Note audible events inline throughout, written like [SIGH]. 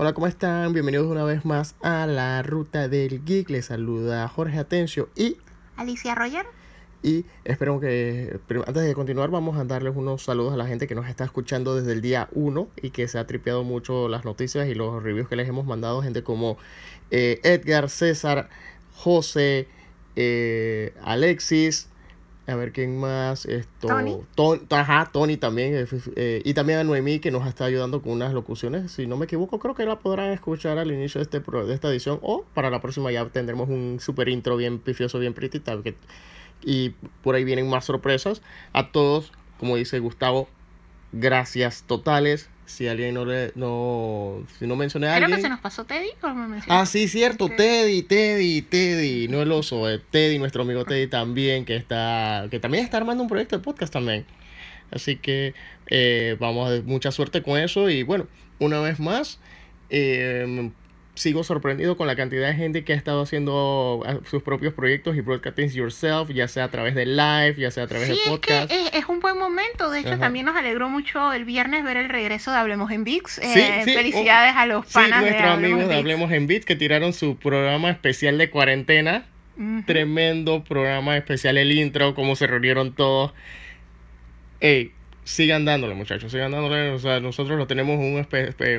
Hola, ¿cómo están? Bienvenidos una vez más a la Ruta del Geek. Les saluda Jorge Atencio y Alicia Roger. Y espero que antes de continuar vamos a darles unos saludos a la gente que nos está escuchando desde el día 1 y que se ha tripeado mucho las noticias y los reviews que les hemos mandado. Gente como eh, Edgar, César, José, eh, Alexis, a ver quién más, esto, Tony. Ton- ajá, Tony también, eh, eh, y también a Noemí que nos está ayudando con unas locuciones, si no me equivoco, creo que la podrán escuchar al inicio de, este, pro- de esta edición o para la próxima ya tendremos un super intro bien pifioso, bien pretty, tal, que- y por ahí vienen más sorpresas. A todos, como dice Gustavo, gracias totales. Si alguien no le, no, si no mencioné a Creo alguien. que se nos pasó Teddy, me. Ah, sí, cierto. Teddy, Teddy, Teddy, no el oso, eh, Teddy, nuestro amigo Teddy también, que está, que también está armando un proyecto de podcast también. Así que eh, vamos a mucha suerte con eso y bueno, una vez más, eh, sigo sorprendido con la cantidad de gente que ha estado haciendo ah, sus propios proyectos y broadcasting yourself, ya sea a través de live, ya sea a través Sí, de es que podcast. es, es un buen momento. De hecho, Ajá. también nos alegró mucho el viernes ver el regreso de Hablemos en VIX. Sí, Eh, sí, felicidades oh, a los Sí, panas nuestros amigos en de. Hablemos en Beats que tiraron su programa especial de cuarentena. Tremendo programa especial, el intro, cómo se reunieron todos. Ey, sigan dándole, muchachos, sigan dándole. O sea, nosotros lo tenemos un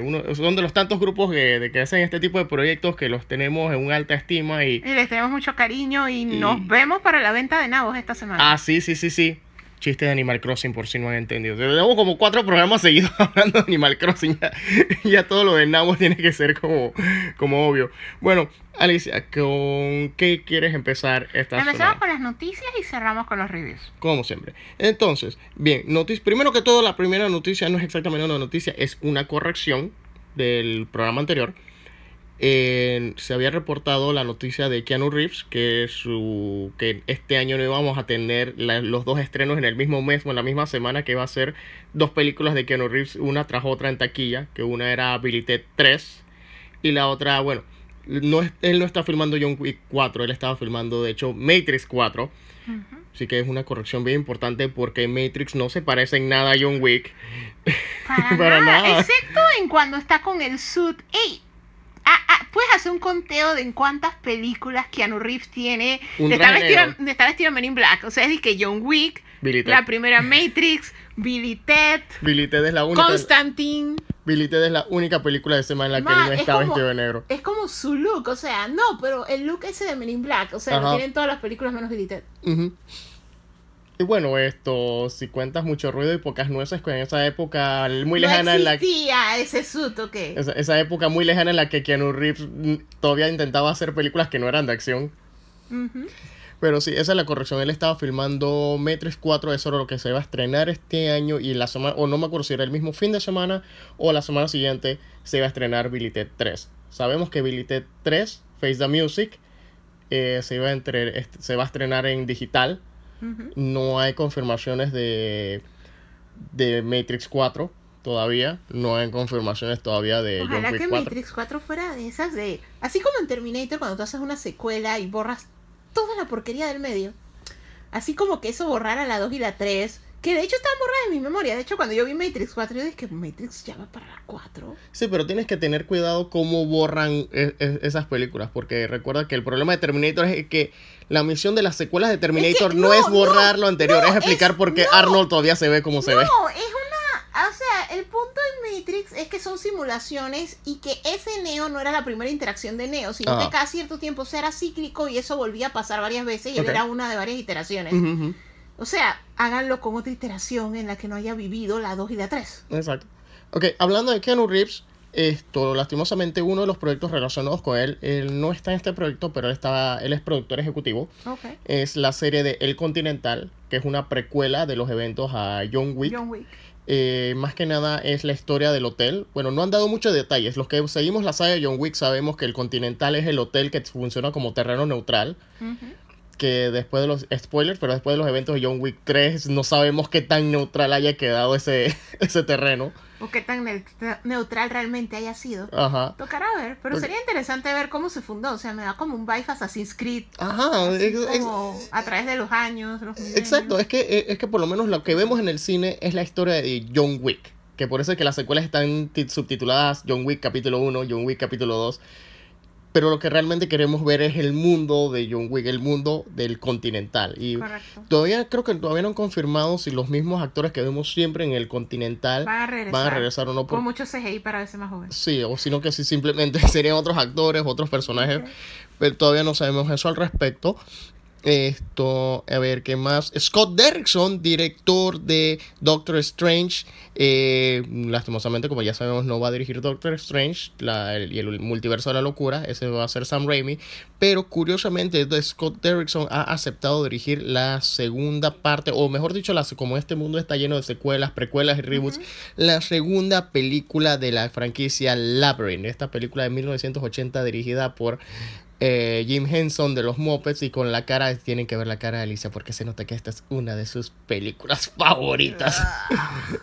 uno, son de los tantos grupos que, de que hacen este tipo de proyectos que los tenemos en una alta estima y. Y les tenemos mucho cariño y, Y- nos vemos para la venta de nabos esta semana. Ah, sí, sí, sí, sí. Chiste de Animal Crossing, por si no han entendido. Tenemos como cuatro programas seguidos [LAUGHS] hablando de Animal Crossing. Ya, ya todo lo de Namos tiene que ser como, como obvio. Bueno, Alicia, ¿con qué quieres empezar esta Empezamos semana? con las noticias y cerramos con los reviews. Como siempre. Entonces, bien, noticia, primero que todo, la primera noticia no es exactamente una noticia, es una corrección del programa anterior. Eh, se había reportado la noticia de Keanu Reeves que su que este año no íbamos a tener la- los dos estrenos en el mismo mes o en la misma semana que iba a ser dos películas de Keanu Reeves una tras otra en taquilla que una era Billy Ted 3 y la otra bueno no es- él no está filmando John Wick 4 él estaba filmando de hecho Matrix 4 Así que es una corrección bien importante porque Matrix no se parece en nada a John Wick. Para, [LAUGHS] Para nada, nada. excepto en cuando está con el suit. ¡Ey! Ah, ah, ¿Puedes hacer un conteo de en cuántas películas Keanu Reeves tiene? Un traje vestido, estar vestido en Men in Black. O sea, es que John Wick, Billy Ted. la primera Matrix, Billy Ted, Billy Ted es la única. Constantine. Billy Ted es la única película de semana en la que él no es está como- vestido de negro. Es como su look, o sea, no, pero el look ese de Men in Black, o sea, lo tienen todas las películas menos Billy Ted. Ujú. Y bueno, esto, si cuentas mucho ruido y pocas nueces, con esa época muy lejana no en la existía ese suit, ¿ok? esa, esa época muy lejana en la que Keanu Reeves todavía intentaba hacer películas que no eran de acción. Pero sí, esa es la corrección. Él estaba filmando Matrix 4, eso era lo que se va a estrenar este año. Y la semana, o no me acuerdo si era el mismo fin de semana o la semana siguiente, se va a estrenar Billy Ted 3. Sabemos que Billy Ted 3, Face the Music, eh, se, va a entre- est- se va a estrenar en digital. No hay confirmaciones de, de Matrix 4 todavía. No hay confirmaciones todavía de John Ojalá Wick que 4. Matrix 4 fuera de esas de... Así como en Terminator cuando tú haces una secuela y borras toda la porquería del medio. Así como que eso borrara la 2 y la 3. Que de hecho estaban borradas en mi memoria. De hecho cuando yo vi Matrix 4 yo dije que Matrix ya va para la 4. Sí, pero tienes que tener cuidado cómo borran e- e- esas películas, porque recuerda que el problema de Terminator es que la misión de las secuelas de Terminator no, no, es borrar no, lo anterior, no, es explicar es- por qué no. Arnold todavía se ve como se ve. No, es una... O sea, el punto en Matrix es que son simulaciones y que ese Neo no era la primera interacción de Neo, sino Ah. que cada cierto tiempo será cíclico y eso volvía a pasar varias veces y él era una de varias iteraciones. Ujú. O sea, háganlo con otra iteración en la que no haya vivido la 2 y la 3. Exacto. Ok, hablando de Keanu Reeves, Esto, lastimosamente, uno de los proyectos relacionados con él, él no está en este proyecto, pero él, estaba, él es productor ejecutivo. Ok. Es la serie de El Continental, que es una precuela de los eventos a John Wick. John Wick. Eh, más que nada es la historia del hotel. Bueno, no han dado muchos detalles. Los que seguimos la saga de John Wick sabemos que el Continental es el hotel que funciona como terreno neutral. Ujú. Que después de los spoilers, pero después de los eventos de John Wick 3, no sabemos qué tan neutral haya quedado ese, [LAUGHS] ese terreno. O qué tan ne- neutral realmente haya sido. Ajá. Tocará ver, pero Porque- sería interesante ver cómo se fundó. O sea, me da como un vibe Assassin's Creed. Ajá. ex- como a través de los años, los. Exacto, es que, eh, es que por lo menos lo que vemos en el cine es la historia de John Wick. Que por eso es que las secuelas están ti- subtituladas John Wick capítulo 1, John Wick capítulo 2. Pero lo que realmente queremos ver es el mundo de John Wick, el mundo del continental. Y Correcto. todavía creo que todavía no han confirmado si los mismos actores que vemos siempre en el continental Van a regresar. van a regresar o no. por- Con mucho CGI para verse más joven. Sí, o sino que si simplemente [LAUGHS] serían otros actores, otros personajes, pero todavía no sabemos eso al respecto. Esto, a ver, ¿qué más? Scott Derrickson, director de Doctor Strange. eh, lastimosamente, como ya sabemos, no va a dirigir Doctor Strange la- el- y el multiverso de la locura. Ese va a ser Sam Raimi. Pero curiosamente, Scott Derrickson ha aceptado dirigir la segunda parte, o mejor dicho, la, como este mundo está lleno de secuelas, precuelas y reboots, la segunda película de la franquicia Labyrinth. Esta película de 1980 dirigida por eh, Jim Henson de los Muppets y con la cara, tienen que ver la cara de Alicia porque se nota que esta es una de sus películas favoritas. [LAUGHS]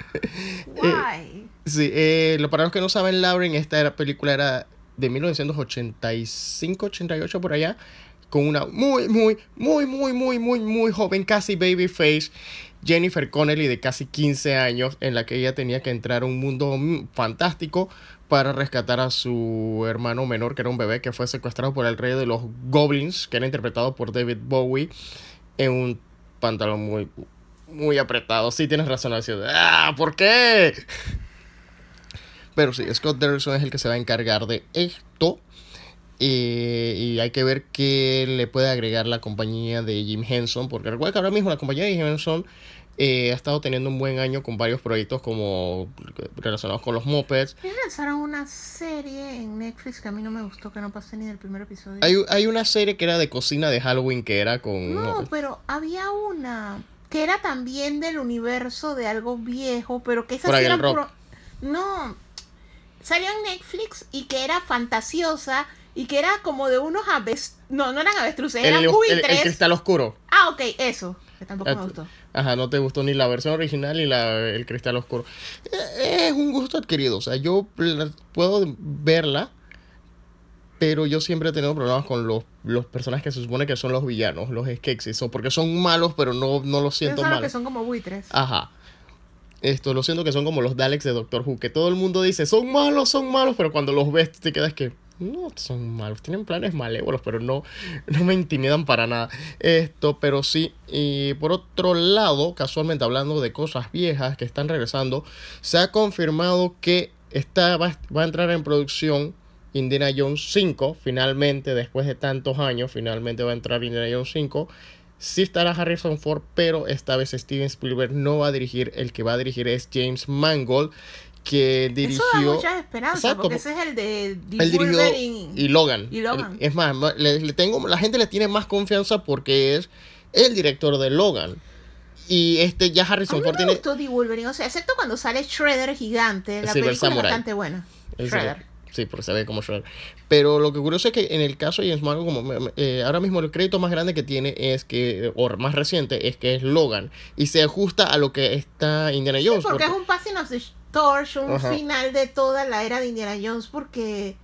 Guay. Sí, eh, lo- para los que no saben, Labyrinth, esta era- película era de 1985-88 por allá, con una muy, muy, muy, muy, muy, muy, muy joven, casi babyface, Jennifer Connelly de casi 15 años, en la que ella tenía que entrar a un mundo fantástico para rescatar a su hermano menor, que era un bebé que fue secuestrado por el rey de los goblins, que era interpretado por David Bowie, en un pantalón muy, muy apretado. Sí, tienes razón, así ¡Ah! ¿Por qué? Pero sí, Scott Derrickson es el que se va a encargar de esto. Eh, y hay que ver qué le puede agregar la compañía de Jim Henson. Porque recuerda que ahora mismo la compañía de Jim Henson eh, ha estado teniendo un buen año con varios proyectos como relacionados con los Muppets. Ellos lanzaron una serie en Netflix que a mí no me gustó, que no pasé ni del primer episodio. Hay, hay una serie que era de cocina de Halloween que era con... No, pero había una que era también del universo de algo viejo, pero que esa sí el era No, salió en Netflix y que era fantasiosa y que era como de unos aves... No, no eran avestruces, el, eran el- el buitres. cristal oscuro. Ah, ok, eso. Que tampoco me Ah, gustó. Ajá, no te gustó ni la versión original ni la, el cristal oscuro. Eh, Es un gusto adquirido, o sea, yo puedo verla, pero yo siempre he tenido problemas con los, los personajes que se supone que son los villanos, los Skeksis, o porque son malos, pero no, no los siento son los que malos. son como buitres. Ajá. Esto, lo siento que son como los Daleks de Doctor Who, que todo el mundo dice, son malos, son malos, pero cuando los ves te quedas que, no son malos, tienen planes malévolos, pero no, no me intimidan para nada. Esto, pero sí, y por otro lado, casualmente hablando de cosas viejas que están regresando, se ha confirmado que va, va a entrar en producción Indiana Jones 5, finalmente, después de tantos años, finalmente va a entrar Indiana Jones 5. Sí estará Harrison Ford, pero esta vez Steven Spielberg no va a dirigir. El que va a dirigir es James Mangold, que dirigió. Eso da muchas esperanzas, Exacto, porque ese es el de Él dirigió y Logan. y Logan. El- es más, le, le tengo, la gente le tiene más confianza porque es el director de Logan. Y este ya Harrison Ford tiene. gustó The Wolverine, o sea, excepto cuando sale Shredder gigante, la película Samurai. es bastante buena. el- Shredder. Sí, porque se ve como Shredder. Pero lo que curioso es que en el caso de James Mangold, como eh, ahora mismo el crédito más grande que tiene es que, o más reciente, es que es Logan. Y se ajusta a lo que está Indiana Sí, Jones. porque es porque- un passing of the torch, un Ajá. final de toda la era de Indiana Jones, porque...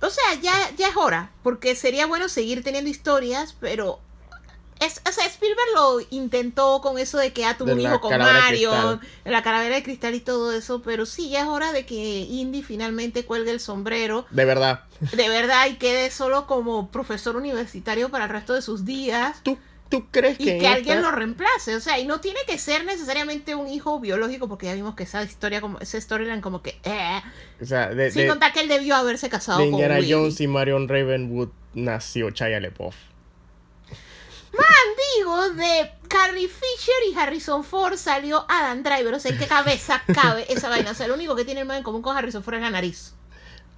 O sea, ya, ya es hora, porque sería bueno seguir teniendo historias, pero... Es, o sea, Spielberg lo intentó con eso de que ah, tuvo un hijo con Mario, la calavera de cristal y todo eso, pero sí, ya es hora de que Indy finalmente cuelgue el sombrero De verdad. de verdad y quede solo como profesor universitario para el resto de sus días ¿Tú, tú crees y que, que en alguien esta- lo reemplace, o sea, y no tiene que ser necesariamente un hijo biológico porque ya vimos que esa historia como esa storyline como que eh, O sea, de, sin de- contar que él debió haberse casado de con Indiana Willy. Jones y Marion Ravenwood nació Chaya Lepov. amigo de Carrie Fisher y Harrison Ford salió Adam Driver. O sea, ¿en qué cabeza [LAUGHS] cabe esa vaina? O sea, lo único que tiene el más en común con Harrison Ford es la nariz.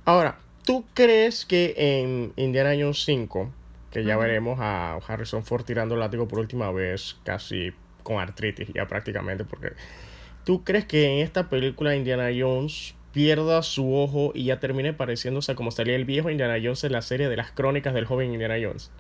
Ahora, ¿tú crees que en Indiana Jones 5, que ya veremos a Harrison Ford tirando el látigo por última vez, casi con artritis ya prácticamente, porque ¿tú crees que en esta película Indiana Jones pierda su ojo y ya termine pareciéndose a como salía el viejo Indiana Jones en la serie de las crónicas del joven Indiana Jones?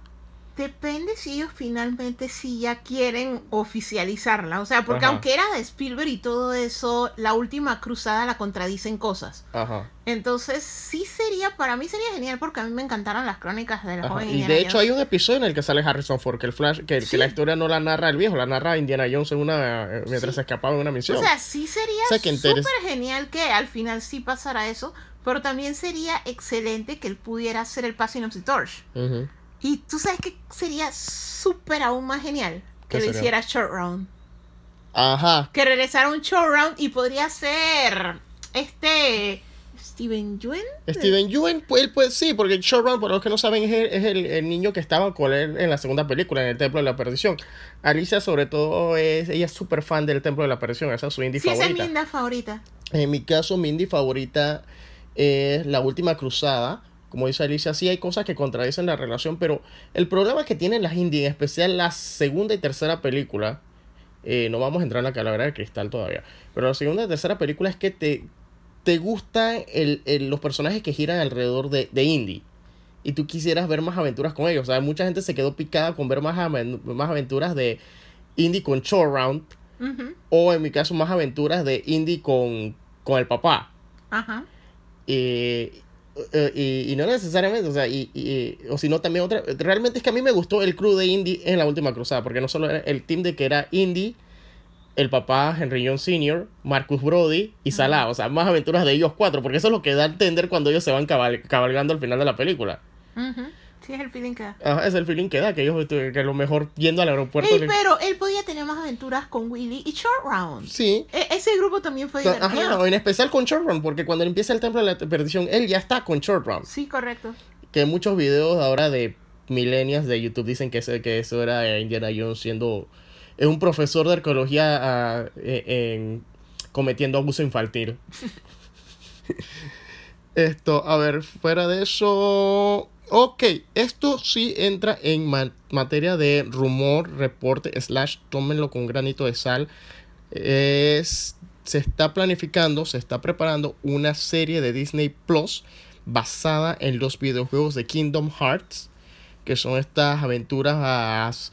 Depende si ellos finalmente sí ya quieren oficializarla. O sea, porque Ajá. aunque era de Spielberg y todo eso, la última cruzada la contradicen cosas. Ajá. Entonces, sí sería, para mí sería genial porque a mí me encantaron las crónicas de la Ajá. joven Y Indiana de hecho Jones. hay un episodio en el que sale Harrison Ford, que el flash, que, la historia no la narra el viejo, la narra Indiana Jones en una eh, mientras Sí. se escapaba en una misión. O sea, sí sería O sea, súper genial que al final sí pasara eso, pero también sería excelente que él pudiera hacer el Passing of the Torch. Ujú. Y tú sabes que sería súper aún más genial ¿Qué que lo sería? hiciera Short Round. Ajá. Que regresara un Short Round y podría ser este Steven Yeun. Steven Yeun, pues, él, pues sí, porque Short Round, por los que no saben, es, el, es el- el niño que estaba con él en la segunda película, en el Templo de la Perdición. Alicia, sobre todo, es, ella es súper fan del Templo de la Perdición, esa es su indie Sí, esa es favorita. mi linda favorita. En mi caso, mi indie favorita es La Última Cruzada. Como dice Alicia, sí hay cosas que contradicen la relación, pero el problema que tienen las indie, en especial la segunda y tercera película, eh, no vamos a entrar en la calavera de cristal todavía, pero la segunda y tercera película es que te, te gustan el- el- los personajes que giran alrededor de, de Indy. Y tú quisieras ver más aventuras con ellos. O sea, mucha gente se quedó picada con ver más, aven- más aventuras de Indy con Short Round. Ujú, O en mi caso, más aventuras de Indy con, con el papá. Ajá. Eh, y, y no necesariamente, o sea, y, y- o sino también otra. Realmente es que a mí me gustó el crew de Indy en la última cruzada, porque no solo era el team de que era Indy, el papá Henry John Sr., Marcus Brody y Salah, o sea, más aventuras de ellos cuatro, porque eso es lo que da a entender cuando ellos se van cabal- cabalgando al final de la película. ujú. Sí, es el feeling que da. Ajá, es el feeling que da, que ellos, que a lo mejor yendo al aeropuerto. Ey, pero él podía tener más aventuras con Willy y Short Round. Sí, E- ese grupo también fue divertido. Ajá, en especial con Short Round, porque cuando empieza el Templo de la Perdición, él ya está con Short Round. Sí, correcto. que muchos videos ahora de millennials de YouTube dicen que, ese- que eso era eh, Indiana Jones siendo eh, un profesor de arqueología ah, eh, en- cometiendo abuso infantil. [LAUGHS] Esto, a ver, fuera de eso... Ok, esto sí entra en ma- materia de rumor, reporte, slash, tómenlo con granito de sal. Es, se está planificando, se está preparando una serie de Disney Plus basada en los videojuegos de Kingdom Hearts, que son estas aventuras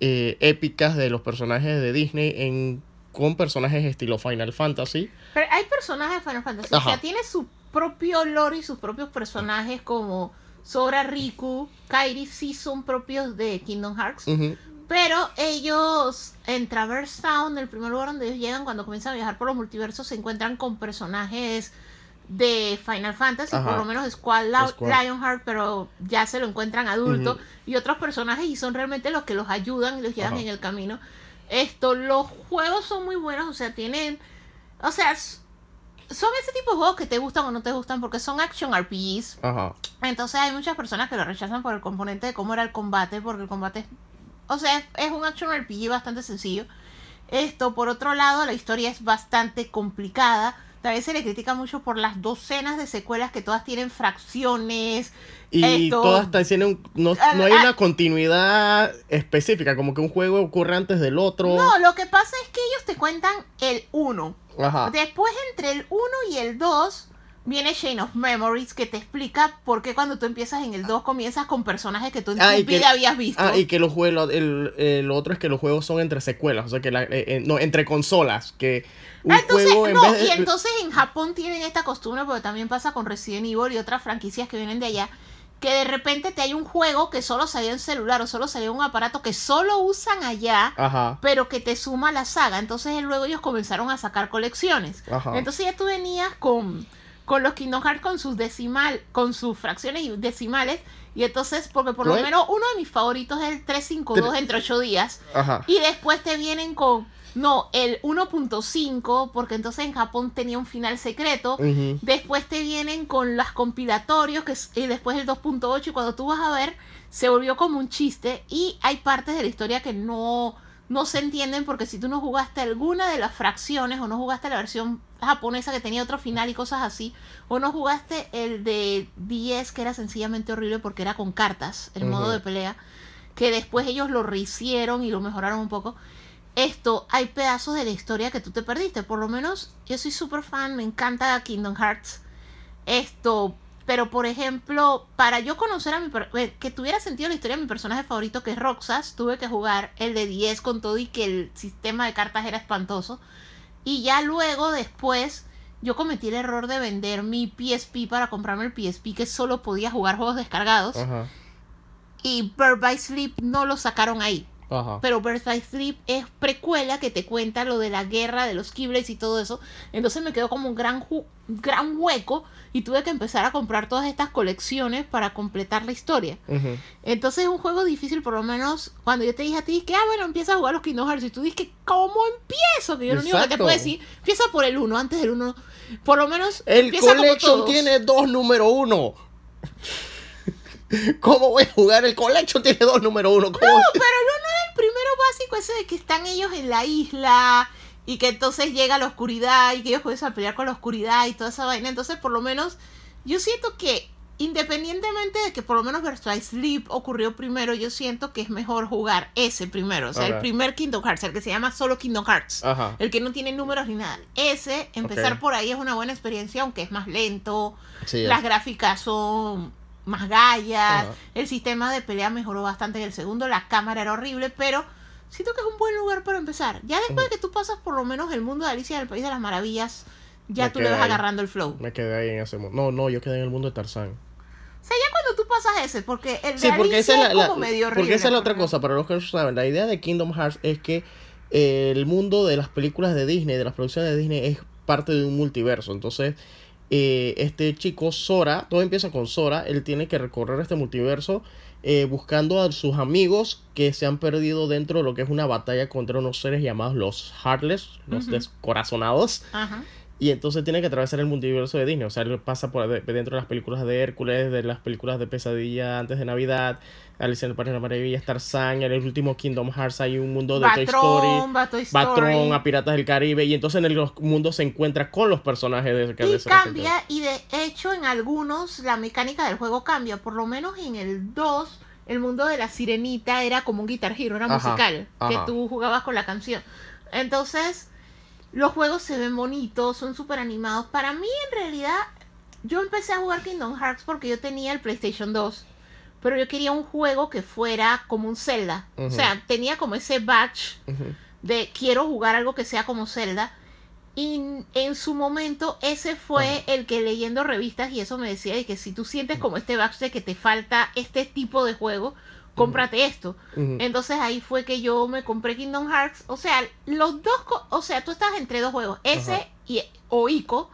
eh, épicas de los personajes de Disney en, con personajes estilo Final Fantasy. Pero hay personajes de Final Fantasy. O sea, tiene su propio lore y sus propios personajes como Sora Riku, Kairi sí son propios de Kingdom Hearts. Pero ellos en Traverse Town, el primer lugar donde ellos llegan cuando comienzan a viajar por los multiversos, se encuentran con personajes de Final Fantasy, Ajá. por lo menos Squad, Squad. Lionheart, pero ya se lo encuentran adulto, y otros personajes y son realmente los que los ayudan y los llevan Ajá. en el camino. Esto, los juegos son muy buenos, o sea, tienen, o sea, son ese tipo de juegos que te gustan o no te gustan porque son action RPGs. Ajá. Entonces hay muchas personas que lo rechazan por el componente de cómo era el combate, porque el combate es, o sea, es un action RPG bastante sencillo. Esto, por otro lado, la historia es bastante complicada. También se le critica mucho por las docenas de secuelas que todas tienen fracciones. Y Esto- todas están tienen no, Ah, no hay ah. una continuidad específica, como que un juego ocurre antes del otro. No, lo que pasa es que ellos te cuentan el 1. Ajá. Después, entre el 1 y el 2, viene Chain of Memories que te explica por qué cuando tú empiezas en el 2 comienzas con personajes que tú en Ah, tu que- vida habías visto. Ah, y que los juegos, el, el otro es que los juegos son entre secuelas, o sea que la, eh, eh, no, entre consolas, que un Ah, entonces, juego en no, vez de... y entonces en Japón tienen esta costumbre, porque también pasa con Resident Evil y otras franquicias que vienen de allá, que de repente te hay un juego que solo salió en celular o solo salió en un aparato que solo usan allá, Ajá. pero que te suma la saga. Entonces luego ellos comenzaron a sacar colecciones. Ajá. Entonces ya tú venías con, con los Kingdom Hearts con sus decimal, con sus fracciones y decimales. Y entonces, porque por lo menos uno de mis favoritos es el 352 Tre- entre 8 días. Ajá. Y después te vienen con No, el 1.5, porque entonces en Japón tenía un final secreto. Después te vienen con los compilatorios, que es, y después el 2.8, y cuando tú vas a ver, se volvió como un chiste. Y hay partes de la historia que no, no se entienden, porque si tú no jugaste alguna de las fracciones, o no jugaste la versión japonesa que tenía otro final y cosas así, o no jugaste el de 10, que era sencillamente horrible porque era con cartas, el modo de pelea, que después ellos lo rehicieron y lo mejoraron un poco esto, hay pedazos de la historia que tú te perdiste. Por lo menos, yo soy súper fan, me encanta Kingdom Hearts. Esto, pero por ejemplo, para yo conocer a mi. eh, que tuviera sentido la historia de mi personaje favorito, que es Roxas, tuve que jugar el de 10 con todo y que el sistema de cartas era espantoso. Y ya luego, después, yo cometí el error de vender mi PSP para comprarme el PSP, que solo podía jugar juegos descargados. Ajá. Y Bird by Sleep no lo sacaron ahí. Ajá. Pero by Sleep es precuela que te cuenta lo de la guerra de los Keyblades y todo eso. Entonces me quedó como un gran, gran hueco y tuve que empezar a comprar todas estas colecciones para completar la historia. Entonces es un juego difícil, por lo menos cuando yo te dije a ti que, ah, bueno, empieza a jugar los Kingdom Hearts y tú dices, ¿cómo empiezo? Que yo lo único que te puedo decir, empieza por el 1, antes del 1. Por lo menos El empieza como Collection todos. tiene dos número uno. [LAUGHS] ¿Cómo voy a jugar? El Collection tiene dos número uno. ¿Cómo? No, pero el uno es el primero básico, ese de que están ellos en la isla y que entonces llega la oscuridad y que ellos comienzan a pelear con la oscuridad y toda esa vaina. Entonces, por lo menos, yo siento que independientemente de que por lo menos Versailles Sleep ocurrió primero, yo siento que es mejor jugar ese primero. O sea, el primer Kingdom Hearts, el que se llama solo Kingdom Hearts. Ajá. El que no tiene números ni nada. Ese, empezar por ahí es una buena experiencia, aunque es más lento. Sí, Las es. gráficas son más gallas. El sistema de pelea mejoró bastante en el segundo. La cámara era horrible, pero siento que es un buen lugar para empezar. Ya después de que tú pasas por lo menos el mundo de Alicia en el País de las Maravillas, ya Me tú le vas ahí. agarrando el flow. Me quedé ahí en ese mundo. No, no, yo quedé en el mundo de Tarzán. O sea, ya cuando tú pasas ese, porque el de Sí, porque esa es la, la- como medio horrible. porque esa es la otra cosa. Para los que no saben, la idea de Kingdom Hearts es que eh, el mundo de las películas de Disney, de las producciones de Disney, es parte de un multiverso. Entonces, eh, este chico, Sora, todo empieza con Sora. Él tiene que recorrer este multiverso eh, buscando a sus amigos que se han perdido dentro de lo que es una batalla contra unos seres llamados los Heartless, los descorazonados. Ajá. Y entonces tiene que atravesar el multiverso de Disney. O sea, él pasa por de- dentro de las películas de Hércules, de las películas de Pesadilla antes de Navidad, Alicia en el País de las Maravillas, Tarzán, en el último Kingdom Hearts hay un mundo de Toy Story. Batrón, va Toy Story. Batrón, a Piratas del Caribe. Y entonces en los mundos se encuentra con los personajes de, que Y de cambia, y de hecho en algunos la mecánica del juego cambia. Por lo menos en el 2, el mundo de la sirenita era como un Guitar Hero, era Ajá, musical, que tú jugabas con la canción. Entonces, los juegos se ven bonitos, son súper animados. Para mí, en realidad, yo empecé a jugar Kingdom Hearts porque yo tenía el PlayStation 2. Pero yo quería un juego que fuera como un Zelda. O sea, tenía como ese batch de quiero jugar algo que sea como Zelda. Y en su momento ese fue el que leyendo revistas y eso me decía de que si tú sientes como este batch de que te falta este tipo de juego, cómprate esto. Entonces ahí fue que yo me compré Kingdom Hearts. O sea, los dos, o sea, tú estás entre dos juegos, ese Ajá. y o Ico.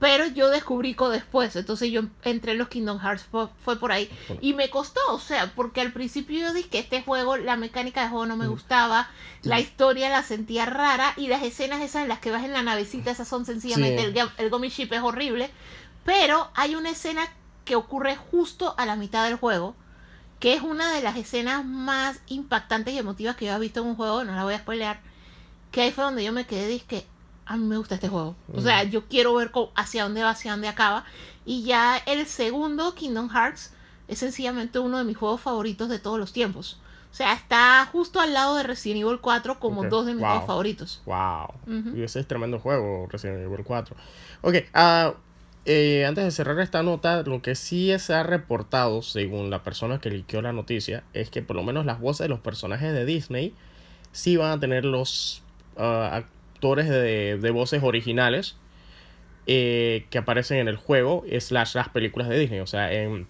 Pero yo descubrí Ico después, entonces yo entré en los Kingdom Hearts, fue, fue por ahí. Y me costó, o sea, porque al principio yo dije que este juego, la mecánica de juego no me gustaba, la historia la sentía rara y las escenas esas en las que vas en la navecita, esas son sencillamente, Sí. el, el Gummy Ship es horrible. Pero hay una escena que ocurre justo a la mitad del juego, que es una de las escenas más impactantes y emotivas que yo he visto en un juego, no la voy a spoilear, que ahí fue donde yo me quedé, dije, a mí me gusta este juego. O sea, yo quiero ver hacia dónde va, hacia dónde acaba. Y ya el segundo, Kingdom Hearts, es sencillamente uno de mis juegos favoritos de todos los tiempos. O sea, está justo al lado de Resident Evil 4 como dos de mis wow. juegos favoritos. Wow. Y ese es tremendo juego, Resident Evil 4. Ok, ah, eh, antes de cerrar esta nota, lo que sí se ha reportado, según la persona que liqueó la noticia, es que por lo menos las voces de los personajes de Disney sí van a tener los ah, actores de, voces originales eh, que aparecen en el juego, slash las películas de Disney. O sea, en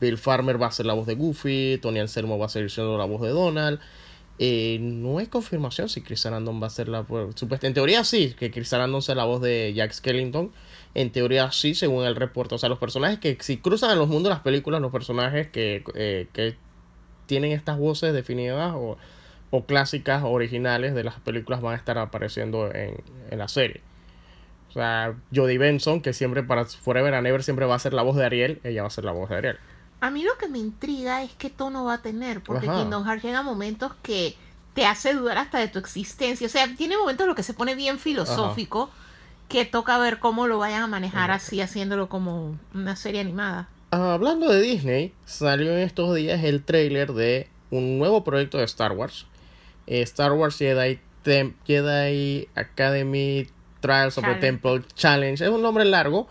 Bill Farmer va a ser la voz de Goofy, Tony Anselmo va a ser siendo la voz de Donald. Eh, no hay confirmación si Chris Sarandon va a ser la supuesta. En teoría sí, que Chris Sarandon sea la voz de Jack Skellington. En teoría sí, según el reporte. O sea, los personajes que si cruzan en los mundos de las películas, los personajes que, eh, que tienen estas voces definidas o o clásicas originales de las películas van a estar apareciendo en, en la serie. O sea, Jodie Benson, que siempre para Forever and Ever siempre va a ser la voz de Ariel, ella va a ser la voz de Ariel. A mí lo que me intriga es qué tono va a tener, porque Ajá. Kingdom Hearts llega a momentos que te hace dudar hasta de tu existencia. O sea, tiene momentos en los que se pone bien filosófico, que toca ver cómo lo vayan a manejar así, haciéndolo como una serie animada. Ah, hablando de Disney, salió en estos días el trailer de un nuevo proyecto de Star Wars. Eh, Star Wars Jedi, Tem- Jedi Academy Trials of the Challenge. Temple Challenge. Es un nombre largo.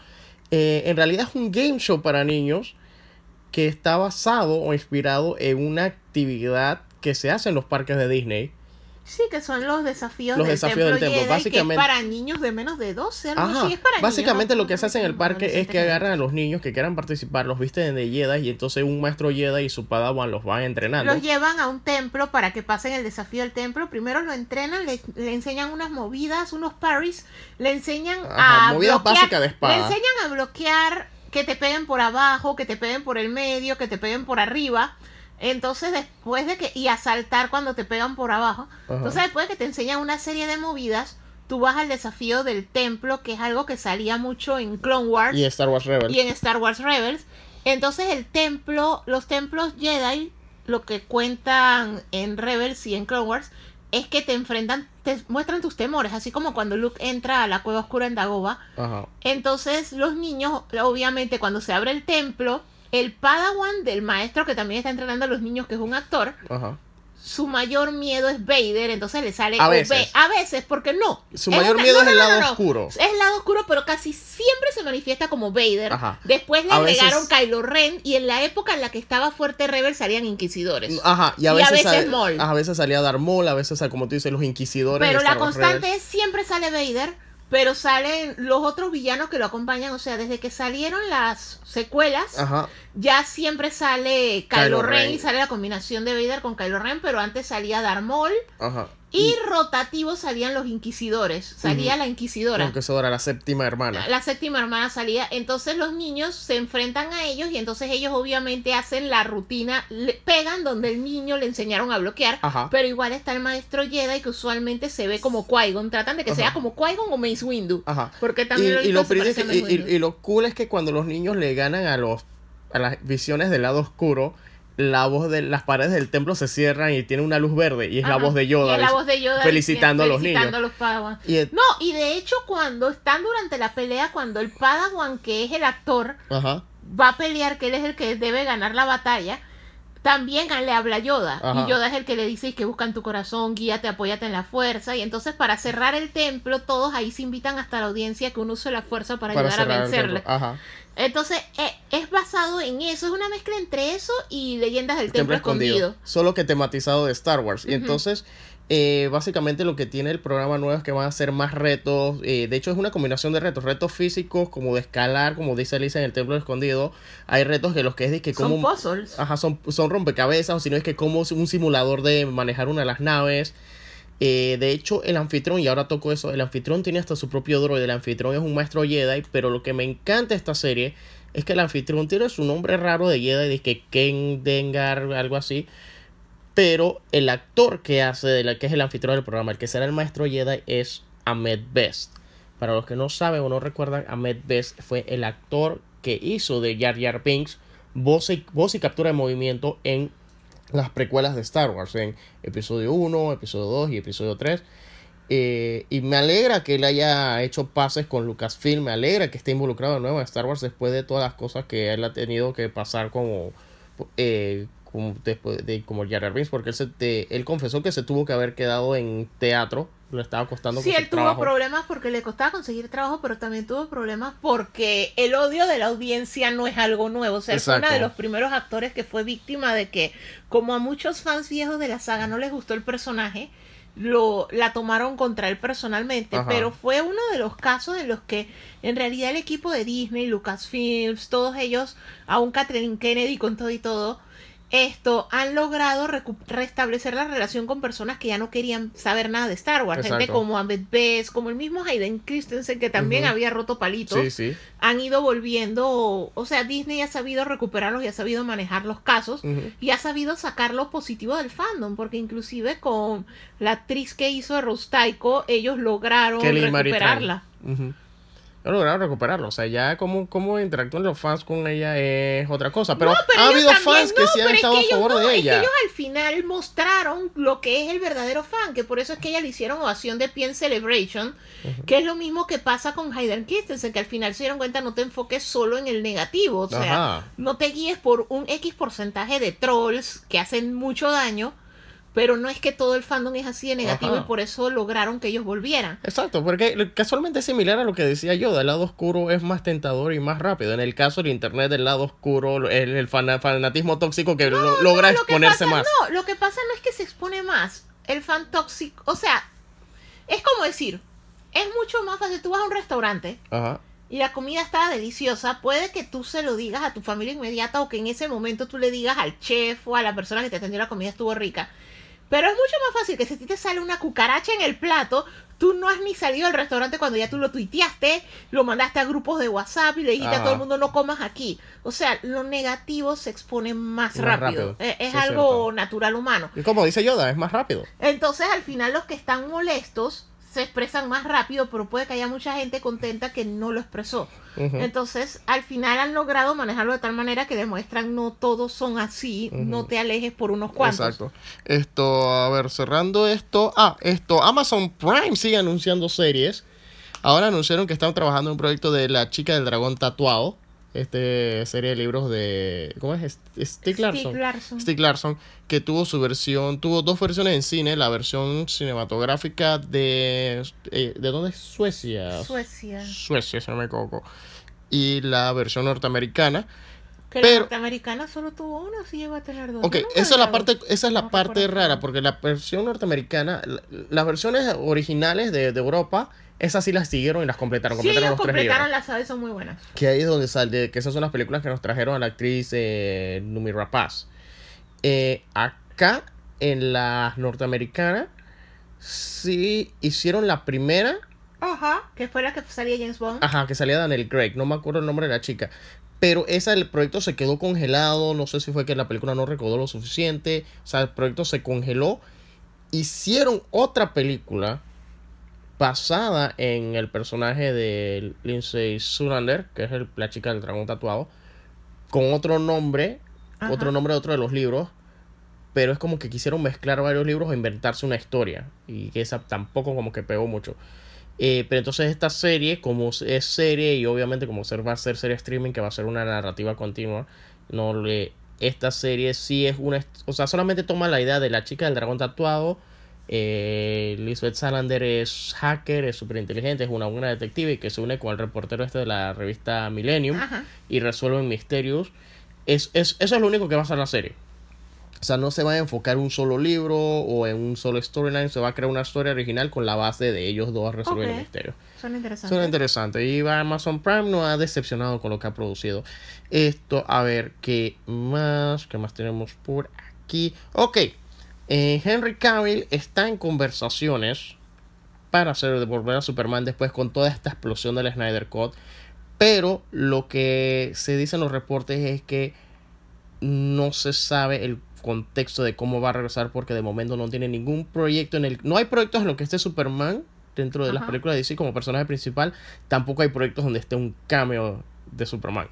Eh, en realidad es un game show para niños que está basado o inspirado en una actividad que se hace en los parques de Disney. Sí, que son los desafíos, Los del, desafíos templo del templo, Jedi, que básicamente- es para niños de menos de 12, algo Ajá. así, es para Básicamente niños, lo que se hace en el parque es que agarran a los niños que quieran participar, los visten de Jedi y entonces un maestro Jedi y su padawan los van entrenando. Los llevan a un templo para que pasen el desafío del templo. Primero lo entrenan, le, le enseñan unas movidas, unos parries, le enseñan Ajá, a movidas básicas de espada. Le enseñan a bloquear que te peguen por abajo, que te peguen por el medio, que te peguen por arriba. Entonces después de que y a saltar cuando te pegan por abajo. Ajá. Entonces después de que te enseñan una serie de movidas, tú vas al desafío del templo, que es algo que salía mucho en Clone Wars Y Star Wars Rebels. y en Star Wars Rebels. Entonces el templo, los templos Jedi, lo que cuentan en Rebels y en Clone Wars, es que te enfrentan, te muestran tus temores, así como cuando Luke entra a la cueva oscura en Dagobah. Ajá. Entonces los niños, obviamente cuando se abre el templo, el padawan del maestro que también está entrenando a los niños, que es un actor, Ajá. su mayor miedo es Vader, entonces le sale A veces. ve- a veces, porque no. Su mayor una- miedo no, es el no, lado no, oscuro. Es el lado oscuro, pero casi siempre se manifiesta como Vader. Ajá. Después le A veces- agregaron Kylo Ren y en la época en la que estaba fuerte Rebel salían inquisidores. Ajá, y a Y a veces, veces Maul. a veces salía Darth Maul, a veces, como tú dices, los inquisidores. pero la constante es siempre sale Vader, pero salen los otros villanos que lo acompañan. O sea, desde que salieron las secuelas, Ajá. ya siempre sale Kylo, Kylo Ren, Ren. y sale la combinación de Vader con Kylo Ren, pero antes salía Darth Maul. Ajá. Y rotativos salían los inquisidores. Salía la inquisidora. Eso era la séptima hermana. La séptima hermana salía. Entonces los niños se enfrentan a ellos y entonces ellos obviamente hacen la rutina, le pegan donde el niño le enseñaron a bloquear. Ajá. Pero igual está el maestro Jedi que usualmente se ve como Qui-Gon. Tratan de que Ajá. sea como Qui-Gon o Mace Windu. Ajá. Porque también y lo y- y lo cool es que cuando los niños le ganan a los a las visiones del lado oscuro, la voz de las paredes del templo se cierran y tiene una luz verde y es la voz de Yoda. Y es la voz de Yoda felicitando a los felicitando niños. a los. Y el- No, y de hecho cuando están durante la pelea, cuando el Padawan, que es el actor, Ajá. va a pelear, que él es el que debe ganar la batalla, también le habla Yoda. Ajá. Y Yoda es el que le dice que busca en tu corazón, guíate, apóyate en la fuerza. Y entonces para cerrar el templo, todos ahí se invitan hasta la audiencia que uno use la fuerza para, ayudar a templo. Ajá. Entonces eh, es basado en eso, es una mezcla entre eso y leyendas del templo, escondido. Solo que tematizado de Star Wars. Y entonces, eh, básicamente lo que tiene el programa nuevo es que van a ser más retos. eh, de hecho, es una combinación de retos. Retos físicos, como de escalar, como dice Alicia en el Templo Escondido. Hay retos que los que es de que Son como... puzzles. Ajá, son, son rompecabezas, o si no es que como un simulador de manejar una de las naves. Eh, de hecho, el anfitrión, y ahora toco eso, el anfitrión tiene hasta su propio droide. El anfitrión es un maestro Jedi, pero lo que me encanta de esta serie es que el anfitrión tiene su nombre raro de Jedi, de que Ken Dengar, algo así. Pero el actor que hace, de la, que es el anfitrión del programa, el que será el maestro Jedi, es Ahmed Best. Para los que no saben o no recuerdan, Ahmed Best fue el actor que hizo de Jar Jar Binks voz y, voz y captura de movimiento en las precuelas de Star Wars, en episodio 1, episodio 2 y episodio 3. Eh, y me alegra que él haya hecho pases con Lucasfilm, me alegra que esté involucrado de nuevo en Star Wars después de todas las cosas que él ha tenido que pasar como, eh, como después de como Jar Jar Binks, porque él, se te- él confesó que se tuvo que haber quedado en teatro, le estaba costando Sí, él tuvo trabajo. problemas porque le costaba conseguir trabajo, pero también tuvo problemas porque el odio de la audiencia no es algo nuevo. O sea, él fue uno de Exacto. los primeros actores que fue víctima de que, como a muchos fans viejos de la saga no les gustó el personaje, lo la tomaron contra él personalmente. Ajá. Pero fue uno de los casos en los que en realidad el equipo de Disney, Lucasfilms, todos ellos, aún Kathleen Kennedy con todo y todo, esto han logrado restablecer la relación con personas que ya no querían saber nada de Star Wars. Gente como Ahmed Best, como el mismo Hayden Christensen, que también había roto palitos. Sí, sí. Han ido volviendo, o sea, Disney ha sabido recuperarlos y ha sabido manejar los casos y ha sabido sacar lo positivo del fandom, porque inclusive con la actriz que hizo de Rose Taiko, ellos lograron Kelly recuperarla. No lograron recuperarlo. O sea, ya cómo, cómo interactúan los fans con ella es otra cosa. Pero, No, pero ha habido fans que sí han es estado que a favor no, de es que ella. ellos al final mostraron lo que es el verdadero fan, que por eso es que ella le hicieron ovación de pie en Celebration, que es lo mismo que pasa con Hayden Christensen, que al final se dieron cuenta no te enfoques solo en el negativo, o sea, Ajá. no te guíes por un X porcentaje de trolls que hacen mucho daño, pero no es que todo el fandom es así de negativo Ajá. y por eso lograron que ellos volvieran. Exacto, porque casualmente es similar a lo que decía yo, el lado oscuro es más tentador y más rápido. En el caso del internet, del lado oscuro, el, el fana- fanatismo tóxico que lo- logra lo que exponerse pasa- más. No, lo que pasa no es que se expone más. El fan tóxico, o sea, es como decir, es mucho más fácil. Tú vas a un restaurante Ajá. y la comida está deliciosa. Puede que tú se lo digas a tu familia inmediata o que en ese momento tú le digas al chef o a la persona que te atendió la comida estuvo rica. Pero es mucho más fácil que si a ti te sale una cucaracha en el plato, tú no has ni salido del restaurante cuando ya tú lo tuiteaste, lo mandaste a grupos de WhatsApp y le dijiste a todo el mundo no comas aquí. O sea, lo negativo se expone más, Más rápido. rápido. Eh, Es, Sí, algo cierto. natural humano. Y como dice Yoda, es más rápido. Entonces, al final, los que están molestos se expresan más rápido, pero puede que haya mucha gente contenta que no lo expresó. Entonces, al final han logrado manejarlo de tal manera que demuestran no todos son así, no te alejes por unos cuantos. Exacto. Esto, a ver, cerrando esto. Ah, esto, Amazon Prime sigue anunciando series. Ahora anunciaron que están trabajando en un proyecto de La chica del dragón tatuado. Este serie de libros de. ¿Cómo es? St- Stieg Larsson. Stieg Larsson. Stieg Larsson, que tuvo su versión, tuvo dos versiones en cine, la versión cinematográfica de eh, ¿de dónde es? Suecia. Suecia. Suecia, si no me equivoco. Y la versión norteamericana. Que Pero- la norteamericana solo tuvo uno, sí llegó a tener dos. Ok, no esa es la parte, esa es la No parte rara, porque la versión norteamericana, la- las versiones originales de, de Europa, esas sí las siguieron y las completaron, Sí, completaron ellos los tres completaron las aves, son muy buenas. Que ahí es donde sale, que esas son las películas que nos trajeron a la actriz eh, Numi Rapaz. Eh, acá, en la norteamericana, sí hicieron la primera, Ajá. Que fue la que salía James Bond. Ajá, que salía Daniel Craig, no me acuerdo el nombre de la chica. Pero esa, el proyecto se quedó congelado, no sé si fue que la película no recaudó lo suficiente, o sea, el proyecto se congeló. Hicieron otra película basada en el personaje de Lindsay Sulander, que es el- la chica del dragón tatuado, con otro nombre, Ajá. otro nombre de otro de los libros, pero es como que quisieron mezclar varios libros o inventarse una historia, y que esa tampoco como que pegó mucho. Eh, pero entonces esta serie, como es serie y obviamente como ser, va a ser serie streaming, que va a ser una narrativa continua, no le, esta serie sí es una, o sea, solamente toma la idea de la chica del dragón tatuado. Eh, Lisbeth Salander es hacker, es súper inteligente, es una buena detective y que se une con el reportero este de la revista Millennium Ajá. y resuelven misterios. Es, es, eso es lo único que va a ser la serie. O sea, no se va a enfocar en un solo libro o en un solo storyline, se va a crear una historia original con la base de ellos dos resolviendo Ok. misterios. Son interesantes. Suena interesante. Y Amazon Prime no ha decepcionado con lo que ha producido. Esto, a ver, ¿qué más? ¿Qué más tenemos por aquí? Ok. eh, Henry Cavill está en conversaciones para hacer devolver a Superman después con toda esta explosión del Snyder Cut. Pero lo que se dice en los reportes es que no se sabe el contexto de cómo va a regresar porque de momento no tiene ningún proyecto en el... No hay proyectos en los que esté Superman dentro de las películas de DC como personaje principal. Tampoco hay proyectos donde esté un cameo de Superman.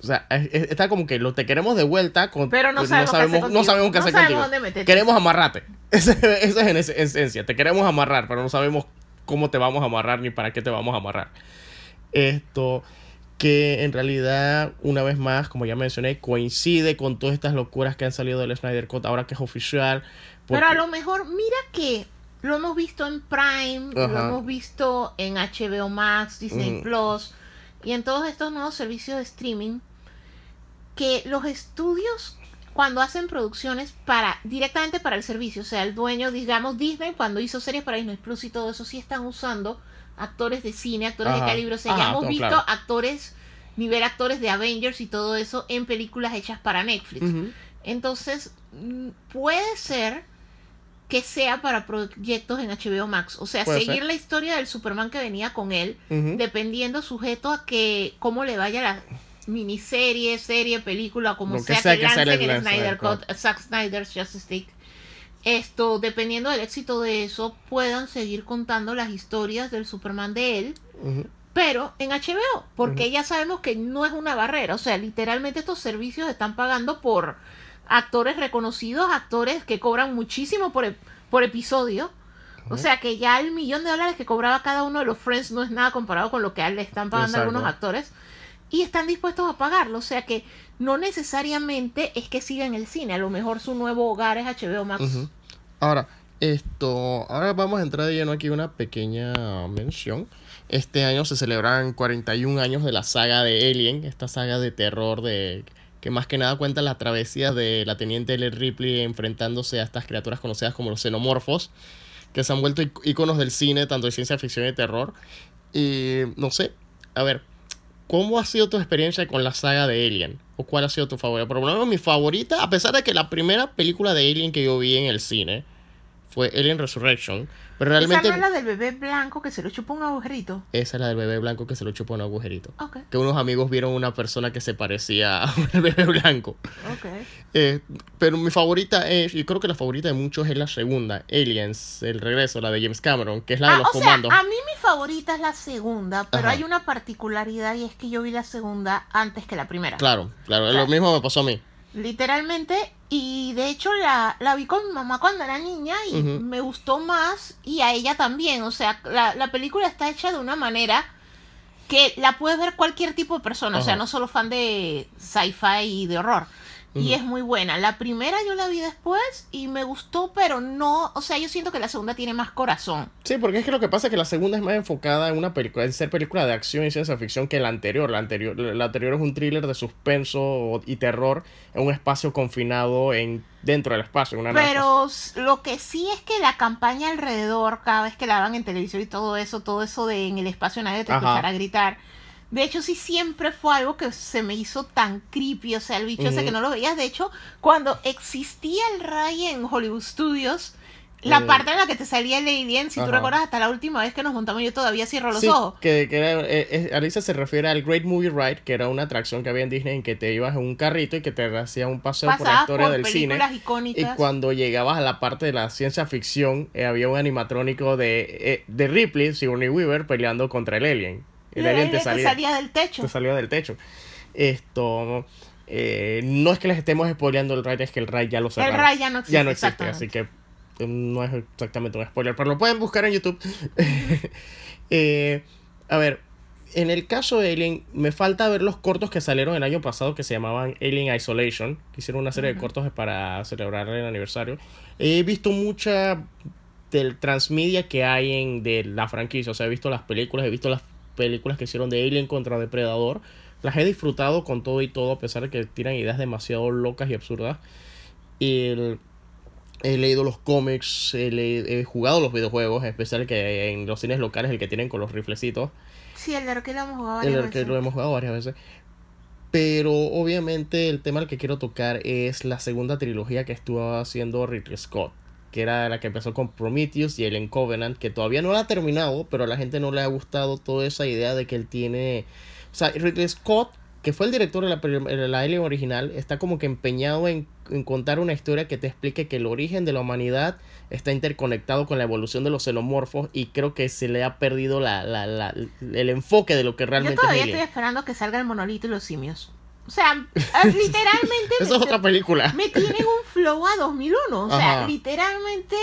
O sea, es- es- está como que lo te queremos de vuelta, con, Pero no pues sabemos qué hacer sabemos, no sabemos qué hacer contigo. dónde. Queremos amarrarte. [LAUGHS] Eso es en es- esencia. Te queremos amarrar, pero no sabemos cómo te vamos a amarrar ni para qué te vamos a amarrar. Esto que en realidad, una vez más, como ya mencioné, coincide con todas estas locuras que han salido del Snyder Cut ahora que es oficial. Pero a lo mejor, mira que lo hemos visto en Prime, lo hemos visto en HBO Max, Disney. Plus y en todos estos nuevos servicios de streaming que los estudios cuando hacen producciones para directamente para el servicio, o sea, el dueño, digamos Disney cuando hizo series para Disney Plus y todo eso sí están usando actores de cine, actores Ajá. de calibre, o sea, Ajá, ya hemos visto claro. actores nivel actores de Avengers y todo eso en películas hechas para Netflix. Entonces, mm, puede ser que sea para proyectos en HBO Max. O sea, Puede seguir ser. la historia del Superman que venía con él, dependiendo sujeto a que cómo le vaya la miniserie, serie, película, como Lo que sea, que, que sea lancen el Snyder. Cut, Zack Snyder's Justice League. Esto, dependiendo del éxito de eso, puedan seguir contando las historias del Superman de él, pero en HBO, porque ya sabemos que no es una barrera, o sea, literalmente estos servicios están pagando por actores reconocidos, actores que cobran muchísimo por, por episodio. O sea que ya el millón de dólares que cobraba cada uno de los Friends no es nada comparado con lo que le están pagando Exacto. algunos actores. Y están dispuestos a pagarlo. O sea que no necesariamente es que siga en el cine. A lo mejor su nuevo hogar es HBO Max. Ahora, esto, ahora vamos a entrar de lleno aquí una pequeña mención. Este año se celebran 41 años de la saga de Alien, esta saga de terror de que más que nada cuenta las travesías de la teniente Ellen Ripley enfrentándose a estas criaturas conocidas como los xenomorfos, que se han vuelto ic- íconos del cine, tanto de ciencia ficción y de terror. Y no sé, a ver, ¿cómo ha sido tu experiencia con la saga de Alien? ¿O cuál ha sido tu favorita? Por lo menos mi favorita, a pesar de que la primera película de Alien que yo vi en el cine fue Alien Resurrection, pero realmente Esa no es la del bebé blanco que se lo chupa un agujerito. esa es la del bebé blanco que se lo chupó en un agujerito. Ok, Que unos amigos vieron una persona que se parecía [LAUGHS] a un bebé blanco. ok. Eh, pero mi favorita es, y creo que la favorita de muchos es la segunda, Aliens, el regreso, la de James Cameron, que es la de Ah, los o sea, comandos. a mí mi favorita es la segunda, pero Ajá. hay una particularidad y es que yo vi la segunda antes que la primera. Claro, claro, Claro. lo mismo me pasó a mí. Literalmente, y de hecho la, la vi con mi mamá cuando era niña y me gustó más y a ella también. O sea, la, la película está hecha de una manera que la puede ver cualquier tipo de persona, o sea, no solo fan de sci-fi y de horror. Y es muy buena. La primera yo la vi después y me gustó, pero no, o sea, yo siento que la segunda tiene más corazón. Sí, porque es que lo que pasa es que la segunda es más enfocada en una película, en ser película de acción y ciencia ficción que la anterior. La anterior, la anterior es un thriller de suspenso y terror en un espacio confinado en dentro del espacio, una Pero lo que sí es que la campaña alrededor, cada vez que la van en televisión y todo eso, todo eso de en el espacio nadie te Ajá. escuchará gritar. De hecho, sí siempre fue algo que se me hizo tan creepy. O sea, el bicho ese Ujú. que no lo veías. De hecho, cuando existía el Ray en Hollywood Studios, la Eh. parte en la que te salía el alien, si tú Ajá. recuerdas hasta la última vez que nos montamos, yo todavía cierro los Sí, ojos. que, que era, eh, Alicia se refiere al Great Movie Ride, que era una atracción que había en Disney en que te ibas en un carrito y que te hacía un paseo por la historia por del cine. Y cuando llegabas a la parte de la ciencia ficción, eh, había un animatrónico de, eh, de Ripley, Sigourney Weaver, peleando contra el alien. El el te alien te salía, salía del techo. te salía del techo. Esto. eh, no es que les estemos spoileando el raid, es que el raid ya lo cerraron. Ray ya no existe, Ya no existe, así que eh, no es exactamente un spoiler, pero lo pueden buscar en YouTube. [LAUGHS] Eh, a ver, en el caso de Alien, me falta ver los cortos que salieron el año pasado que se llamaban Alien Isolation, que hicieron una serie de cortos para celebrar el aniversario. He visto mucha del transmedia que hay en de la franquicia, o sea, he visto las películas, he visto las películas que hicieron de Alien contra Depredador. Las he disfrutado con todo y todo, a pesar de que tiran ideas demasiado locas y absurdas. Y el- he leído los cómics, he, le- he jugado los videojuegos, en especial que en los cines locales, el que tienen con los riflecitos. Sí, el de arcade lo hemos jugado El varias arcade veces. lo hemos jugado varias veces. Pero obviamente el tema al que quiero tocar es la segunda trilogía que estuvo haciendo Ridley Scott. Que era la que empezó con Prometheus y Alien Covenant. Que todavía no la ha terminado, pero a la gente no le ha gustado toda esa idea de que él tiene... O sea, Ridley Scott, que fue el director de la, prim- de la Alien original, está como que empeñado en, en contar una historia que te explique que el origen de la humanidad está interconectado con la evolución de los xenomorfos y creo que se le ha perdido la, la- la- el enfoque de lo que Yo realmente todavía es estoy esperando que salga el monolito y los simios. O sea, eh, [LAUGHS] literalmente es me, otra película. me tienen un flow a 2001. O sea, Ajá. literalmente,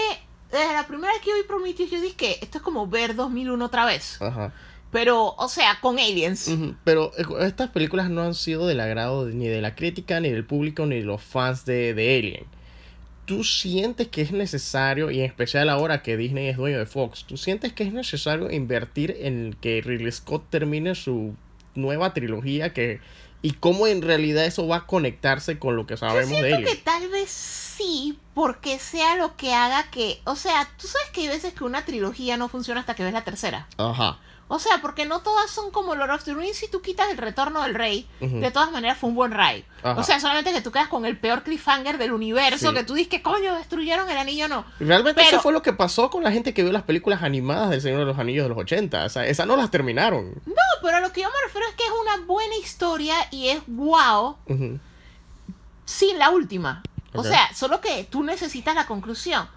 desde la primera vez que yo vi Prometheus, yo dije que esto es como ver 2001 otra vez. Ajá. Pero, o sea, con aliens. Pero eh, estas películas no han sido del agrado ni de la crítica, ni del público, ni de los fans de, de Alien. ¿Tú sientes que es necesario, y en especial ahora que Disney es dueño de Fox, ¿tú sientes que es necesario invertir en que Ridley Scott termine su nueva trilogía? que ¿Y cómo en realidad eso va a conectarse con lo que Yo sabemos de siento Alien? que tal vez sí, porque sea lo que haga que. O sea, tú sabes que hay veces que una trilogía no funciona hasta que ves la tercera. Ajá. O sea, porque no todas son como Lord of the Rings. Si tú quitas el retorno del rey, de todas maneras fue un buen ride. Ajá. O sea, solamente que tú quedas con el peor cliffhanger del universo. Sí. Que tú dices que coño, destruyeron el anillo, no. Realmente Pero- eso fue lo que pasó con la gente que vio las películas animadas del Señor de los Anillos de los 80. O sea, esas no las terminaron. No, pero a lo que yo me refiero es que es una buena historia y es wow sin la última. O sea, solo que tú necesitas la conclusión.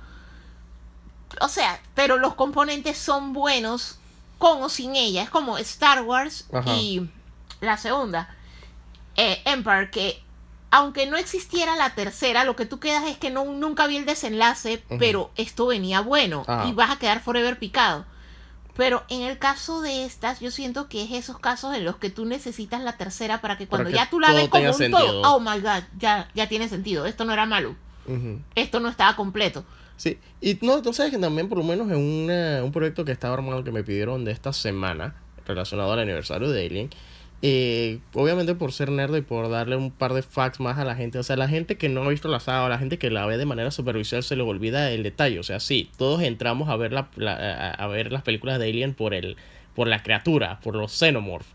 O sea, pero los componentes son buenos con o sin ella. Es como Star Wars Ajá. y la segunda, eh, Empire, que aunque no existiera la tercera, lo que tú quedas es que no, nunca vi el desenlace, pero esto venía bueno Ajá. y vas a quedar forever picado. Pero en el caso de estas, yo siento que es esos casos en los que tú necesitas la tercera para que cuando que ya tú la ves como un sentido. todo, oh my god, ya, ya tiene sentido. Esto no era malo. Esto no estaba completo. Sí, y no, tú sabes que también por lo menos en una- un proyecto que estaba armado que me pidieron de esta semana, relacionado al aniversario de Alien, eh, obviamente por ser nerd y por darle un par de facts más a la gente, o sea, la gente que no ha visto la saga la gente que la ve de manera superficial se le olvida el detalle, o sea, sí, todos entramos a ver, la, la- a, ver las películas de Alien por, el, por la criatura, por los xenomorph.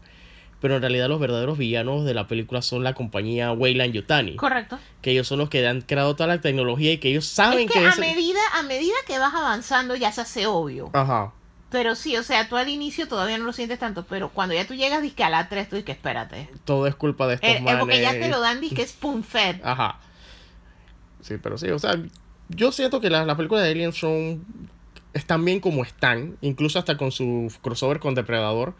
Pero en realidad los verdaderos villanos de la película son la compañía Weyland Yutani. Correcto. Que ellos son los que han creado toda la tecnología y que ellos saben es que, a ese- medida, a medida que vas avanzando ya se hace obvio. Ajá. Pero sí, o sea, tú al inicio todavía no lo sientes tanto, pero cuando ya tú llegas disque a la 3, tú dices, espérate. todo es culpa de estos Eh, eh, porque ya manes. te lo dan disque spoon [LAUGHS] fed. Ajá. Sí, pero sí, o sea, yo siento que las, las películas de Alien son. están bien como están, incluso hasta con su crossover con Depredador.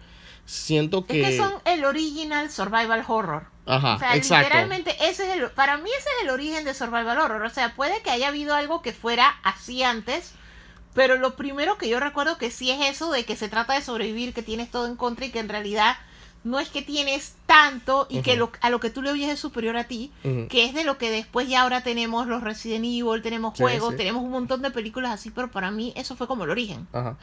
Siento que. Es que son el original survival horror. Ajá, o sea, exacto. literalmente ese es el, para mí ese es el origen de survival horror. O sea, puede que haya habido algo que fuera así antes, pero lo primero que yo recuerdo que sí es eso de que se trata de sobrevivir, que tienes todo en contra y que en realidad no es que tienes tanto y que lo, a lo que tú le oyes es superior a ti, que es de lo que después ya ahora tenemos los Resident Evil, tenemos Sí, juegos, sí. tenemos un montón de películas así, pero para mí eso fue como el origen. Ajá.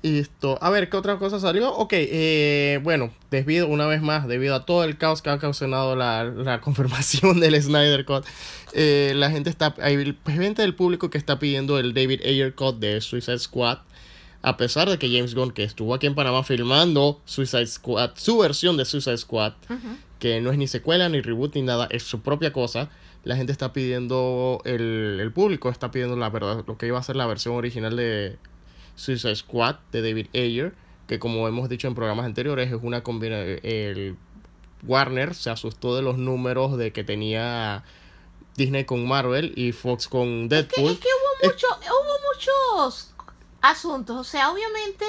Y esto, a ver, ¿qué otra cosa salió? Ok, eh, bueno, debido, una vez más, debido a todo el caos que ha causado la, la [LAUGHS] confirmación del Snyder Cut, eh, la gente está, hay gente del público que está pidiendo el David Ayer Cut de Suicide Squad, a pesar de que James Gunn, que estuvo aquí en Panamá filmando Suicide Squad, su versión de Suicide Squad, que no es ni secuela, ni reboot, ni nada, es su propia cosa. La gente está pidiendo, el, el público está pidiendo la verdad, lo que iba a ser la versión original de Suicide Squad de David Ayer, que como hemos dicho en programas anteriores, es una combinación. El Warner se asustó de los números de que tenía Disney con Marvel y Fox con Deadpool. es que hubo, mucho, hubo muchos asuntos. O sea, obviamente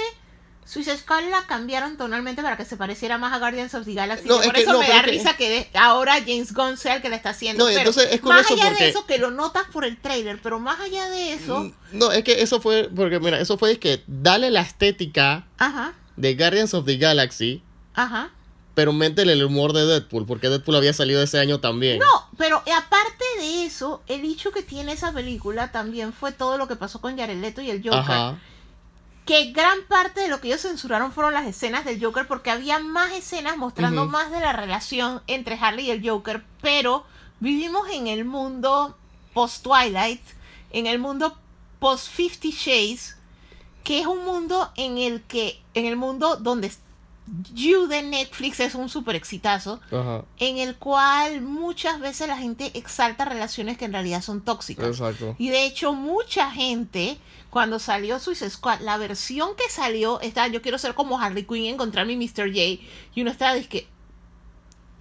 Suicide Squad la cambiaron tonalmente para que se pareciera más a Guardians of the Galaxy. No, es por que eso no, me da es que- risa que de- ahora James Gunn sea el que la está haciendo. No, pero entonces es más allá porque- de eso, que lo notas por el trailer, pero más allá de eso, No, es que eso fue, porque mira, eso fue que dale la estética ajá, de Guardians of the Galaxy, ajá. pero métele el humor de Deadpool, porque Deadpool había salido ese año también. No, pero aparte de eso, el hecho que tiene esa película también fue todo lo que pasó con Jared Leto y el Joker. Ajá. Que gran parte de lo que ellos censuraron fueron las escenas del Joker porque había más escenas mostrando más de la relación entre Harley y el Joker, pero vivimos en el mundo post Twilight, en el mundo post Fifty Shades, que es un mundo en el que en el mundo donde You de Netflix es un super exitazo, Ajá. en el cual muchas veces la gente exalta relaciones que en realidad son tóxicas. Exacto. Y de hecho, mucha gente, cuando salió Suicide Squad, la versión que salió, está, yo quiero ser como Harley Quinn y encontrar mi Mr. J. Y uno estaba, que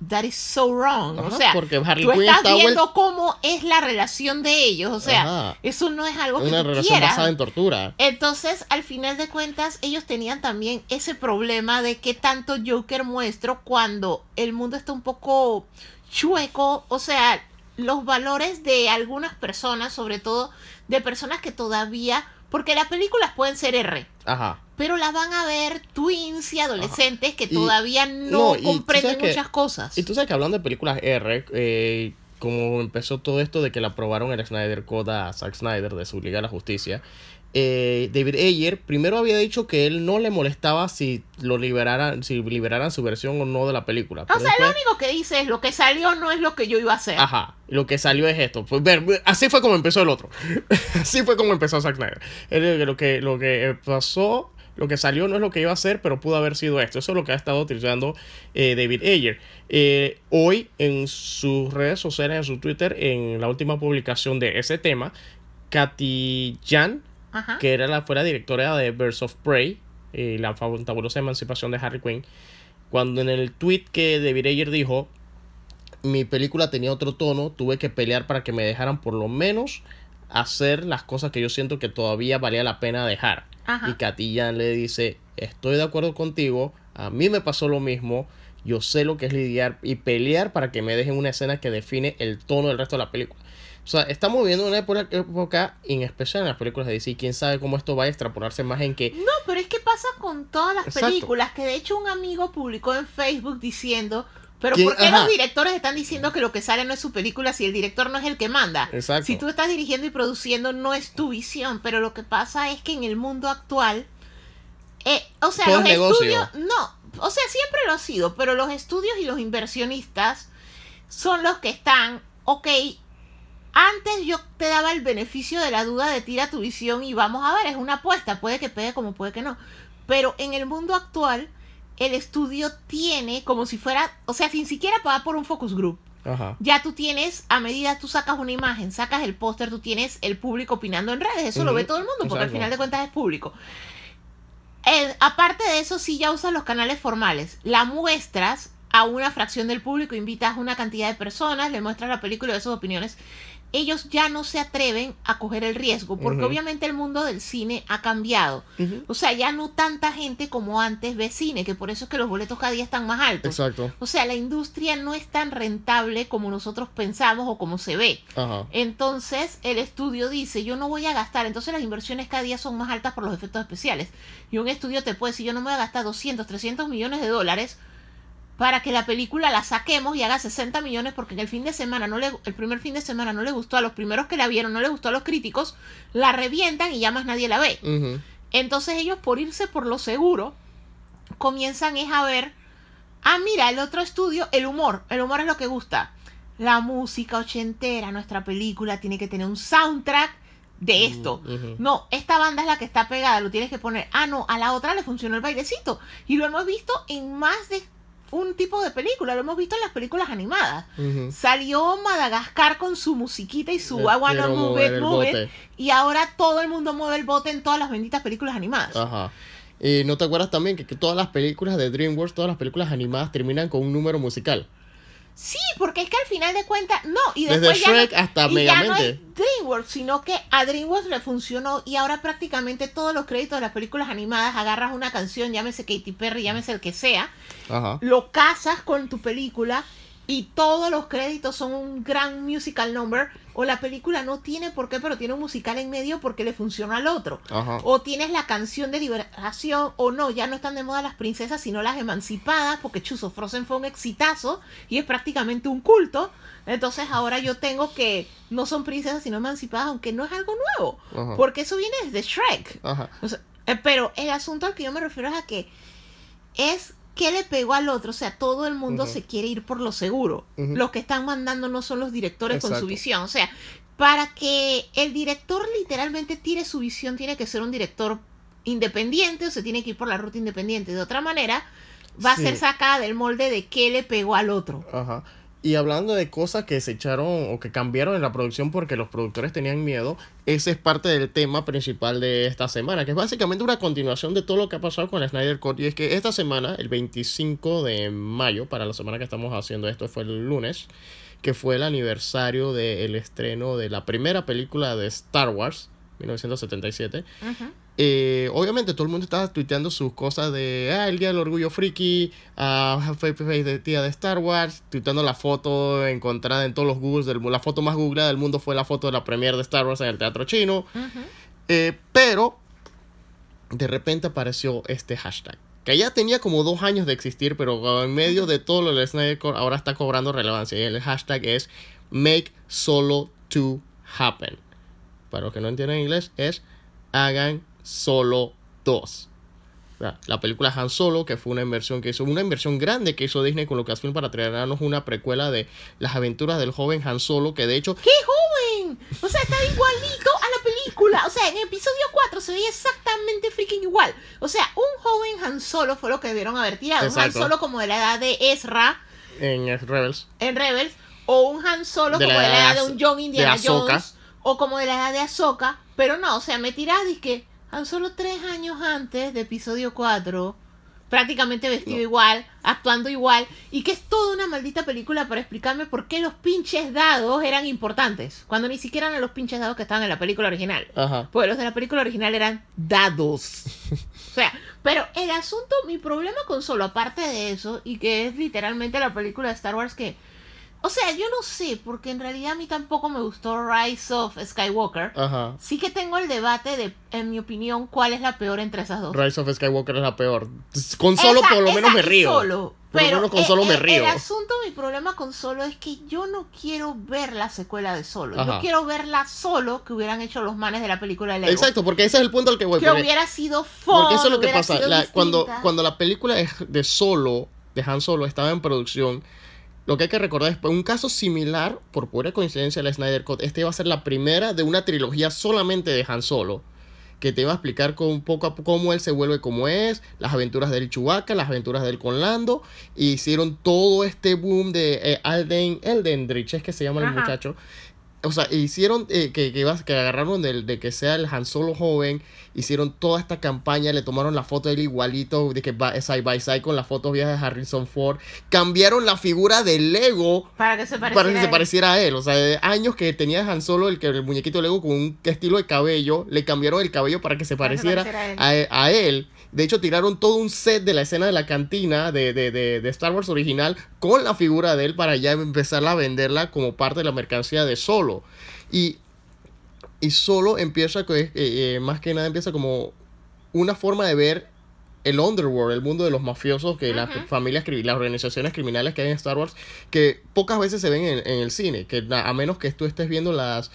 that is so wrong. Ajá, o sea, porque Harley tú estás está viendo cómo es la relación de ellos. O sea, Ajá. eso no es algo que Una relación quieras. basada en tortura. Entonces, al final de cuentas, ellos tenían también ese problema de qué tanto Joker muestro cuando el mundo está un poco chueco. O sea, los valores de algunas personas, sobre todo de personas que todavía. Porque las películas pueden ser R, Ajá. pero las van a ver twins y adolescentes que Y- todavía no, comprenden que- muchas cosas. Y tú sabes que hablando de películas R, eh, como empezó todo esto de que le aprobaron el Snyder Code a Zack Snyder de su Liga de la Justicia, eh, David Ayer primero había dicho que él no le molestaba si lo liberaran, si liberaran su versión o no de la película. o pero sea, lo después- único que dice es lo que salió no es lo que yo iba a hacer. Ajá, lo que salió es esto. Pues ver, así fue como empezó el otro. [LAUGHS] así fue como empezó Zack Snyder. Lo que, lo que pasó lo que salió no es lo que iba a ser, pero pudo haber sido esto. Eso es lo que ha estado utilizando eh, David Ayer. Eh, hoy en sus redes sociales, en su Twitter, en la última publicación de ese tema, Katy Jan, Ajá. que era la fuera directora de Birds of Prey, eh, la fabulosa emancipación de Harley Quinn, cuando en el tweet que David Ayer dijo, mi película tenía otro tono, tuve que pelear para que me dejaran por lo menos hacer las cosas que yo siento que todavía valía la pena dejar. Ajá. Y Katy Jan le dice, estoy de acuerdo contigo, a mí me pasó lo mismo, yo sé lo que es lidiar y pelear para que me dejen una escena que define el tono del resto de la película. O sea, estamos viviendo una época, época, en especial en las películas de DC, quién sabe cómo esto va a extrapolarse más en que... No, pero es que pasa con todas las Exacto. películas, que de hecho un amigo publicó en Facebook diciendo, pero ¿Quién? ¿por qué Ajá. los directores están diciendo que lo que sale no es su película si el director no es el que manda? Exacto. Si tú estás dirigiendo y produciendo no es tu visión, pero lo que pasa es que en el mundo actual, eh, o sea, Todo los negocio. estudios, no, o sea, siempre lo ha sido, pero los estudios y los inversionistas son los que están, ok, antes yo te daba el beneficio de la duda de tira tu visión y vamos a ver, es una apuesta, puede que pegue como puede que no. Pero en el mundo actual, el estudio tiene como si fuera, o sea, sin siquiera pagar por un focus group. Ajá. Ya tú tienes, a medida tú sacas una imagen, sacas el póster, tú tienes el público opinando en redes, eso lo ve todo el mundo, porque al final de cuentas es público. Aparte de eso, sí ya usas los canales formales. La muestras a una fracción del público, invitas a una cantidad de personas, le muestras la película y de sus opiniones. Ellos ya no se atreven a coger el riesgo, porque obviamente el mundo del cine ha cambiado. O sea, ya no tanta gente como antes ve cine, que por eso es que los boletos cada día están más altos. Exacto. O sea, la industria no es tan rentable como nosotros pensamos o como se ve. Entonces, el estudio dice, yo no voy a gastar. Entonces, las inversiones cada día son más altas por los efectos especiales. Y un estudio te puede decir, yo no me voy a gastar 200, 300 millones de dólares para que la película la saquemos y haga 60 millones porque en el fin de semana no le el primer fin de semana no le gustó a los primeros que la vieron, no le gustó a los críticos, la revientan y ya más nadie la ve. Entonces ellos por irse por lo seguro comienzan es a ver, ah mira, el otro estudio, el humor, el humor es lo que gusta. La música ochentera, nuestra película tiene que tener un soundtrack de esto. No, esta banda es la que está pegada, lo tienes que poner. Ah, no, a la otra le funcionó el bailecito. Y lo hemos visto en más de un tipo de película, lo hemos visto en las películas animadas. Salió Madagascar con su musiquita y su I wanna quiero move move. Y ahora todo el mundo mueve el bote en todas las benditas películas animadas. Ajá. Y no te acuerdas también que, que todas las películas de DreamWorks, todas las películas animadas terminan con un número musical. Sí, porque es que al final de cuentas, no, y Desde después ya Shrek no, hasta y ya no hay DreamWorks, sino que a DreamWorks le funcionó y ahora prácticamente todos los créditos de las películas animadas agarras una canción, llámese Katy Perry, llámese el que sea, Ajá. lo casas con tu película y todos los créditos son un gran musical number o la película no tiene por qué, pero tiene un musical en medio porque le funciona al otro. Ajá. O tienes la canción de liberación, o no, ya no están de moda las princesas, sino las emancipadas, porque Chuzo Frozen fue un exitazo y es prácticamente un culto. Entonces ahora yo tengo que no son princesas, sino emancipadas, aunque no es algo nuevo, Ajá. porque eso viene desde Shrek. Ajá. O sea, eh, pero el asunto al que yo me refiero es a que es qué le pegó al otro. O sea, todo el mundo se quiere ir por lo seguro. Los que están mandando no son los directores con su visión. O sea, para que el director literalmente tire su visión, tiene que ser un director independiente o se tiene que ir por la ruta independiente. De otra manera, va Sí. a ser sacada del molde de qué le pegó al otro. Ajá. Y hablando de cosas que se echaron o que cambiaron en la producción porque los productores tenían miedo, ese es parte del tema principal de esta semana, que es básicamente una continuación de todo lo que ha pasado con el Snyder Cut. Y es que esta semana, el 25 de mayo, para la semana que estamos haciendo esto, fue el lunes, que fue el aniversario del estreno de la primera película de Star Wars, 1977. Ujú. Eh, obviamente todo el mundo estaba tuiteando sus cosas de ah, el día del orgullo friki, ah, Happy Face de de Star Wars, tuiteando la foto encontrada en todos los Googles, del, la foto más googleada del mundo fue la foto de la premiere de Star Wars en el teatro chino. Eh, pero de repente apareció este hashtag. Que ya tenía como dos años de existir, pero en medio de todo lo del Snyder ahora está cobrando relevancia. Y el hashtag es Make Solo 2 Happen. Para los que no entienden inglés, es hagan Solo 2. O sea, La película Han Solo, que fue una inversión que hizo, una inversión grande que hizo Disney con Lucasfilm para traernos una precuela de las aventuras del joven Han Solo, que de hecho ¡Qué joven! O sea, está igualito a la película. o sea, en episodio 4 se veía exactamente freaking igual. O sea, un joven Han Solo fue lo que debieron haber tirado. Un Han. Solo como de la edad de Ezra En Rebels. en Rebels, o un Han Solo De como la de la edad de un John Indiana. Jones, o como de la edad de Ahsoka, pero no, o sea, me tirás y que Han Solo tres años antes de episodio 4, prácticamente vestido igual, actuando igual, y que es toda una maldita película para explicarme por qué los pinches dados eran importantes, cuando ni siquiera eran los pinches dados que estaban en la película original. Ajá. Pues los de la película original eran dados. [LAUGHS] O sea, pero el asunto, mi problema con solo, aparte de eso, y que es literalmente la película de Star Wars que. O sea, yo no sé, porque en realidad a mí tampoco me gustó Rise of Skywalker. Ajá. Sí que tengo el debate de, en mi opinión, cuál es la peor entre esas dos. Rise of Skywalker es la peor. Con solo Esa- por lo menos me río. Solo, Por lo pero menos con eh, Solo me río. El asunto, mi problema con Solo es que yo no quiero ver la secuela de Solo. Ajá. Yo quiero verla solo que hubieran hecho los manes de la película de Lego. Exacto, porque ese es el punto al que voy. que hubiera sido fun, Porque eso es lo que pasa. la- cuando, cuando la película de, de Solo, de Han Solo, estaba en producción, lo que hay que recordar es un caso similar, por pura coincidencia, la Snyder Cut. Este iba a ser la primera de una trilogía solamente de Han Solo. Que te iba a explicar con poco a poco cómo él se vuelve como es, las aventuras del Chewbacca, las aventuras del con Lando. Y hicieron todo este boom de eh, Alden, Eldendrich, es que se llama el muchacho. O sea, hicieron eh, que, que, que agarraron del- de, que sea el Han Solo joven, hicieron toda esta campaña, le tomaron la foto de él igualito, de que va side by side con las fotos viejas de Harrison Ford, cambiaron la figura del Lego para que se pareciera para que a se él. pareciera a él. O sea, de años que tenía Han Solo, el, que, el muñequito Lego con un estilo de cabello, le cambiaron el cabello para que se Para que se pareciera pareciera a a, a él. De hecho, tiraron todo un set de la escena de la cantina de, de, de, de Star Wars original con la figura de él para ya empezarla a venderla como parte de la mercancía de Solo. Y, y Solo empieza, que, eh, eh, más que nada, empieza como una forma de ver el underworld, el mundo de los mafiosos, que las familias, las organizaciones criminales que hay en Star Wars, que pocas veces se ven en, en el cine, que a menos que tú estés viendo las...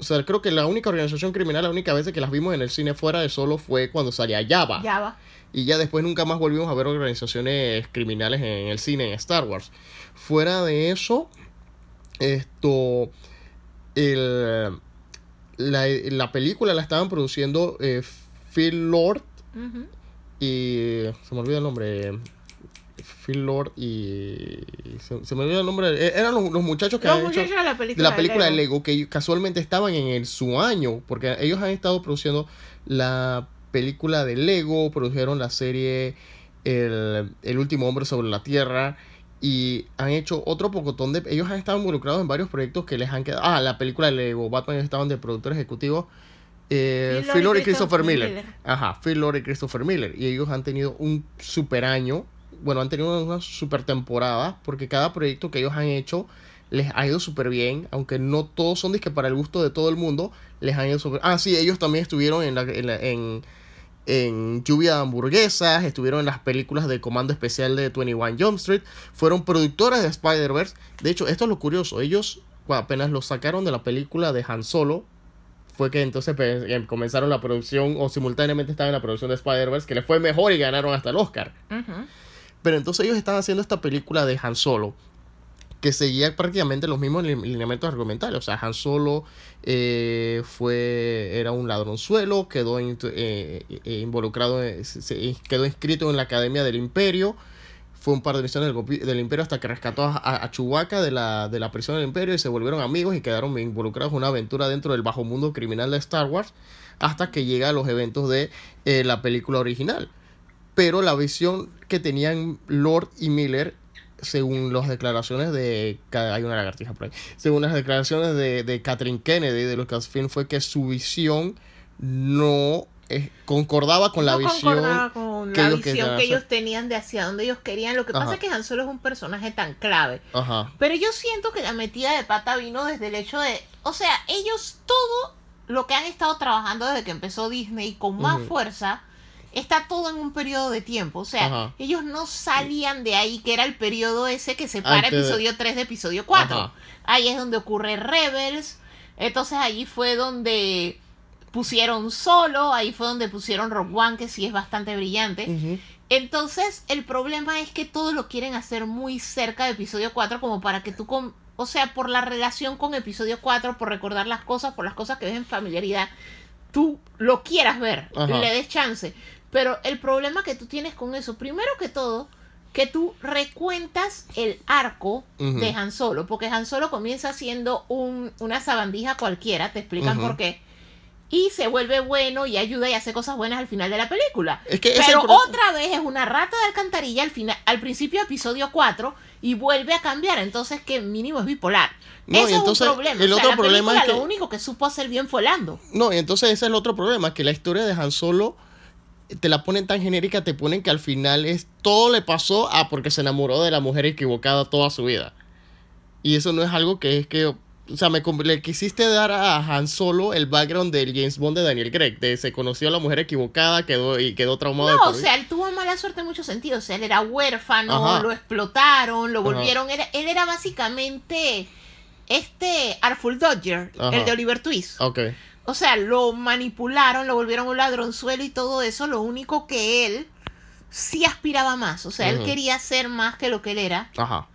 O sea, creo que la única organización criminal, la única vez que las vimos en el cine fuera de solo fue cuando salía Java. Ya va. Y ya después nunca más volvimos a ver organizaciones criminales en el cine, en Star Wars. Fuera de eso, esto. El, la, la película la estaban produciendo eh, Phil Lord y. Se me olvida el nombre. Phil Lord y. Se, se me olvida el nombre. eh, Eran los, los muchachos que Los hecho de la de película la película de Lego. Lego que casualmente estaban en el, su año, porque ellos han estado produciendo la película de Lego, produjeron la serie El, El último hombre sobre la tierra y han hecho otro pocotón de... Ellos han estado involucrados en varios proyectos que les han quedado... Ah, la película de Lego, Batman estaban de productor ejecutivo. Eh, Phil Lord y Christopher Miller. Miller. Ajá, Phil Lord y Christopher Miller. Y ellos han tenido un super año. Bueno, han tenido una super temporada. Porque cada proyecto que ellos han hecho les ha ido súper bien. Aunque no todos son disque para el gusto de todo el mundo. Les han ido súper. Ah, sí, ellos también estuvieron en, la, en, la- en, en Lluvia de Hamburguesas. Estuvieron en las películas de Comando Especial de 21 Jump Street. Fueron productores de Spider-Verse. De hecho, esto es lo curioso. Ellos apenas lo sacaron de la película de Han Solo fue que entonces pe- em, comenzaron la producción o simultáneamente estaban en la producción de Spider-Verse que les fue mejor y ganaron hasta el Oscar. Ujú. Pero entonces ellos estaban haciendo esta película de Han Solo que seguía prácticamente los mismos li- lineamientos argumentales. O sea, Han Solo eh, fue era un ladronzuelo, quedó eh, eh, involucrado, en- se- se- quedó inscrito en la Academia del Imperio. Fue un par de misiones del, Imperio hasta que rescató a, a, Chewbacca de la, de la prisión del Imperio y se volvieron amigos y quedaron involucrados en una aventura dentro del bajo mundo criminal de Star Wars hasta que llega a los eventos de eh, la película original. Pero la visión que tenían Lord y Miller, según las declaraciones de... Hay una lagartija por ahí. Según las declaraciones de, de Catherine Kennedy de Lucasfilm fue que su visión no eh, concordaba con la visión... con que la ellos visión que ellos tenían de hacia dónde ellos querían. Lo que Ajá. pasa es que Han Solo es un personaje tan clave. Ajá. Pero yo siento que la metida de pata vino desde el hecho de, o sea, ellos todo lo que han estado trabajando desde que empezó Disney con más fuerza está todo en un periodo de tiempo. O sea, Ajá. ellos no salían de ahí, que era el periodo ese que separa Antes de- episodio 3 de episodio 4. Ajá. Ahí es donde ocurre Rebels. Entonces ahí fue donde pusieron solo, ahí fue donde pusieron Rock One, que sí es bastante brillante. Entonces, el problema es que todo lo quieren hacer muy cerca de episodio 4 como para que tú... com- o sea, por la relación con episodio 4, por recordar las cosas, por las cosas que ves en familiaridad, tú lo quieras ver Ajá. le des chance. Pero el problema que tú tienes con eso, primero que todo, que tú recuentas el arco de Han Solo, porque Han Solo comienza siendo un, una sabandija cualquiera, te explican por qué. Y se vuelve bueno y ayuda y hace cosas buenas al final de la película. Es que ese Pero otra vez es una rata de alcantarilla al final, al principio de episodio 4 y vuelve a cambiar. Entonces que mínimo es bipolar. No, Eso y entonces, es un problema. el O sea, otro la problema es que- lo único que supo hacer bien fue Lando. No, y entonces ese es el otro problema, que la historia de Han Solo te la ponen tan genérica, te ponen que al final es todo le pasó a porque se enamoró de la mujer equivocada toda su vida. Y eso no es algo que es que, o sea, me le quisiste dar a Han Solo el background del James Bond de Daniel Craig, de se conoció a la mujer equivocada, quedó y quedó traumado No, o sea, él tuvo mala suerte en muchos sentidos. O sea, él era huérfano, Ajá. lo explotaron, lo volvieron. Era, él era básicamente este Artful Dodger, Ajá. el de Oliver Twist. Ok, O sea, lo manipularon, lo volvieron un ladronzuelo y todo eso. Lo único que él sí aspiraba más. O sea, él quería ser más que lo que él era. ajá,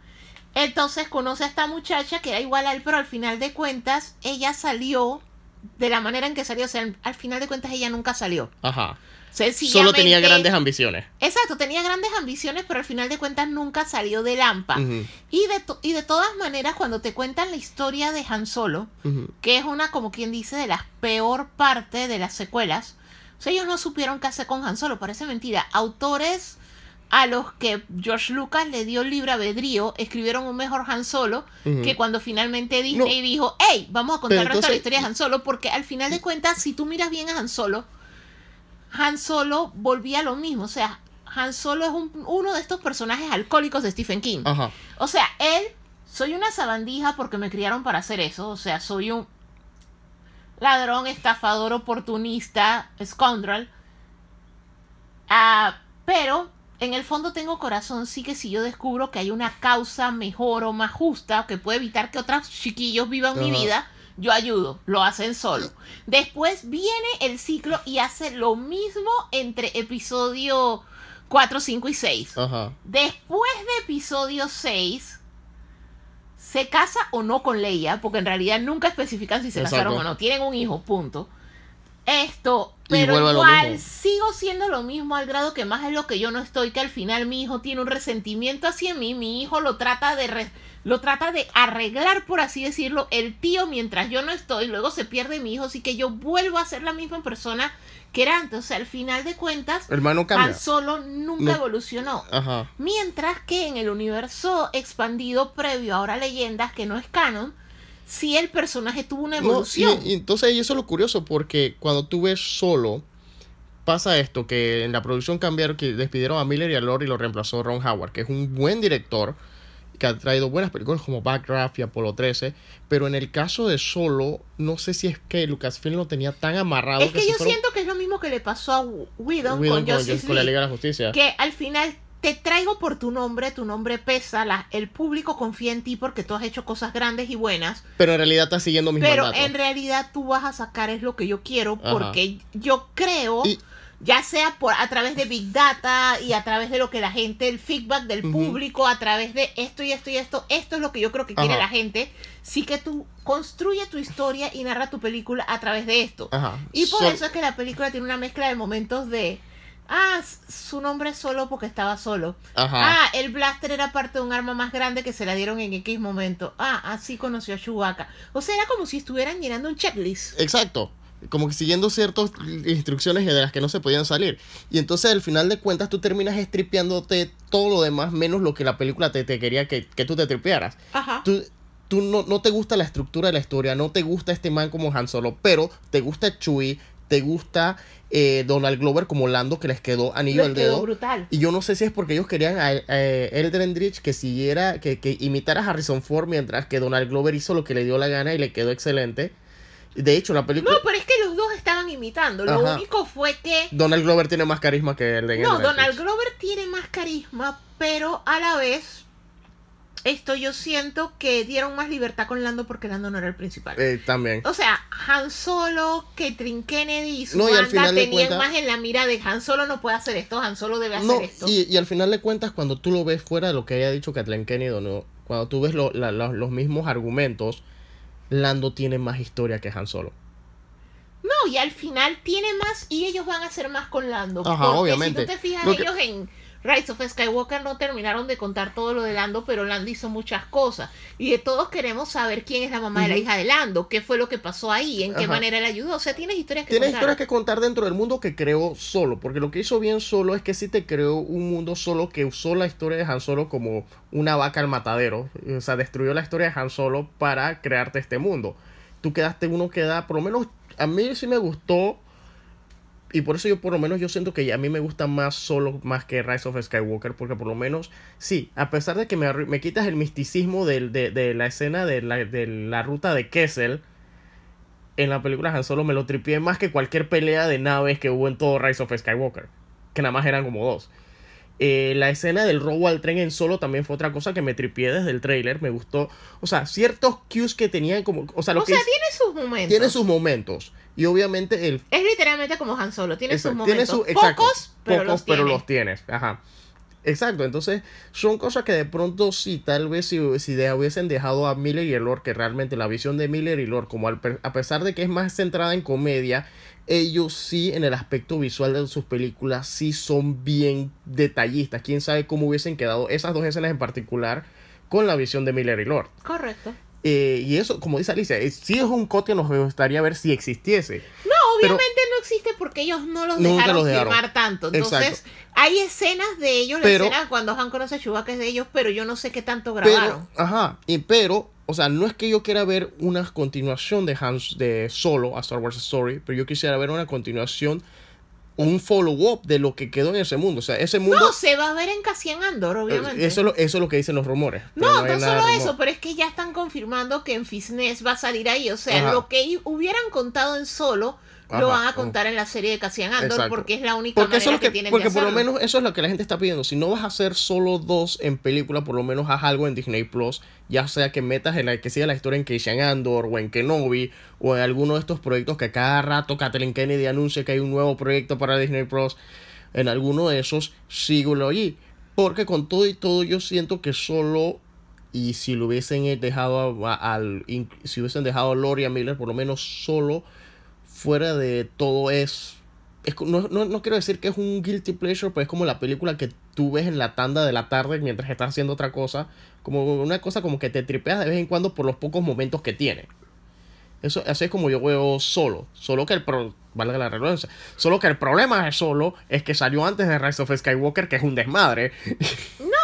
Entonces conoce a esta muchacha que era igual a él, pero al final de cuentas ella salió de la manera en que salió. O sea, al final de cuentas ella nunca salió. ajá. Sencillamente, Solo tenía grandes ambiciones. Exacto, tenía grandes ambiciones, pero al final de cuentas nunca salió del AMPA. Ujú, y, de y de todas maneras, cuando te cuentan la historia de Han Solo, que es una, como quien dice, de las peor parte de las secuelas, o sea, ellos no supieron qué hacer con Han Solo, parece mentira. Autores a los que George Lucas le dio libre albedrío escribieron un mejor Han Solo que cuando finalmente Disney No. dijo, hey, vamos a contar Pero el resto de la historia de Han Solo, porque al final de cuentas, si tú miras bien a Han Solo, Han Solo volvía a lo mismo, o sea, Han Solo es un- uno de estos personajes alcohólicos de Stephen King. Ajá. O sea, él, soy una sabandija porque me criaron para hacer eso. O sea, soy un ladrón, estafador, oportunista, scoundrel. Ah, pero en el fondo tengo corazón, sí que si yo descubro que hay una causa mejor o más justa que puede evitar que otros chiquillos vivan mi vida, yo ayudo, lo hacen solo. Después viene el ciclo y hace lo mismo entre episodio 4, 5 y 6. Ajá. Después de episodio 6, se casa o no con Leia, porque en realidad nunca especifican si se Exacto. casaron o no. Tienen un hijo, punto. Esto, pero igual sigo siendo lo mismo al grado que más es lo que yo no estoy, que al final mi hijo tiene un resentimiento hacia mí, mi hijo lo trata de re- lo trata de arreglar, por así decirlo, el tío mientras yo no estoy, luego se pierde mi hijo, así que yo vuelvo a ser la misma persona que era antes. O sea, al final de cuentas, Hermano cambia. Han Solo nunca No. evolucionó. Ajá. Mientras que en el universo expandido previo ahora leyendas que no es canon, sí el personaje tuvo una No, y, evolución. y entonces y eso es lo curioso porque cuando tú ves solo pasa esto que en la producción cambiaron que despidieron a Miller y a Lord y lo reemplazó Ron Howard que es un buen director que ha traído buenas películas como Backdraft y Apolo 13 pero en el caso de solo no sé si es que Lucasfilm lo tenía tan amarrado es que yo fueron- siento que es lo mismo que le pasó a Whedon, Whedon con con, con la Liga de la Justicia que al final te traigo por tu nombre, tu nombre pesa, la- el público confía en ti porque tú has hecho cosas grandes y buenas, pero en realidad está siguiendo mis pero mandatos en realidad tú vas a sacar es lo que yo quiero Ajá. porque yo creo Y- ya sea por a través de big data y a través de lo que la gente el feedback del público a través de esto y esto y esto esto es lo que yo creo que quiere la gente sí que tú construye tu historia y narra tu película a través de esto. Ajá. y por eso es que la película tiene una mezcla de momentos de ah su nombre es solo porque estaba solo. Ajá. ah el blaster era parte de un arma más grande que se la dieron en X momento. Ah así conoció a Chewbacca. O sea era como si estuvieran llenando un checklist. Exacto. Como que siguiendo ciertas instrucciones de las que no se podían salir. Y entonces al final de cuentas tú terminas estripeándote todo lo demás menos lo que la película te, te quería que, que tú te tripearas. ajá Tú, tú no, no te gusta la estructura de la historia, no te gusta este man como Han Solo, pero te gusta Chewie, te gusta eh, Donald Glover como Lando que les quedó anillo Les al quedó dedo. brutal Y yo no sé si es porque ellos querían a, a que siguiera, que, que imitara a Harrison Ford mientras que Donald Glover hizo lo que le dio la gana y le quedó excelente. De hecho, la película... No, pero es que imitando. Lo Ajá. único fue que. Donald Glover tiene más carisma que el de No. Donald Glover tiene más carisma, pero a la vez. Esto yo siento que dieron más libertad con Lando porque Lando no era el principal. Eh, también. O sea, Han Solo, Kathleen Kennedy y su No, banda tenían más en la mira de Han Solo no puede hacer esto, Han Solo debe hacer No, esto. y, y al final de cuentas, cuando tú lo ves fuera de lo que haya dicho Kathleen Kennedy no, cuando tú ves lo- la- la- los mismos argumentos, Lando tiene más historia que Han Solo. No, y al final tiene más y ellos van a hacer más con Lando. Ajá, porque obviamente. si tú te fijas, Lo que- ellos en Rise of Skywalker no terminaron de contar todo lo de Lando, pero Lando hizo muchas cosas. Y de todos queremos saber quién es la mamá de la hija de Lando, qué fue lo que pasó ahí, en qué Ajá. manera le ayudó. O sea, tienes historias que Tienes contar. historias que contar dentro del mundo que creó solo, porque lo que hizo bien solo es que sí te creó un mundo solo que usó la historia de Han Solo como una vaca al matadero, o sea, destruyó la historia de Han Solo para crearte este mundo. Tú quedaste uno que da, por lo menos a mí sí me gustó y por eso yo por lo menos yo siento que a mí me gusta más solo más que Rise of Skywalker porque por lo menos sí a pesar de que me, me quitas el misticismo del- de, de la escena de la, de la ruta de Kessel en la película Han Solo me lo tripié más que cualquier pelea de naves que hubo en todo Rise of Skywalker que nada más eran como dos Eh, la escena del robo al tren en solo también fue otra cosa que me tripié desde el trailer me gustó o sea ciertos cues que tenían como o sea lo o que sea, es- tiene sus momentos. tiene sus momentos y obviamente el Es literalmente como Han Solo, tiene sus momentos. tiene su- exacto, pocos, pero pocos, los pero tiene. los tienes. Ajá. Exacto, entonces son cosas que de pronto sí, tal vez si, si de- hubiesen dejado a Miller y el Lord, que realmente la visión de Miller y Lord, como al a pesar de que es más centrada en comedia, ellos sí en el aspecto visual de sus películas sí son bien detallistas. Quién sabe cómo hubiesen quedado esas dos escenas en particular con la visión de Miller y Lord. Correcto. Eh, y eso, como dice Alicia, es- sí es un cot que nos gustaría ver si existiese. No, Pero- obviamente no existe porque ellos no los dejaron, los dejaron. filmar tanto. Entonces, Exacto. hay escenas de ellos, Pero- la escena cuando Han conoce a Chewbacca es de ellos, pero yo no sé qué tanto Pero, grabaron. ajá, y pero, o sea, no es que yo quiera ver una continuación de Hans de Solo a Star Wars Story, pero yo quisiera ver una continuación, un follow-up de lo que quedó en ese mundo. O sea, ese mundo. no, se va a ver en Cassian Andor, obviamente. eso, es lo, eso es lo que dicen los rumores. no, no solo eso, pero es que ya están confirmando que en Fisnes va a salir ahí. O sea, Ajá. lo que hubieran contado en solo, lo van a contar en la serie de Cassian Andor, Exacto. porque es la única Porque, eso manera es que, lo que, tienen porque de por lo menos eso es lo que la gente está pidiendo. Si no vas a hacer solo dos en película, por lo menos haz algo en Disney Plus. Ya sea que metas en la que siga la historia en Keishan Andor o en Kenobi o en alguno de estos proyectos que cada rato Kathleen Kennedy anuncia que hay un nuevo proyecto para Disney Plus. En alguno de esos, síguelo allí. Porque con todo y todo, yo siento que solo. Y si lo hubiesen dejado a- a- al. Si hubiesen dejado a Lori a Miller, por lo menos solo fuera de todo es, es no, no, no quiero decir que es un guilty pleasure, pero es como la película que tú ves en la tanda de la tarde mientras estás haciendo otra cosa, como una cosa como que te tripeas de vez en cuando por los pocos momentos que tiene. Eso, así es como yo veo solo. Solo que el pro, valga la redundancia. Solo que el problema de solo es que salió antes de Rise of Skywalker, que es un desmadre.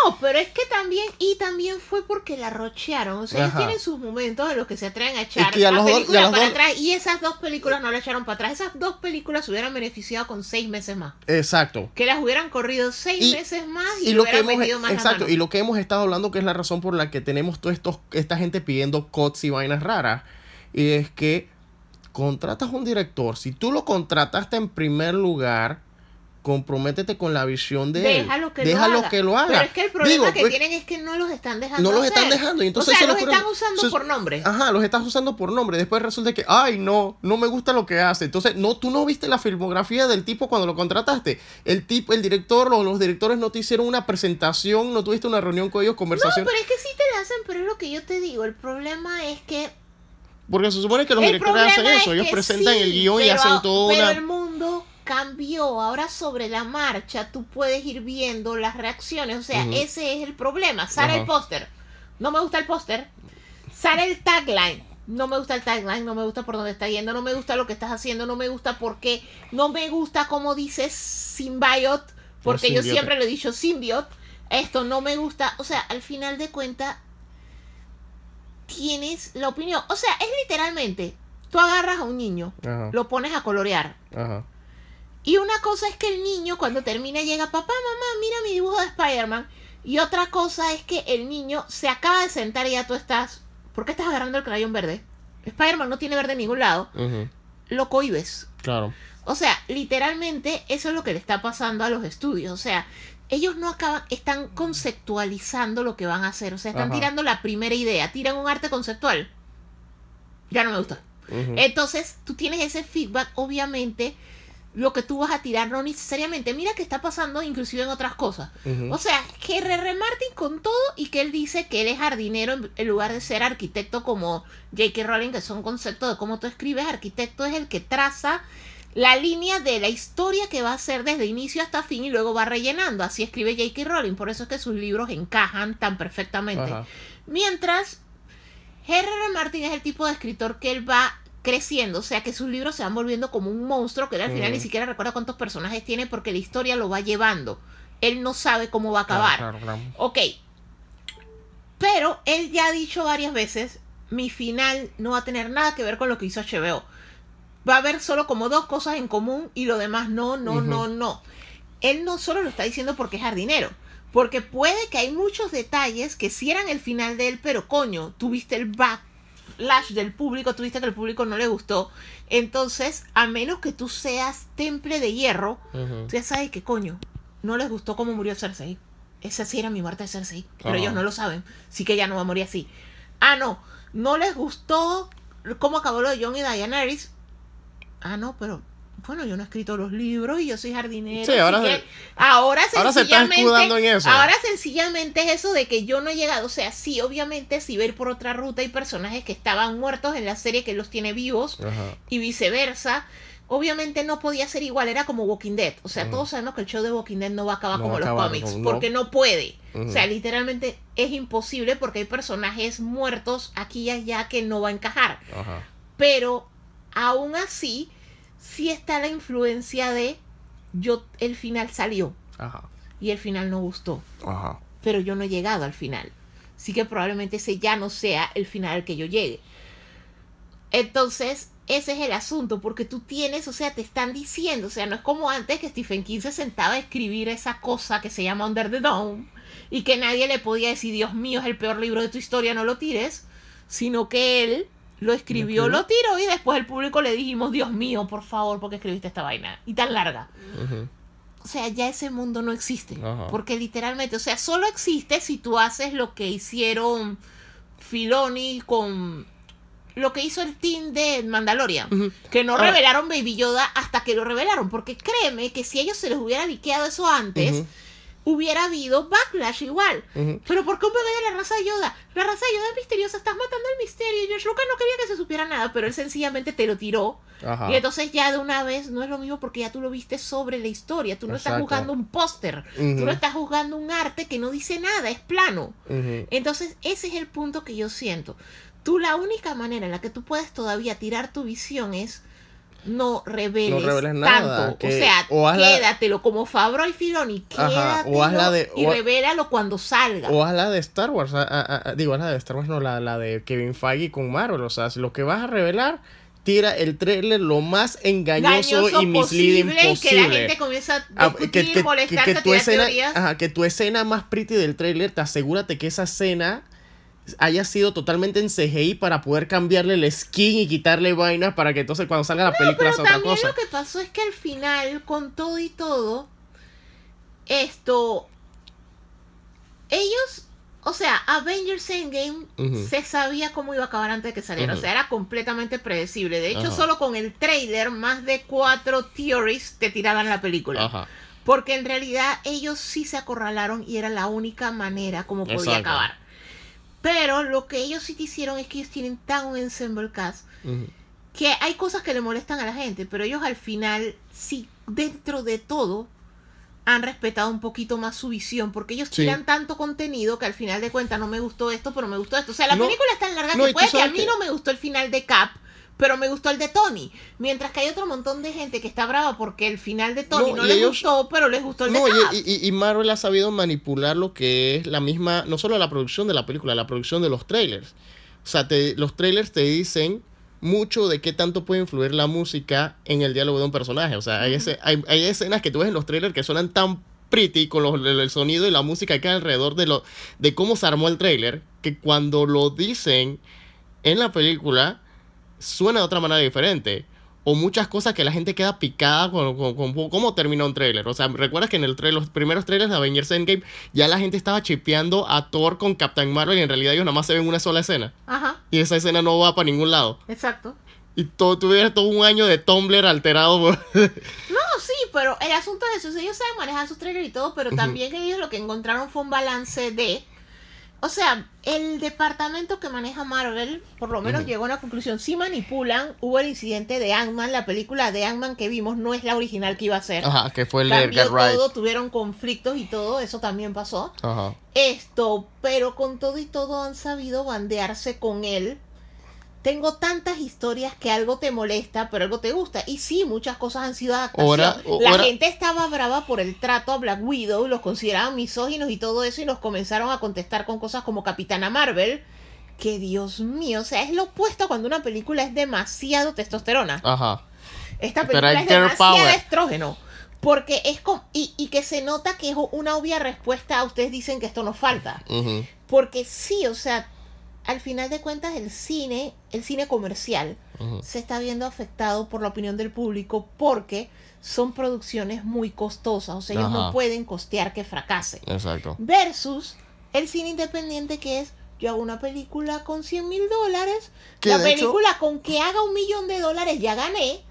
No, pero es que también, y también fue porque la rochearon. O sea, ellos tienen sus momentos en los que se atreven a echar que la dos- película para dos- atrás. Y esas dos películas no la echaron para atrás. Esas dos películas se hubieran beneficiado con seis meses más. Exacto. Que las hubieran corrido seis Y- meses más y, y lo que hubieran hemos metido más exacto y lo que hemos estado hablando que es la razón por la que tenemos toda esta gente pidiendo cuts y vainas raras y es que contratas un director si tú lo contrataste en primer lugar comprométete con la visión de él que déjalo lo haga. que lo haga Pero es que el problema Digo, que pues, tienen es que no los están dejando. no los están dejando y entonces o sea, los están usando por nombre. Ajá, los estás usando por nombre. Después resulta que, ay, no, no me gusta lo que hace. Entonces, no, tú no viste la filmografía del tipo cuando lo contrataste. El tipo, el director o los directores no te hicieron una presentación, no tuviste una reunión con ellos, No, conversación. pero es que sí te la hacen, pero es lo que yo te digo. El problema es que Porque se supone que los el directores hacen es eso. Ellos presentan sí, el guion y hacen todo pero una. el mundo cambió. Ahora sobre la marcha tú puedes ir viendo las reacciones. O sea, ese es el problema. Sale el póster. No me gusta el póster. Sale el tagline. No me gusta el tagline, no me gusta por dónde está yendo, no me gusta lo que estás haciendo, no me gusta porque no me gusta como dices symbiote, porque yo siempre lo he dicho symbiote. Esto no me gusta, o sea, al final de cuentas tienes la opinión. O sea, es literalmente, tú agarras a un niño, lo pones a colorear. ajá. Y una cosa es que el niño cuando termina llega, papá, mamá, mira mi dibujo de Spider-Man. Y otra cosa es que el niño se acaba de sentar y ya tú estás, ¿por qué estás agarrando el crayón verde? Spider-Man no tiene verde en ningún lado. ujú, Lo cohibes. Claro. O sea, literalmente eso es lo que le está pasando a los estudios. O sea, ellos no acaban, están conceptualizando lo que van a hacer. O sea, están Ajá. tirando la primera idea, tiran un arte conceptual. Ya no me gusta. Entonces, tú tienes ese feedback, obviamente, lo que tú vas a tirar, no necesariamente. Mira que está pasando inclusive en otras cosas. O sea, que R.R. Martin con todo y que él dice que él es jardinero en, lugar de ser arquitecto como J.K. Rowling, que son conceptos de cómo tú escribes. Arquitecto es el que traza la línea de la historia que va a ser desde inicio hasta fin y luego va rellenando. Así escribe J.K. Rowling. Por eso es que sus libros encajan tan perfectamente. Ajá. Mientras R.R. Martin es el tipo de escritor que él va creciendo, o sea que sus libros se van volviendo como un monstruo que él al final ni siquiera recuerda cuántos personajes tiene porque la historia lo va llevando. Él no sabe cómo va a acabar. Claro, claro, claro. Ok. Pero él ya ha dicho varias veces, mi final no va a tener nada que ver con lo que hizo HBO. Va a haber solo como dos cosas en común y lo demás no, no, no, no. Él no solo lo está diciendo porque es jardinero. Porque puede que hay muchos detalles que sí eran el final de él, pero coño, tuviste el backlash del público, tuviste que el público no le gustó. Entonces, a menos que tú seas temple de hierro. Tú ya sabes que coño, no les gustó cómo murió Cersei. Esa sí era mi muerte de Cersei, pero ellos no lo saben. Sí que ella no va a morir así. Ah, no, no les gustó cómo acabó lo de Jon y Daenerys. Ah, no, pero bueno, yo no he escrito los libros y yo soy jardinero. Sí, ahora se- ahora ahora se está escudando en eso. Ahora sencillamente es eso de que yo no he llegado. O sea, sí, obviamente, si ver por otra ruta hay personajes que estaban muertos en la serie que los tiene vivos Ajá. y viceversa. Obviamente no podía ser igual, era como Walking Dead. O sea, Ujú. todos sabemos que el show de Walking Dead no va a acabar No como los acabar, cómics, no, porque no puede. O sea, literalmente es imposible porque hay personajes muertos aquí y allá que no va a encajar. Pero aún así, sí está la influencia de yo, el final salió Ajá. y el final no gustó, Ajá. pero yo no he llegado al final. Así que probablemente ese ya no sea el final al que yo llegue. Entonces, ese es el asunto, porque tú tienes, o sea, te están diciendo, o sea, no es como antes que Stephen King se sentaba a escribir esa cosa que se llama Under the Dome y que nadie le podía decir, Dios mío, es el peor libro de tu historia, no lo tires, sino que él lo escribió, lo tiró y después el público le dijimos, Dios mío, por favor, porque escribiste esta vaina? Y tan larga. O sea, ya ese mundo no existe. Porque literalmente, o sea, solo existe si tú haces lo que hicieron Filoni con lo que hizo el team de Mandalorian. Que no revelaron Baby Yoda hasta que lo revelaron. Porque créeme que si ellos se les hubiera liqueado eso antes. Hubiera habido backlash igual. Ujú. Pero ¿por bebé de la raza de Yoda? La raza de Yoda es misteriosa, estás matando el misterio. George Lucas no quería que se supiera nada, pero él sencillamente te lo tiró. Ajá. Y entonces ya de una vez no es lo mismo porque ya tú lo viste sobre la historia. Tú no estás jugando un póster. Tú no estás jugando un arte que no dice nada, es plano. Entonces ese es el punto que yo siento. Tú la única manera en la que tú puedes todavía tirar tu visión es no reveles, No reveles nada, tanto. que- o sea, o quédatelo como Fabro y Filoni, quédatelo o hazla de- y o- revélalo cuando salga. O haz la de Star Wars. a- a- a- digo, haz la de Star Wars, no, la, la de Kevin Feige con Marvel. O sea, si lo que vas a revelar, tira el trailer lo más engañoso, y misleading posible, y que la posible. gente comienza a Ah, discutir, molestarse, tu tirar escena, ajá, que tu escena más pretty del trailer, te asegúrate que esa escena haya sido totalmente en CGI para poder cambiarle el skin y quitarle vainas para que entonces cuando salga la película Pero sea otra también cosa. lo que pasó es que al final, con todo y todo, esto, ellos, o sea, Avengers Endgame Ujú. se sabía cómo iba a acabar antes de que saliera, o Ujú. sea, era completamente predecible. De hecho, Ajá. solo con el trailer, más de cuatro theories te tiraban la película. Porque en realidad ellos sí se acorralaron y era la única manera como podía Exacto. acabar. Pero lo que ellos sí te hicieron es que ellos tienen tan un ensemble cast que hay cosas que le molestan a la gente, pero ellos al final, sí, dentro de todo, han respetado un poquito más su visión, porque ellos Sí. tiran tanto contenido que al final de cuentas no me gustó esto, pero me gustó esto. O sea, la No. película es tan larga No, que puede que a mí que- no me gustó el final de Cap, pero me gustó el de Tony. Mientras que hay otro montón de gente que está brava porque el final de Tony No, no, les ellos- gustó, pero les gustó el No, de y, Cap. y- y- y Marvel ha sabido manipular lo que es la misma, no solo la producción de la película, la producción de los trailers. O sea, te- los trailers te dicen mucho de qué tanto puede influir la música en el diálogo de un personaje. O sea, hay, ese- hay, hay escenas que tú ves en los trailers que suenan tan pretty con los- el, el sonido y la música que hay alrededor de, lo, de cómo se armó el trailer, que cuando lo dicen en la película suena de otra manera diferente. O muchas cosas que la gente queda picada con, con- con cómo terminó un trailer. O sea, recuerdas que en el trailer, los primeros trailers de Avengers Endgame ya la gente estaba chipeando a Thor con Captain Marvel y en realidad ellos nada más se ven una sola escena. Ajá, Y esa escena no va para ningún lado. exacto. Y todo, tuvieras todo un año de Tumblr alterado. por- [LAUGHS] No, sí, pero el asunto es eso. Ellos saben manejar sus trailers y todo, pero también ellos lo que encontraron fue un balance de. O sea, el departamento que maneja Marvel, por lo menos llegó a una conclusión. Sí manipulan. Hubo el incidente de Ant-Man. La película de Ant-Man que vimos no es la original que iba a ser. Ajá, que fue el de Cambió Wright. todo, tuvieron conflictos y todo. Eso también pasó. Ajá. Esto, pero con todo y todo han sabido bandearse con él. Tengo tantas historias que algo te molesta, pero algo te gusta. Y sí, muchas cosas han sido adaptación. Ahora- La ahora- gente estaba brava por el trato a Black Widow, los consideraban misóginos y todo eso, y nos comenzaron a contestar con cosas como Capitana Marvel. Que Dios mío, o sea, es lo opuesto cuando una película es demasiado testosterona. Ajá. Esta película es demasiado power. estrógeno. Porque es como. Y, y que se nota que es una obvia respuesta a ustedes dicen que esto nos falta. Porque sí, o sea, al final de cuentas el cine, el cine comercial, se está viendo afectado por la opinión del público porque son producciones muy costosas. O sea, ellos no pueden costear que fracase. Exacto. Versus el cine independiente que es, yo hago una película con 100 mil dólares, la hecho- película con que haga un millón de dólares ya gané,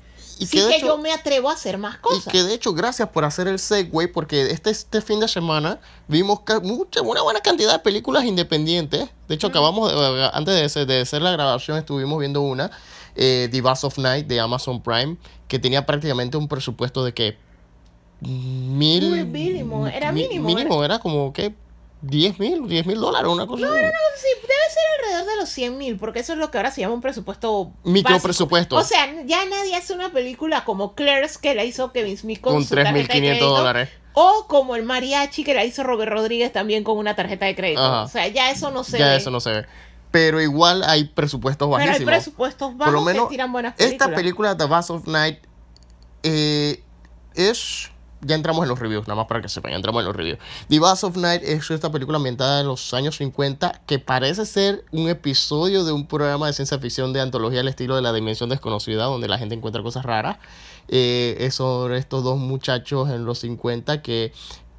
Y sí que de hecho- yo me atrevo a hacer más Y cosas. que de hecho, gracias por hacer el segue, porque este, este fin de semana vimos mucha, una buena cantidad de películas independientes. De hecho, acabamos, de- antes de hacer, de hacer la grabación, estuvimos viendo una, eh, The Bass of Night de Amazon Prime, que tenía prácticamente un presupuesto de que mil... Muy mínimo, era mínimo, Mínimo, era como que 10 mil, 10 mil dólares, una cosa. así. Sí, debe ser alrededor de los 100 mil, porque eso es lo que ahora se llama un presupuesto Micro básico. presupuesto. O sea, ya nadie hace una película como Clerks que la hizo Kevin Smith con, con su tarjeta de 3.500 crédito, dólares. O como el mariachi que la hizo Robert Rodríguez también con una tarjeta de crédito. Ajá. O sea, ya eso no se Ya ve. eso no se ve. Pero igual hay presupuestos Pero hay bajísimos. presupuestos bajos Por lo menos, que tiran buenas películas. esta película, The Bass of Night, eh, es. Ya entramos en los reviews, nada más para que sepan, ya entramos en los reviews. The Bass of Night es esta película ambientada en los años 50 que parece ser un episodio de un programa de ciencia ficción de antología al estilo de La Dimensión Desconocida, donde la gente encuentra cosas raras. Eh, sobre estos dos muchachos en los 50 que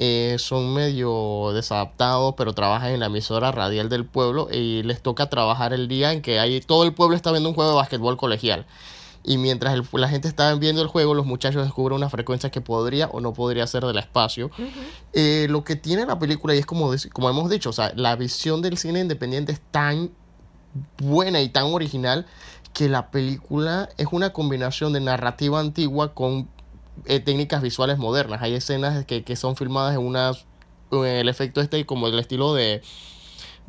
eh, son medio desadaptados, pero trabajan en la emisora radial del pueblo y les toca trabajar el día en que hay, todo el pueblo está viendo un juego de básquetbol colegial. Y mientras el- la gente está viendo el juego, los muchachos descubren una frecuencia que podría o no podría ser del espacio. Eh, lo que tiene la película, y es como, como hemos dicho, o sea, la visión del cine independiente es tan buena y tan original que la película es una combinación de narrativa antigua con eh, técnicas visuales modernas. Hay escenas que, que son filmadas en unas en el efecto este como el estilo de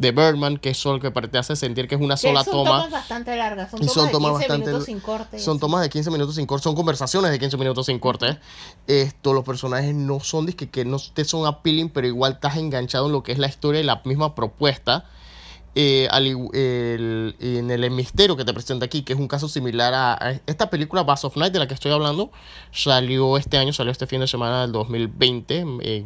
de Birdman, que es lo que te hace sentir que es una Que sola son toma. tomas bastante largas. Son tomas son de tomas 15 bastante- minutos sin corte. Son así. tomas de 15 minutos sin corte, son conversaciones de 15 minutos sin corte. Esto, los personajes no son disque que no te son appealing, pero igual estás enganchado en lo que es la historia y la misma propuesta. Eh, al el- en el misterio que te presenta aquí, que es un caso similar a, a esta película Bass of Night de la que estoy hablando, salió este año, salió este fin de semana del 2020, eh,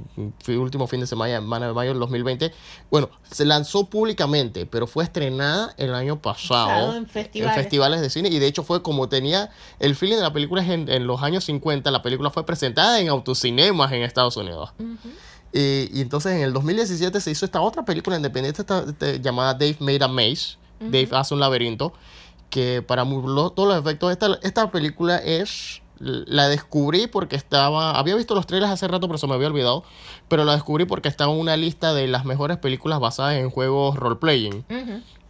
último fin de semana, semana de mayo del 2020. Bueno, se lanzó públicamente, pero fue estrenada el año pasado en festivales. festivales de cine y de hecho fue como tenía el feeling de la película en, en los años 50, la película fue presentada en autocinemas en Estados Unidos. Eh, y entonces en el 2017 se hizo esta otra película independiente esta- este, llamada Dave Made a Maze. Dave hace un laberinto. Que para todos los efectos, esta, esta película es. La descubrí porque estaba. Había visto los trailers hace rato, pero se me había olvidado. Pero la descubrí porque estaba en una lista de las mejores películas basadas en juegos role-playing.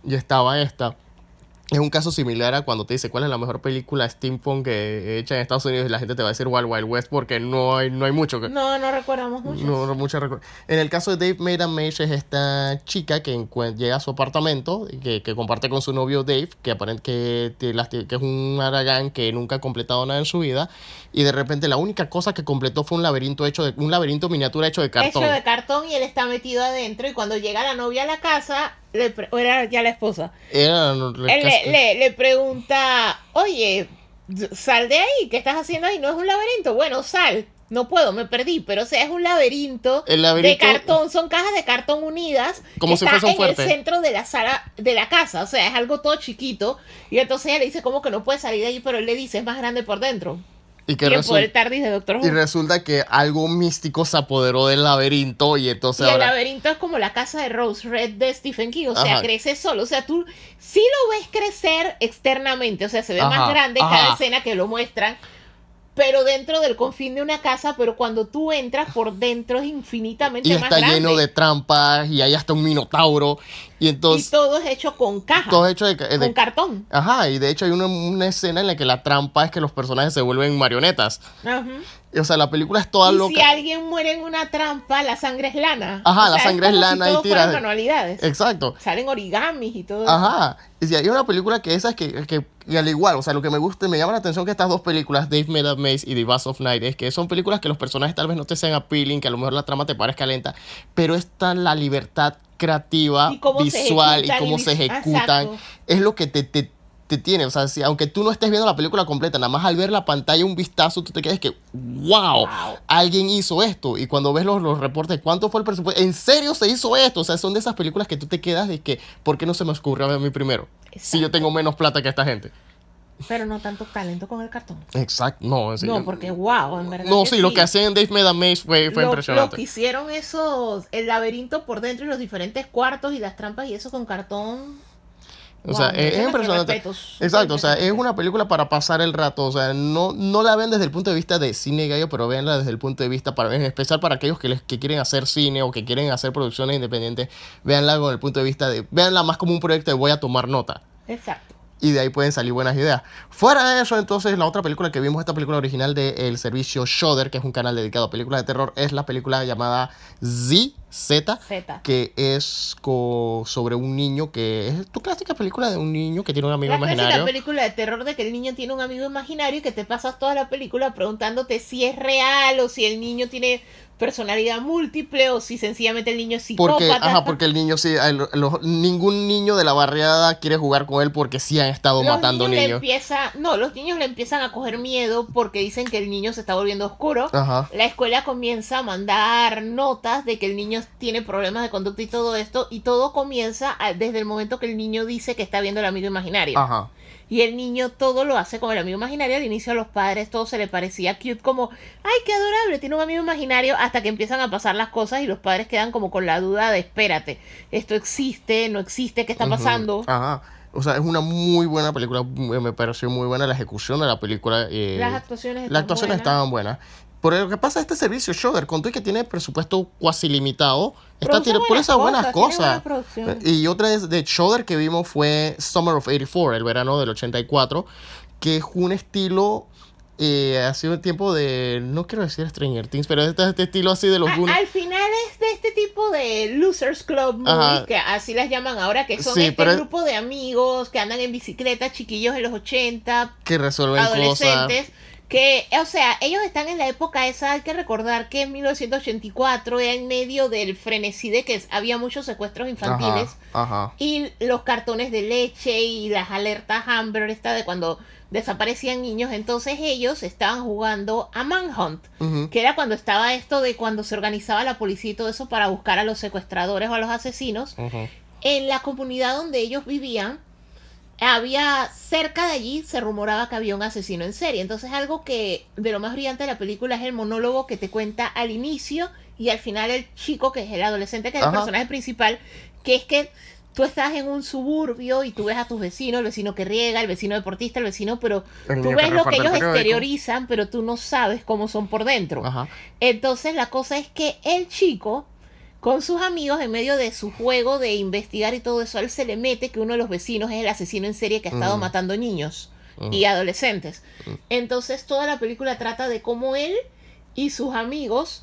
Y estaba esta. Es un caso similar a cuando te dice cuál es la mejor película steampunk que hecha en Estados Unidos y la gente te va a decir Wild Wild West porque no hay, no hay mucho que... No, no recordamos mucho. No, no mucha recu- En el caso de Dave Made Maze es esta chica que llega a su apartamento, y que, que comparte con su novio Dave, que, aparent que, que es un aragán que nunca ha completado nada en su vida, y de repente la única cosa que completó fue un laberinto hecho de un laberinto miniatura hecho de cartón. Hecho de cartón y él está metido adentro y cuando llega la novia a la casa, le pre- o era ya la esposa, Era no, él le, le- le pregunta, oye, sal de ahí, ¿qué estás haciendo ahí? No es un laberinto, bueno, sal. No puedo, me perdí, pero o sea, es un laberinto, El laberinto- de cartón, son cajas de cartón unidas, Como que si está fuese un en fuerte. el centro de la sala de la casa, o sea, es algo todo chiquito, y entonces ella le dice como que no puede salir de ahí, pero él le dice, es más grande por dentro. Y que TARDIS de Doctor y resulta que algo místico se apoderó del laberinto y Y entonces el ahora... laberinto es como la casa de Rose Red de Stephen King, o sea, Ajá. crece solo. O sea, tú sí lo ves crecer externamente, o sea, se ve Ajá, más grande ajá. cada escena que lo muestran, pero dentro del confín de una casa, pero cuando tú entras por dentro es infinitamente Y más está grande. lleno de trampas y hay hasta un minotauro. Y y entonces todo es hecho con caja, todo hecho de, de- con cartón. Ajá, y de hecho hay una, una escena en la que la trampa es que los personajes se vuelven marionetas. Ajá. O sea, la película es toda Y loca. si alguien muere en una trampa, la sangre es lana. Ajá, O la sangre es como lana si y todo tira- fueran manualidades. Exacto. Salen origamis y todo eso. Ajá. Y si hay una película que esa es que, que y al igual, o sea, lo que me gusta, me llama la atención que estas dos películas, Dave Made Up Maze y The Buzz of Night, es que son películas que los personajes tal vez no te sean appealing, que a lo mejor la trama te parezca lenta, pero está la libertad creativa, Y visual y cómo y se ejecutan, Exacto. es lo que te, te, te tiene. O sea, si, aunque tú no estés viendo la película completa, nada más al ver la pantalla un vistazo, tú te quedas que, wow, Wow. alguien hizo esto. Y cuando ves los, los reportes, ¿cuánto fue el presupuesto? ¿En serio se hizo esto? O sea, son de esas películas que tú te quedas de que, ¿por qué no se me ocurrió a mí primero? Si yo tengo menos plata que esta gente. Pero no tanto talento con el cartón. Exacto, no. sí, no, yo- porque wow, en verdad. No, sí, lo que hacían en Dave Maze fue, fue Lo- impresionante. Lo que hicieron esos, el laberinto por dentro y los diferentes cuartos y las trampas y eso con cartón. O sea, es, impresionante. Exacto, o sea, es una película para pasar el rato. O sea, no, no la ven desde el punto de vista de cine gallo, pero véanla desde el punto de vista, para, en especial para aquellos que, les, que quieren hacer cine o que quieren hacer producciones independientes, véanla con el punto de vista de, véanla más como un proyecto de voy a tomar nota. Exacto. Y de ahí pueden salir buenas ideas. Fuera de eso, entonces, la otra película que vimos, esta película original del servicio Shudder, que es un canal dedicado a películas de terror, es la película llamada Z, Z, Z. que es co- sobre un niño que es tu clásica película de un niño que tiene un amigo La imaginario. película de terror de que el niño tiene un amigo imaginario y que te pasas toda la película preguntándote si es real o si el niño tiene personalidad múltiple o si sencillamente el niño es psicópata. Porque, ajá, porque el niño sí, el- los- ningún niño de la barriada quiere jugar con él porque sí han estado los matando niños. Le niños. empieza, no, los niños le empiezan a coger miedo porque dicen que el niño se está volviendo oscuro. Ajá. La escuela comienza a mandar notas de que el niño tiene problemas de conducta y todo esto, y todo comienza a- desde el momento que el niño dice que está viendo el amigo imaginario. Ajá. Y el niño todo lo hace con el amigo imaginario. Al inicio a los padres todo se le parecía cute, como, ay, qué adorable, tiene un amigo imaginario, hasta que empiezan a pasar las cosas y los padres quedan como con la duda de, espérate, esto existe, no existe, ¿qué está pasando? Ajá. O sea, es una muy buena película. Me me pareció muy buena la ejecución de la película. eh, Las actuaciones Las están actuaciones buenas. estaban buenas. Por lo que pasa este servicio, Shudder, con y que tiene presupuesto cuasi limitado, está por esas buenas cosas, buena. Y otra es de Shudder que vimos fue Summer of 84, el verano del 84, que es un estilo, eh, ha sido un tiempo de, no quiero decir Stranger Things, pero este, este estilo así de los A- al final es de este tipo de Losers Club movies, que así las llaman ahora, que son Sí, este grupo de amigos que andan en bicicleta, chiquillos en los 80, que resuelven cosas. Que, o sea, ellos están en la época esa, hay que recordar que en 1984 era en medio del frenesí de que había muchos secuestros infantiles Ajá, ajá. y los cartones de leche y las alertas Amber esta de cuando desaparecían niños, entonces ellos estaban jugando a Manhunt, que era cuando estaba esto de cuando se organizaba la policía y todo eso para buscar a los secuestradores o a los asesinos. En la comunidad donde ellos vivían, había cerca de allí se rumoraba que había un asesino en serie. Entonces algo que de lo más brillante de la película es el monólogo que te cuenta al inicio y al final el chico que es el adolescente que es el personaje principal, que es que tú estás en un suburbio y tú ves a tus vecinos, el vecino que riega, el vecino deportista, el vecino, pero El tú ves lo que el ellos periódico. exteriorizan, pero tú no sabes cómo son por dentro. Ajá. Entonces la cosa es que el chico, con sus amigos, en medio de su juego de investigar y todo eso, a él se le mete que uno de los vecinos es el asesino en serie que ha estado Mm. matando niños y adolescentes. Entonces toda la película trata de cómo él y sus amigos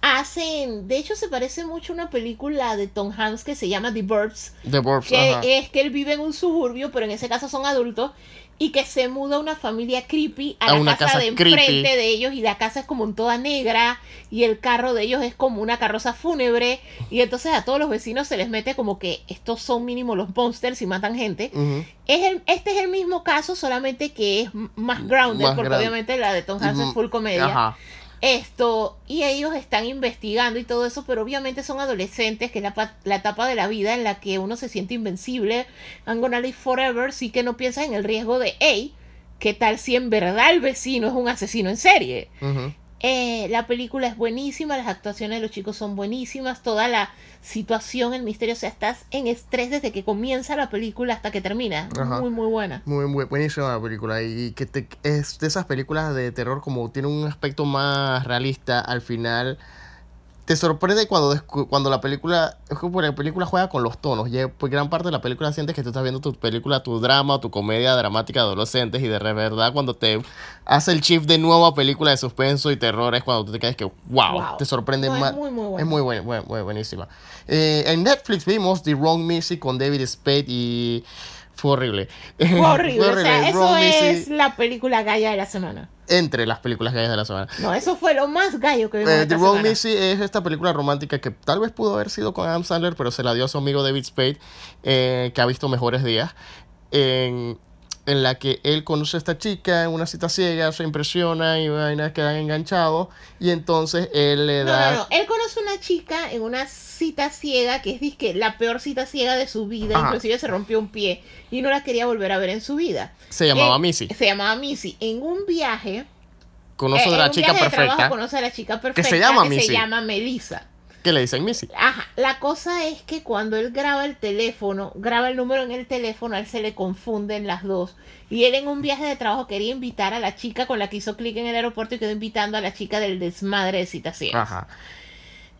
hacen, de hecho se parece mucho a una película de Tom Hanks que se llama The Burbs, The Burbs, que ajá. es que él vive en un suburbio, pero en ese caso son adultos, y que se muda una familia creepy a, A la una casa, casa de enfrente creepy. de ellos, y la casa es como en toda negra, y el carro de ellos es como una carroza fúnebre, y entonces a todos los vecinos se les mete como que estos son mínimo los monsters y matan gente. Es el, este es el mismo caso, solamente que es más grounded, Más porque ground- obviamente la de Tom Hanks es full comedia. Ajá. Esto, y ellos están investigando y todo eso, pero obviamente son adolescentes, que es la, la etapa de la vida en la que uno se siente invencible, I'm gonna live forever, sí que no piensas en el riesgo de, hey, ¿qué tal si en verdad el vecino es un asesino en serie? Eh, la película es buenísima, las actuaciones de los chicos son buenísimas, toda la situación, el misterio, o sea, estás en estrés desde que comienza la película hasta que termina. Ajá. Muy, muy buena. Muy, muy buenísima la película y que te, es de esas películas de terror como tiene un aspecto más realista al final te sorprende cuando cuando la película es como la película juega con los tonos y pues gran parte de la película sientes que tú estás viendo tu película tu drama o tu comedia dramática de adolescentes y de verdad cuando te hace el shift de nuevo a película de suspenso y terror es cuando tú te quedas que wow, Wow. te sorprende No, es más muy, muy buena. es muy buen- buen- buenísima Eh, en Netflix vimos The Wrong Missy con David Spade y fue horrible [LAUGHS] Fue horrible, o sea, eso Missy es la película galla de la semana. entre las películas gallas de la semana. No, eso fue lo más gallo que vimos Eh, esta The Wrong. Missy es esta película romántica que tal vez pudo haber sido con Adam Sandler, pero se la dio a su amigo David Spade, eh, que ha visto mejores días, en, en la que él conoce a esta chica en una cita ciega, se impresiona y vaina, quedan enganchados, y entonces él le No, da... no, no. Él conoce una chica en una cita ciega que es disque la peor cita ciega de su vida. Ajá. Inclusive se rompió un pie y no la quería volver a ver en su vida. Se llamaba Eh, Missy. Se llamaba Missy. En un viaje. Conoce eh, a la chica perfecta, trabajo conoce a la chica perfecta. se llama que Missy. Se llama Melissa. Que le dicen Missy. Ajá, la cosa es que cuando él graba el teléfono, graba el número en el teléfono, a él se le confunden las dos. Y él en un viaje de trabajo quería invitar a la chica con la que hizo clic en el aeropuerto y quedó invitando a la chica del desmadre de citas ciegas. Ajá.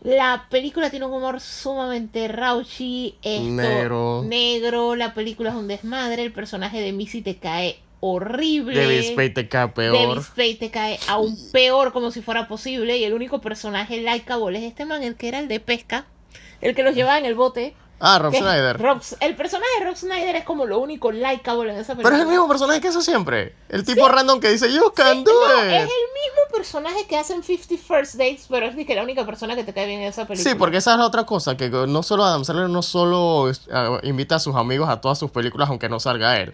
La película tiene un humor sumamente raunchy, esto, Negro. negro, la película es un desmadre, el personaje de Missy te cae horrible. David Spade te cae peor. David Spade te cae aún peor como si fuera posible y el único personaje likeable es este man, el que era el de pesca, el que los llevaba en el bote. Ah, Rob Schneider. Rob- el personaje de Rob Snyder es como lo único likeable en esa película. Pero es el mismo personaje que hace siempre. El tipo random que dice, you can do No, it. es el mismo personaje que hacen 50 First Dates, pero es que la única persona que te cae bien en esa película. Sí, porque esa es la otra cosa, que no solo Adam Sandler no solo eh, invita a sus amigos a todas sus películas aunque no salga él.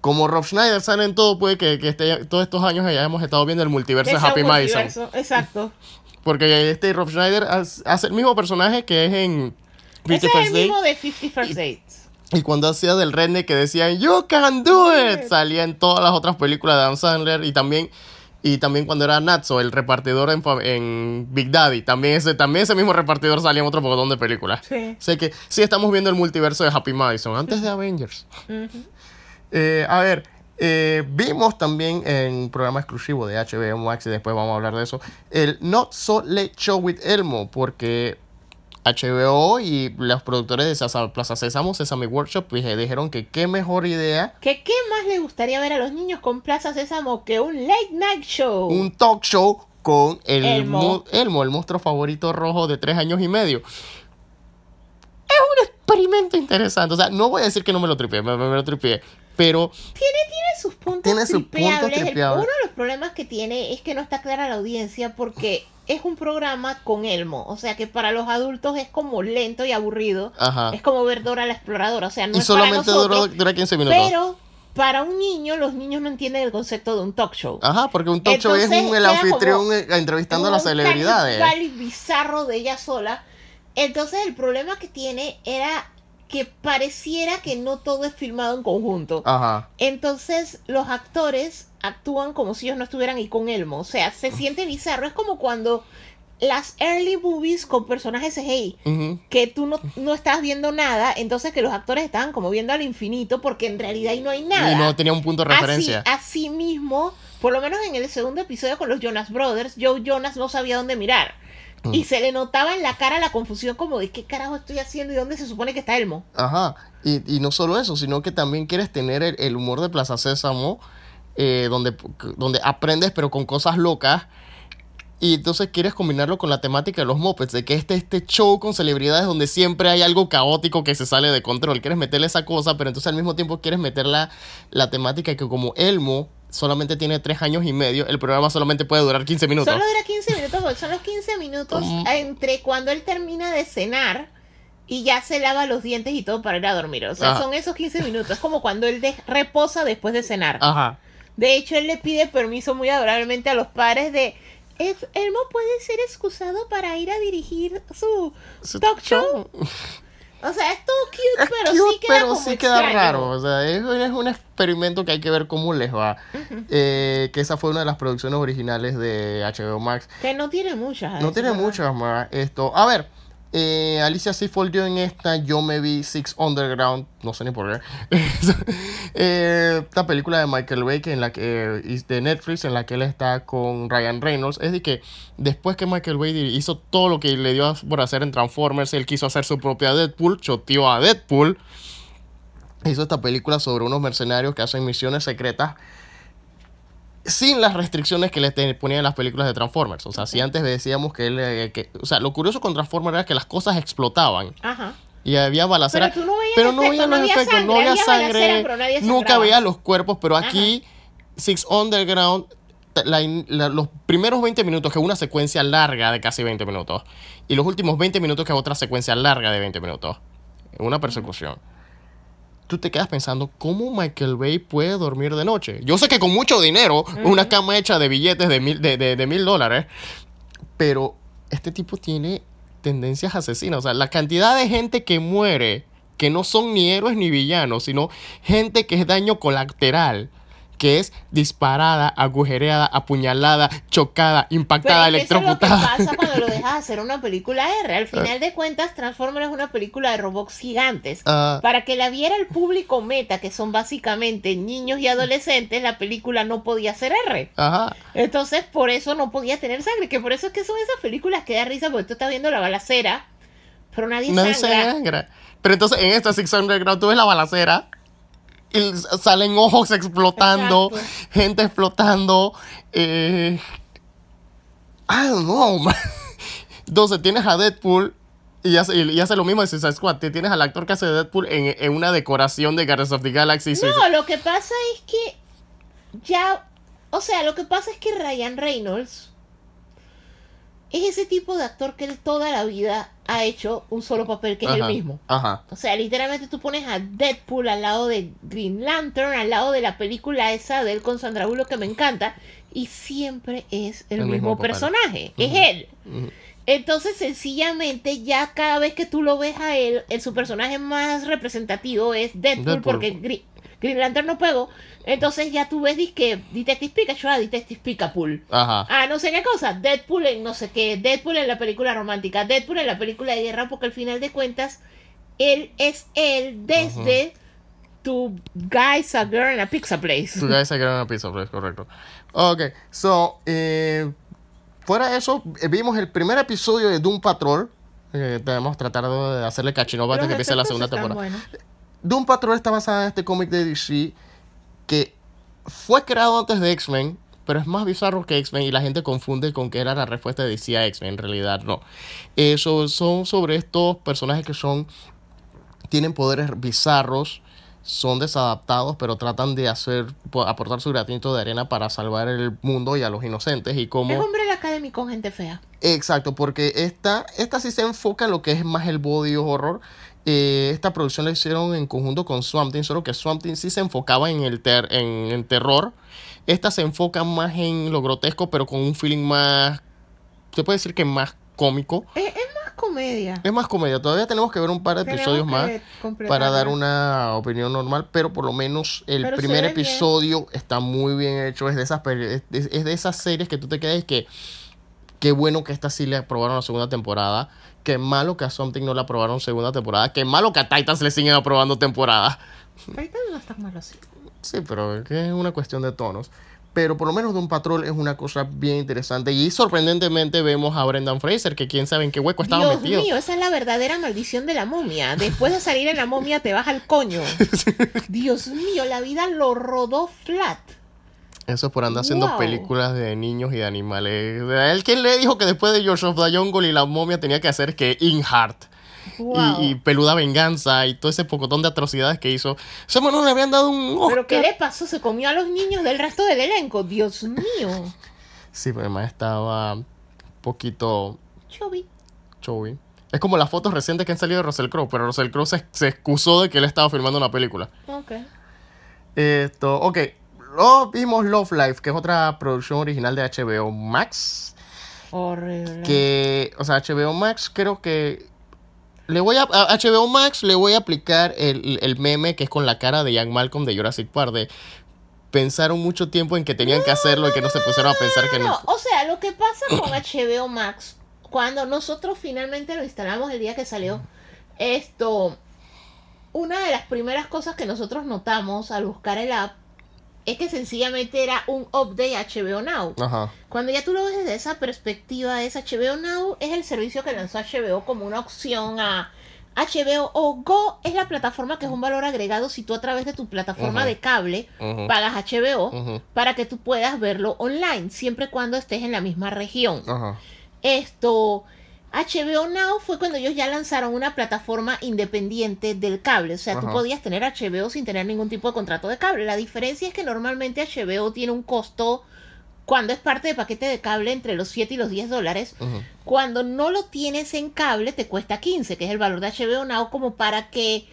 Como Rob Schneider sale en todo, puede que, que esté- todos estos años ya hemos estado viendo el multiverso de Happy Madison. multiverso, Exacto. [LAUGHS] Porque este Rob Schneider hace hace el mismo personaje que es en Ese es el mismo de 50 First Dates. Y cuando hacía del redneck que decían You can do it, salía en todas las otras películas de Adam Sandler y también y también cuando era Natso, el repartidor en, en Big Daddy, también ese también ese mismo repartidor salía en otro montón de películas. Sí. Sé que sí estamos viendo el multiverso de Happy Madison antes de Avengers. Eh, a ver, eh, vimos también en un programa exclusivo de HBO Max y después vamos a hablar de eso, el Not So Late Show with Elmo, porque HBO y los productores de Sasa- Plaza Sésamo, Sesame Workshop, pues, eh, dijeron que qué mejor idea ¿Que ¿Qué más le gustaría ver a los niños con Plaza Sésamo que un late night show? un talk show con el Elmo. Elmo, el monstruo favorito rojo de tres años y medio. Es un experimento interesante. O sea, no voy a decir que no me lo tripié, me, me- me lo tripié. Pero Tiene, tiene sus puntos Tiene sus puntos tripeables. El- tripeables. uno de los problemas que tiene es que no está clara la audiencia porque es un programa con Elmo. O sea que para los adultos es como lento y aburrido. Ajá. Es como ver Dora la exploradora. O sea, no y es para solamente dura, nosotros, dura 15 minutos. Pero para un niño, los niños no entienden el concepto de un talk show. Ajá, porque un talk show es un, el anfitrión eh, entrevistando a las un celebridades. cáliz bizarro de ella sola. Entonces el problema que tiene era que pareciera que no todo es filmado en conjunto. Ajá. Entonces los actores actúan como si ellos no estuvieran ahí con Elmo. O sea, se siente bizarro. Es como cuando las early movies con personajes CGI, que tú no, no estás viendo nada, entonces que los actores estaban como viendo al infinito porque en realidad ahí no hay nada. Y no tenía un punto de referencia. Así, así mismo, por lo menos en el segundo episodio con los Jonas Brothers, Joe Jonas no sabía dónde mirar. Mm. Y se le notaba en la cara la confusión como de qué carajo estoy haciendo y dónde se supone que está Elmo. Ajá. Y, y no solo eso, sino que también quieres tener el, el humor de Plaza Sésamo, eh, donde, donde aprendes pero con cosas locas. Y entonces quieres combinarlo con la temática de los mopeds, de que este, este show con celebridades donde siempre hay algo caótico que se sale de control. Quieres meterle esa cosa, pero entonces al mismo tiempo quieres meter la, la temática que como Elmo solamente tiene tres años y medio, el programa solamente puede durar 15 minutos. Solo dura 15 minutos, son los 15 minutos entre cuando él termina de cenar y ya se lava los dientes y todo para ir a dormir. O sea, Ajá. son esos 15 minutos. Es como cuando él de- reposa después de cenar. Ajá. De hecho, él le pide permiso muy adorablemente a los padres de... "Es- Elmo puede ser excusado para ir a dirigir su Su talk show. O sea, es todo cute, Es pero cute, sí queda pero como sí queda raro. O sea, es, es un experimento que hay que ver cómo les va. Eh, que esa fue una de las producciones originales de HBO Max. Que no tiene muchas. No tiene verdad. muchas más. Esto, a ver, eh, Alicia Seyfried dio en esta, yo me vi Six Underground, no sé ni por qué. [LAUGHS] Eh, esta película de Michael Bay que en la que de Netflix en la que él está con Ryan Reynolds es de que después que Michael Bay hizo todo lo que le dio por hacer en Transformers, él quiso hacer su propia Deadpool, choteó a Deadpool. Hizo esta película sobre unos mercenarios que hacen misiones secretas sin las restricciones que le ponían las películas de Transformers. O sea, si antes decíamos que él... eh, que- o sea, lo curioso con Transformers era que las cosas explotaban. Ajá. Y había balacera. Pero tú no veías pero no veías los efectos, no sangre, había sangre. nunca sangraba. veía los cuerpos, pero aquí, Six Underground, la- los primeros 20 minutos, que es una secuencia larga de casi 20 minutos, y los últimos 20 minutos, que es otra secuencia larga de 20 minutos, una persecución. Tú te quedas pensando, ¿cómo Michael Bay puede dormir de noche? Yo sé que con mucho dinero, una cama hecha de billetes de mil, de, de- de mil dólares, pero este tipo tiene tendencias asesinas. O sea, la cantidad de gente que muere, que no son ni héroes ni villanos, sino gente que es daño colateral, que es disparada, agujereada, apuñalada, chocada, impactada, Pero es que eso es lo que pasa cuando lo [LAUGHS] dejas hacer una película R. Al final de cuentas, Transformers es una película de robots gigantes. Ah. Para que la viera el público meta, que son básicamente niños y adolescentes, la película no podía ser R. Ajá. Entonces, por eso no podía tener sangre. Que por eso es que son esas películas que da risa, porque tú estás viendo la balacera, pero nadie Nadie sangra. sangra. Pero entonces en esta Six Underground tú ves la balacera y salen ojos explotando, Exacto. gente explotando. Eh... I don't know, man. [LAUGHS] Entonces tienes a Deadpool y hace, y hace lo mismo de Suicide Squad. Tienes al actor que hace Deadpool en, en una decoración de Guardians of the Galaxy. No, lo que pasa es que ya, o sea, lo que pasa es que Ryan Reynolds es ese tipo de actor que él toda la vida ha hecho un solo papel que es el mismo. Ajá. O sea, literalmente tú pones a Deadpool al lado de Green Lantern, al lado de la película esa de él con Sandra Bullock que me encanta, y siempre es el, El mismo personaje, es él. Entonces, sencillamente, ya cada vez que tú lo ves a él, el, su personaje más representativo es Deadpool, Deadpool. porque Green Lantern no pegó. Entonces ya tú ves que Detective Pikachu, ah, Detective Pikapool. Ajá. Ah, no sé qué cosa. Deadpool en no sé qué. Deadpool en la película romántica. Deadpool en la película de guerra, porque al final de cuentas, él es él desde tu Guys a Girl in a Pizza Place. Tú ya sacaron una pizza, es correcto. Ok, so, eh, fuera de eso, eh, vimos el primer episodio de Doom Patrol. Eh, debemos tratar de hacerle Los que empiece la segunda temporada. buenos. Doom Patrol está basada en este cómic de DC que fue creado antes de X-Men, pero es más bizarro que X-Men y la gente confunde con que era la respuesta de DC a X-Men. En realidad, no. Eso son sobre estos personajes que son. tienen poderes bizarros, son desadaptados, pero tratan de hacer. po- aportar su granito de arena para salvar el mundo y a los inocentes. Y como. Es hombre de academy con gente fea. Exacto, porque esta, esta sí se enfoca en lo que es más el body horror. Eh, esta producción la hicieron en conjunto con Swamp Thing, solo que Swamp Thing sí se enfocaba en el, ter- en el terror. Esta se enfoca más en lo grotesco, pero con un feeling más, se puede decir que más cómico. Es, es más comedia. Es más comedia, todavía tenemos que ver un par de Tenemos episodios más para dar una opinión normal, pero por lo menos el Pero primer bien. episodio está muy bien hecho, es de esas es de, es de esas series que tú te quedas y que qué bueno que esta sí le aprobaron la segunda temporada, qué malo que a Something no le aprobaron segunda temporada, qué malo que a Titans le siguen aprobando temporada. Ahorita no está malo así. Sí, pero es que es una cuestión de tonos. Pero por lo menos Don Patrol es una cosa bien interesante. Y sorprendentemente vemos a Brendan Fraser, que quién sabe en qué hueco estaba Dios metido. mío, esa es la verdadera maldición de la momia. Después de salir en la momia te baja el coño. [LAUGHS] Dios mío, la vida lo rodó flat. Eso es por andar haciendo Wow. películas de niños y de animales. A él quien le dijo que después de George of the Jungle y la momia tenía que hacer que In Heart Wow. y, y Peluda Venganza y todo ese pocotón de atrocidades que hizo. Ese no le habían dado un ¿Pero qué Oscar. le pasó? Se comió a los niños del resto del elenco. Dios mío. Sí, pero además estaba un poquito Chubby. chubby. Es como las fotos recientes que han salido de Russell Crowe, pero Russell Crowe se, se excusó de que él estaba filmando una película. Ok. Esto, ok. Luego vimos Love Life, que es otra producción original de HBO Max. Horrible. Que, o sea, HBO Max creo que Le voy a, a HBO Max le voy a aplicar el, el meme que es con la cara de Ian Malcolm de Jurassic Park de pensaron mucho tiempo en que tenían que hacerlo y que no se pusieron a pensar que no. No, o sea, lo que pasa con HBO Max, cuando nosotros finalmente lo instalamos el día que salió, esto, una de las primeras cosas que nosotros notamos al buscar el app es que sencillamente era un update HBO Now. Ajá. Cuando ya tú lo ves desde esa perspectiva, es HBO Now, es el servicio que lanzó HBO como una opción a HBO o Go es la plataforma que es un valor agregado si tú a través de tu plataforma de cable pagas HBO para que tú puedas verlo online, siempre y cuando estés en la misma región. Esto, HBO Now fue cuando ellos ya lanzaron una plataforma independiente del cable. O sea, tú podías tener HBO sin tener ningún tipo de contrato de cable. La diferencia es que normalmente HBO tiene un costo cuando es parte de paquete de cable entre los 7 y los 10 dólares. Cuando no lo tienes en cable te cuesta 15, que es el valor de HBO Now, como para que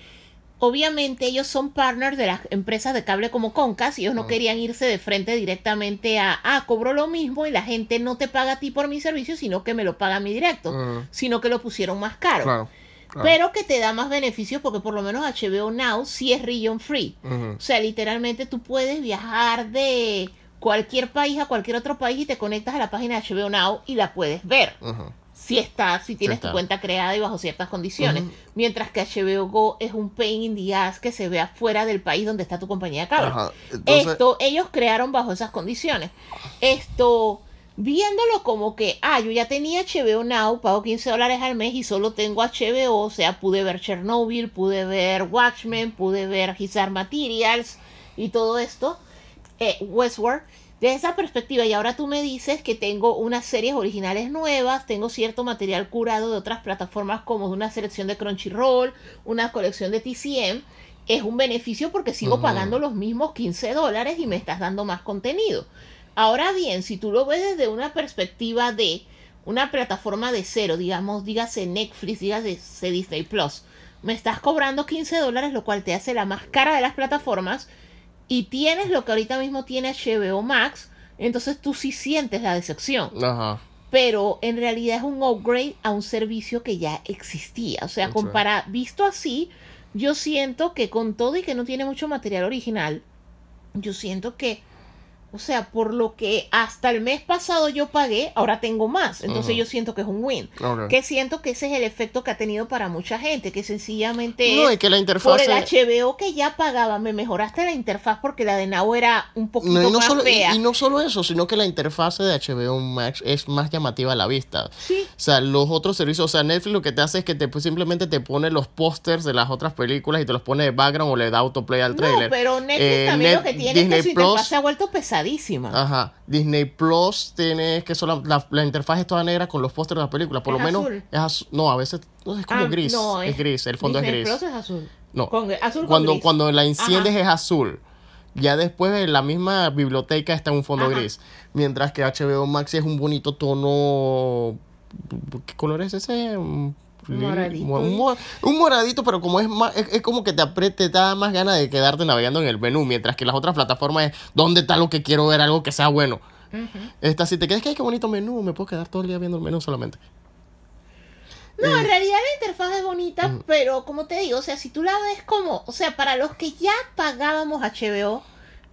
obviamente ellos son partners de las empresas de cable como Comcast y ellos no querían irse de frente directamente a, ah, cobro lo mismo y la gente no te paga a ti por mi servicio, sino que me lo paga a mí directo, Mm. sino que lo pusieron más caro. Claro. claro. Pero que te da más beneficios porque por lo menos HBO Now sí es region free. O sea, literalmente tú puedes viajar de cualquier país a cualquier otro país y te conectas a la página de HBO Now y la puedes ver. Ujú. Si está, si tienes está. tu cuenta creada y bajo ciertas condiciones. Mientras que HBO Go es un pain in the ass que se vea fuera del país donde está tu compañía de cable. Ajá. Entonces- Esto, ellos crearon bajo esas condiciones. Esto, viéndolo como que, ah, yo ya tenía HBO Now, pago 15 dólares al mes y solo tengo HBO, o sea, pude ver Chernobyl, pude ver Watchmen, pude ver His Dark Materials y todo esto, eh, Westworld. Desde esa perspectiva, y ahora tú me dices que tengo unas series originales nuevas, tengo cierto material curado de otras plataformas como una selección de Crunchyroll, una colección de TCM, es un beneficio porque sigo pagando los mismos 15 dólares y me estás dando más contenido. Ahora bien, si tú lo ves desde una perspectiva de una plataforma de cero, digamos, dígase Netflix, dígase Disney Plus, me estás cobrando 15 dólares, lo cual te hace la más cara de las plataformas, y tienes lo que ahorita mismo tiene HBO Max, entonces tú sí sientes la decepción Ajá. pero en realidad es un upgrade a un servicio que ya existía. O sea, compara, visto así, yo siento que con todo y que no tiene mucho material original, yo siento que, o sea, por lo que hasta el mes pasado yo pagué, ahora tengo más. Entonces yo siento que es un win. Que siento que ese es el efecto que ha tenido para mucha gente, que sencillamente No, es que la por interfaz. el HBO que ya pagaba, me mejoraste la interfaz porque la de Now era un poquito No, y, no más solo, fea. y no solo eso, sino que la interfaz de HBO Max es más llamativa a la vista. Sí. O sea, los otros servicios, o sea, Netflix lo que te hace es que te pues, simplemente te pone los pósters de las otras películas y te los pone de background o le da autoplay al trailer. No, pero Netflix Eh, también Net- lo que tiene Disney es que su Plus- interfaz se ha vuelto pesadísima. Ajá. Disney Plus tiene que solo la, la interfaz es toda negra con los pósters de las películas. Por Es lo menos azul. es azul. No, a veces no, es como Ah, gris. no, es, gris, el fondo Disney es gris. Plus es azul. No. Con- azul con cuando, gris. cuando la enciendes Ajá. es azul. Ya después en la misma biblioteca está en un fondo Ajá. gris. Mientras que HBO Max es un bonito tono. ¿Qué color es ese? Moradito. Un, mo- un moradito, pero como es más, es, es como que te apriete, te da más ganas de quedarte navegando en el menú. Mientras que las otras plataformas es ¿dónde está lo que quiero ver? Algo que sea bueno. Esta, si te quedas que ay, qué bonito menú, me puedo quedar todo el día viendo el menú solamente. No, Eh, en realidad la interfaz es bonita, pero como te digo, o sea, si tú la ves como, o sea, para los que ya pagábamos HBO,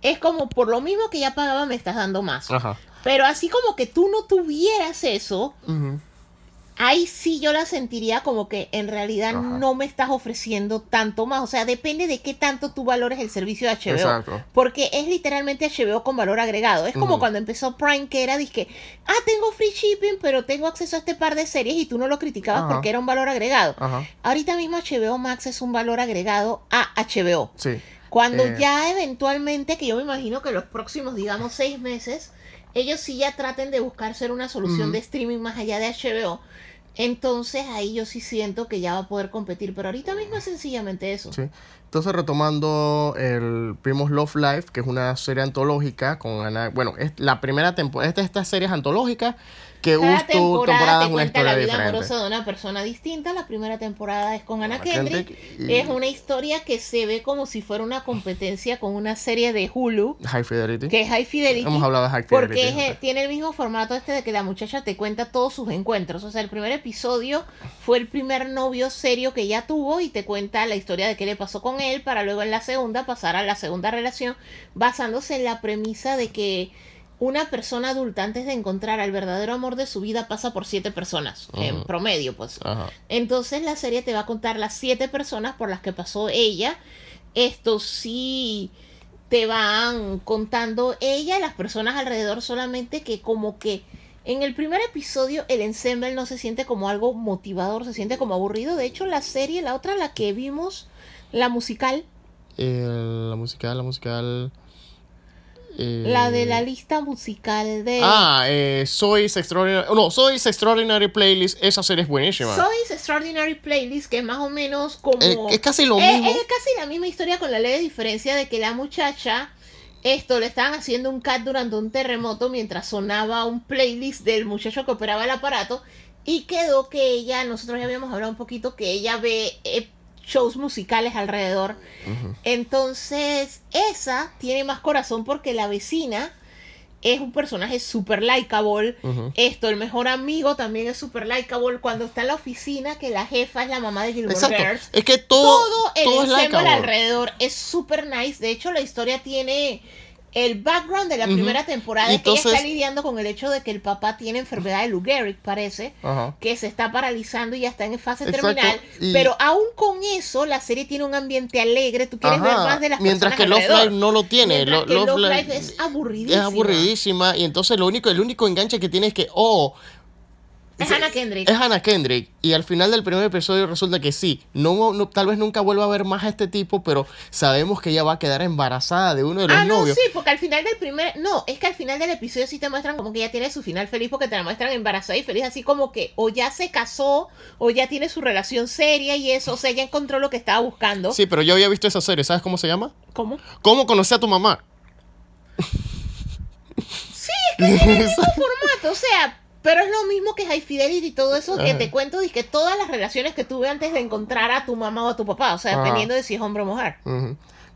es como por lo mismo que ya pagaba me estás dando más. Ajá. Pero así como que tú no tuvieras eso. Ahí sí yo la sentiría como que en realidad Ajá. no me estás ofreciendo tanto más. O sea, depende de qué tanto tú valores el servicio de HBO. Exacto. Porque es literalmente HBO con valor agregado. Es como cuando empezó Prime, que era disque, ah, tengo free shipping, pero tengo acceso a este par de series y tú no lo criticabas Ajá. porque era un valor agregado. Ajá. Ahorita mismo HBO Max es un valor agregado a HBO. Sí. Cuando Eh. ya eventualmente, que yo me imagino que los próximos, digamos, seis meses, ellos sí ya traten de buscar ser una solución de streaming más allá de HBO, entonces ahí yo sí siento que ya va a poder competir, pero ahorita mismo es sencillamente eso. Sí. entonces retomando el Primos Love Life, que es una serie antológica con Ana, bueno, es la primera temporada, esta, esta serie es que Cada justo temporada temporada te es una cuenta la historia vida diferente. amorosa de una persona distinta. La primera temporada es con Anna Kendrick. Kendrick y- Es una historia que se ve como si fuera una competencia con una serie de Hulu, High Fidelity. que es High Fidelity. Hemos hablado de High Porque Fidelity. es, eh, tiene el mismo formato este de que la muchacha te cuenta todos sus encuentros. O sea, el primer episodio fue el primer novio serio que ella tuvo y te cuenta la historia de qué le pasó con él para luego en la segunda pasar a la segunda relación basándose en la premisa de que una persona adulta antes de encontrar al verdadero amor de su vida pasa por siete personas en promedio, pues. Ajá. Entonces la serie te va a contar las siete personas por las que pasó ella. Esto sí te van contando ella y las personas alrededor solamente que como que en el primer episodio el ensemble no se siente como algo motivador, se siente como aburrido. De hecho la serie, la otra, la que vimos, la musical, El- la musical, la musical. Eh, la de la lista musical de... Ah, eh, Soy's Extraordinary. No, Soy's Extraordinary Playlist. Esa serie es buenísima. Soy's Extraordinary Playlist, que es más o menos como... Eh, es casi lo Es- mismo. Es, casi la misma historia con la leve diferencia de que la muchacha, esto le estaban haciendo un cat durante un terremoto mientras sonaba un playlist del muchacho que operaba el aparato y quedó que ella, nosotros ya habíamos hablado un poquito, que ella ve eh, shows musicales alrededor. Entonces, esa tiene más corazón porque la vecina es un personaje super likeable. Esto, el mejor amigo también es super likeable. Cuando está en la oficina, que la jefa es la mamá de Exacto. Girls. Es que todo, Todo el todo es ensemble likeable. alrededor es super nice. De hecho, la historia tiene el background de la primera temporada es que ella está lidiando con el hecho de que el papá tiene enfermedad de Lou Gehrig, parece, que se está paralizando y ya está en fase Exacto, terminal. y- Pero aún con eso, la serie tiene un ambiente alegre. Tú quieres ver más de las Mientras que Love. Live no lo tiene. Lo- Love Live es Es aburridísima. aburridísima. Y entonces lo único, el único enganche que tiene es que, oh, Es Anna Kendrick. es Hannah Kendrick. Y al final del primer episodio resulta que sí, no, no- tal vez nunca vuelva a ver más a este tipo, pero sabemos que ella va a quedar embarazada de uno de los Ah, no, novios. sí, porque al final del primer. No, es que al final del episodio sí te muestran como que ya tiene su final feliz, porque te la muestran embarazada y feliz, así como que o ya se casó, o ya tiene su relación seria y eso, o sea, ya encontró lo que estaba buscando. Sí, pero yo había visto esa serie, ¿sabes cómo se llama? ¿Cómo? ¿Cómo conocí a tu mamá? Formato, o sea, pero es lo mismo que High Fidelity y todo eso que Ajá. te cuento, y que todas las relaciones que tuve antes de encontrar a tu mamá o a tu papá, o sea, Ajá. dependiendo de si es hombre o mujer.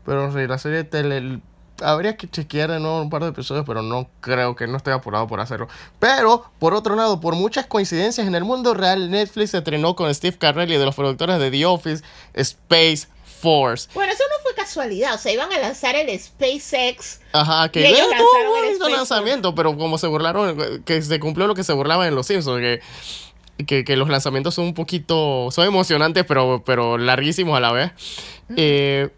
Pero sí, la serie tele... Habría que chequear de nuevo un par de episodios, pero no creo que no estoy apurado por hacerlo. Pero, por otro lado, por muchas coincidencias en el mundo real, Netflix se estrenó con Steve Carell y de los productores de The Office, Space Force. Bueno, eso no casualidad, o sea, iban a lanzar el SpaceX. Ajá, que Y ellos lanzaron el lanzamiento, pero como se burlaron, que se cumplió lo que se burlaban en Los Simpsons, que, que, que los lanzamientos son un poquito, son emocionantes, pero, pero larguísimos a la vez. Eh,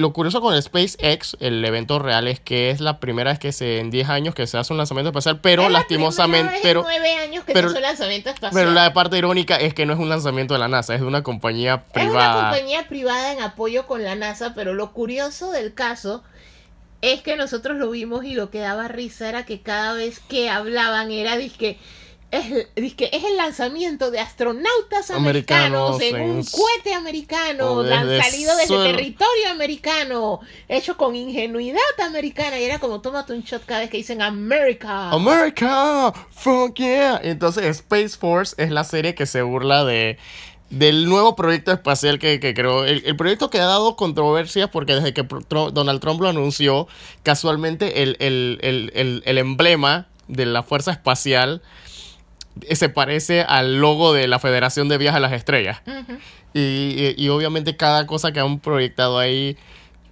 lo curioso con el SpaceX, el evento real, es que es la primera vez que se, en 10 años que se hace un lanzamiento espacial, pero Es la lastimosamente, vez pero, en nueve años que pero- se hizo lanzamiento espacial. pero la parte irónica es que no es un lanzamiento de la NASA, es de una compañía Es una privada. compañía privada en apoyo con la NASA, pero lo curioso del caso es que nosotros lo vimos y lo que daba risa era que cada vez que hablaban era disque es, dizque es el lanzamiento de astronautas americanos, Americanos en un cohete americano, desde salido desde suelo. territorio americano, hecho con ingenuidad americana. Y era como tómate un shot cada vez que dicen America. America, fuck yeah. Entonces Space Force es la serie que se burla de del nuevo proyecto espacial que, que creó. El, el proyecto que ha dado controversias porque desde que Donald Trump lo anunció, casualmente el, el- el- el- el emblema de la Fuerza Espacial se parece al logo de la Federación de Viajes a las Estrellas. Y, y- y obviamente cada cosa que han proyectado ahí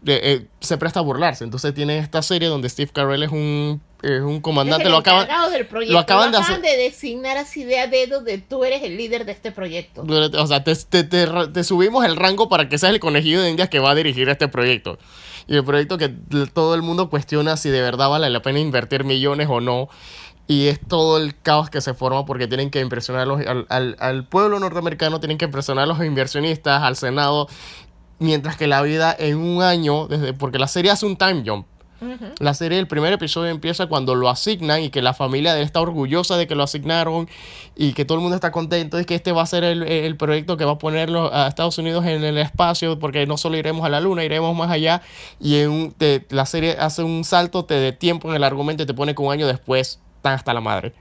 eh, eh, se presta a burlarse. Entonces tiene esta serie donde Steve Carell es un, es un comandante. Es lo acaban, encargado del proyecto. lo acaban de hacer- de designar así de a dedo de tú eres el líder de este proyecto. O sea, te, te- te te subimos el rango para que seas el conejillo de indias que va a dirigir este proyecto. Y el proyecto que todo el mundo cuestiona si de verdad vale la pena invertir millones o no. Y es todo el caos que se forma porque tienen que impresionar a los- al, al- al pueblo norteamericano, tienen que impresionar a los inversionistas, al Senado. Mientras que la vida en un año, desde porque la serie hace un time jump. La serie, el primer episodio empieza cuando lo asignan y que la familia de él está orgullosa de que lo asignaron y que todo el mundo está contento de que este va a ser el, el proyecto que va a ponerlo a Estados Unidos en el espacio porque no solo iremos a la luna, iremos más allá y en un- te- la serie hace un salto te de tiempo en el argumento y te pone que un año después están hasta la madre.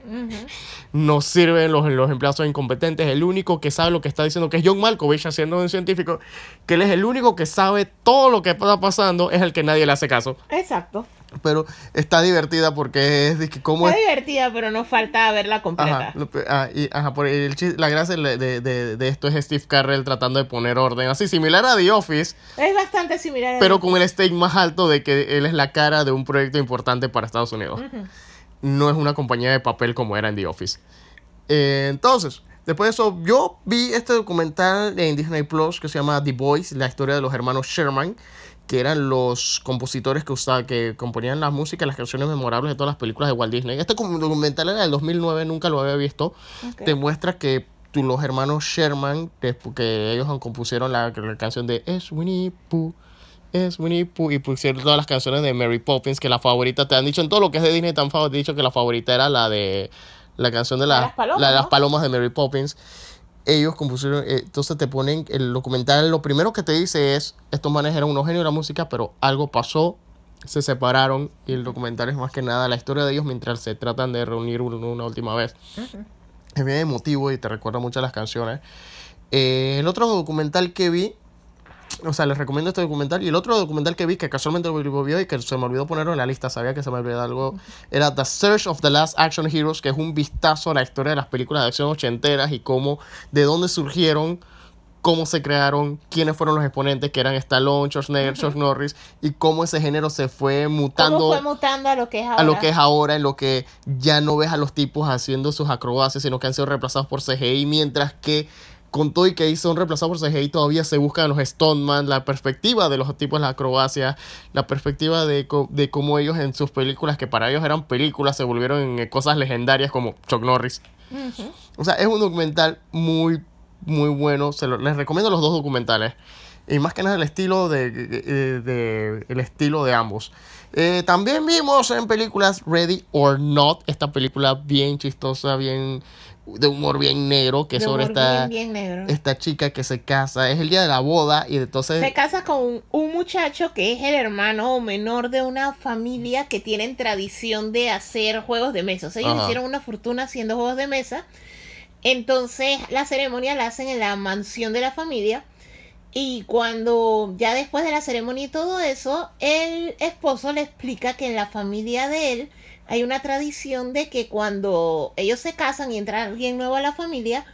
No sirven, los, los empleados son incompetentes. El único que sabe lo que está diciendo, que es John Malkovich haciendo un científico, que él es el único que sabe todo lo que está pasando, es el que nadie le hace caso. Exacto. Pero está divertida porque es que cómo Está es... divertida, pero no falta verla completa. Ajá, ah, y- ajá, por el la gracia de, de- de- de esto es Steve Carrell tratando de poner orden, así similar a The Office, Es bastante similar a pero con el stake más alto de que él es la cara de un proyecto importante para Estados Unidos. No es una compañía de papel como era en The Office. Eh, entonces, después de eso, yo vi este documental en Disney Plus que se llama The Boys, la historia de los hermanos Sherman, que eran los compositores que usaban, que componían la música, las canciones memorables de todas las películas de Walt Disney. Este documental era del 2009, nunca lo había visto. Te muestra que los hermanos Sherman, que ellos compusieron la, la canción de Es Winnie Pooh. Es Winnie Pooh y pusieron todas las canciones de Mary Poppins, que la favorita, te han dicho en todo lo que es de Disney tan favorito, dicho que la favorita era la de la canción de, la, las palomas, la de las ¿no? palomas de Mary Poppins. Ellos compusieron, eh, entonces te ponen el documental, lo primero que te dice es, estos manes eran unos genios de la música, pero algo pasó, se separaron y el documental es más que nada la historia de ellos mientras se tratan de reunir un- una última vez. Es bien emotivo y te recuerda mucho a las canciones. Eh, el otro documental que vi, o sea, les recomiendo este documental. Y el otro documental que vi, que casualmente lo vi y que se me olvidó ponerlo en la lista, sabía que se me olvidó algo, era The Search of the Last Action Heroes, que es un vistazo a la historia de las películas de acción ochenteras y cómo, de dónde surgieron, cómo se crearon, quiénes fueron los exponentes, que eran Stallone, Schwarzenegger, Chuck Norris, y cómo ese género se fue mutando ¿Cómo fue mutando a lo que es ahora? a lo que es ahora, en lo que ya no ves a los tipos haciendo sus acrobacias, sino que han sido reemplazados por CGI, mientras que con todo y que ahí son reemplazados por CGI, todavía se buscan los Stoneman, la perspectiva de los tipos de las acrobacias, la perspectiva de, de cómo ellos en sus películas, que para ellos eran películas, se volvieron en eh, cosas legendarias como Chuck Norris. O sea, es un documental muy, muy bueno. Se lo- les recomiendo los dos documentales. Y más que nada el estilo de, de- de- el estilo de ambos. Eh, también vimos en películas Ready or Not, esta película bien chistosa, bien de humor bien negro, que es De sobre esta, bien, bien negro. esta chica que se casa. Es el día de la boda y entonces... Se casa con un, un muchacho que es el hermano menor de una familia que tienen tradición de hacer juegos de mesa. O sea, ellos Ajá. hicieron una fortuna haciendo juegos de mesa. Entonces, la ceremonia la hacen en la mansión de la familia. Y cuando ya después de la ceremonia y todo eso, el esposo le explica que en la familia de él hay una tradición de que cuando ellos se casan y entra alguien nuevo a la familia,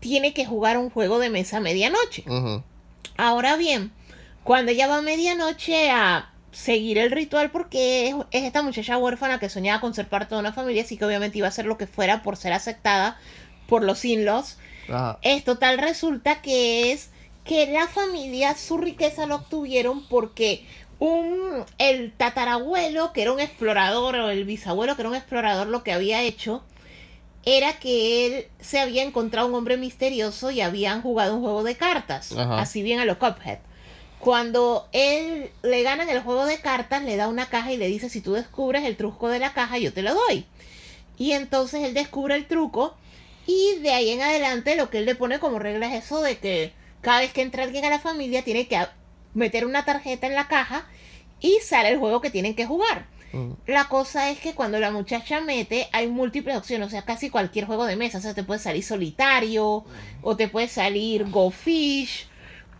tiene que jugar un juego de mesa a medianoche. Ahora bien, cuando ella va a medianoche a seguir el ritual, porque es, es esta muchacha huérfana que soñaba con ser parte de una familia, así que obviamente iba a hacer lo que fuera por ser aceptada por los in-laws. Esto tal resulta que es que la familia su riqueza lo obtuvieron porque un el tatarabuelo que era un explorador o el bisabuelo que era un explorador lo que había hecho era que él se había encontrado un hombre misterioso y habían jugado un juego de cartas, Ajá. así bien a lo Cuphead. Cuando él le gana en el juego de cartas, le da una caja y le dice, si tú descubres el truco de la caja, yo te lo doy. Y entonces él descubre el truco y de ahí en adelante lo que él le pone como regla es eso de que cada vez que entra alguien a la familia tiene que meter una tarjeta en la caja y sale el juego que tienen que jugar. Ujú. La cosa es que cuando la muchacha mete hay múltiples opciones, o sea, casi cualquier juego de mesa, o sea, te puede salir solitario o te puede salir Go Fish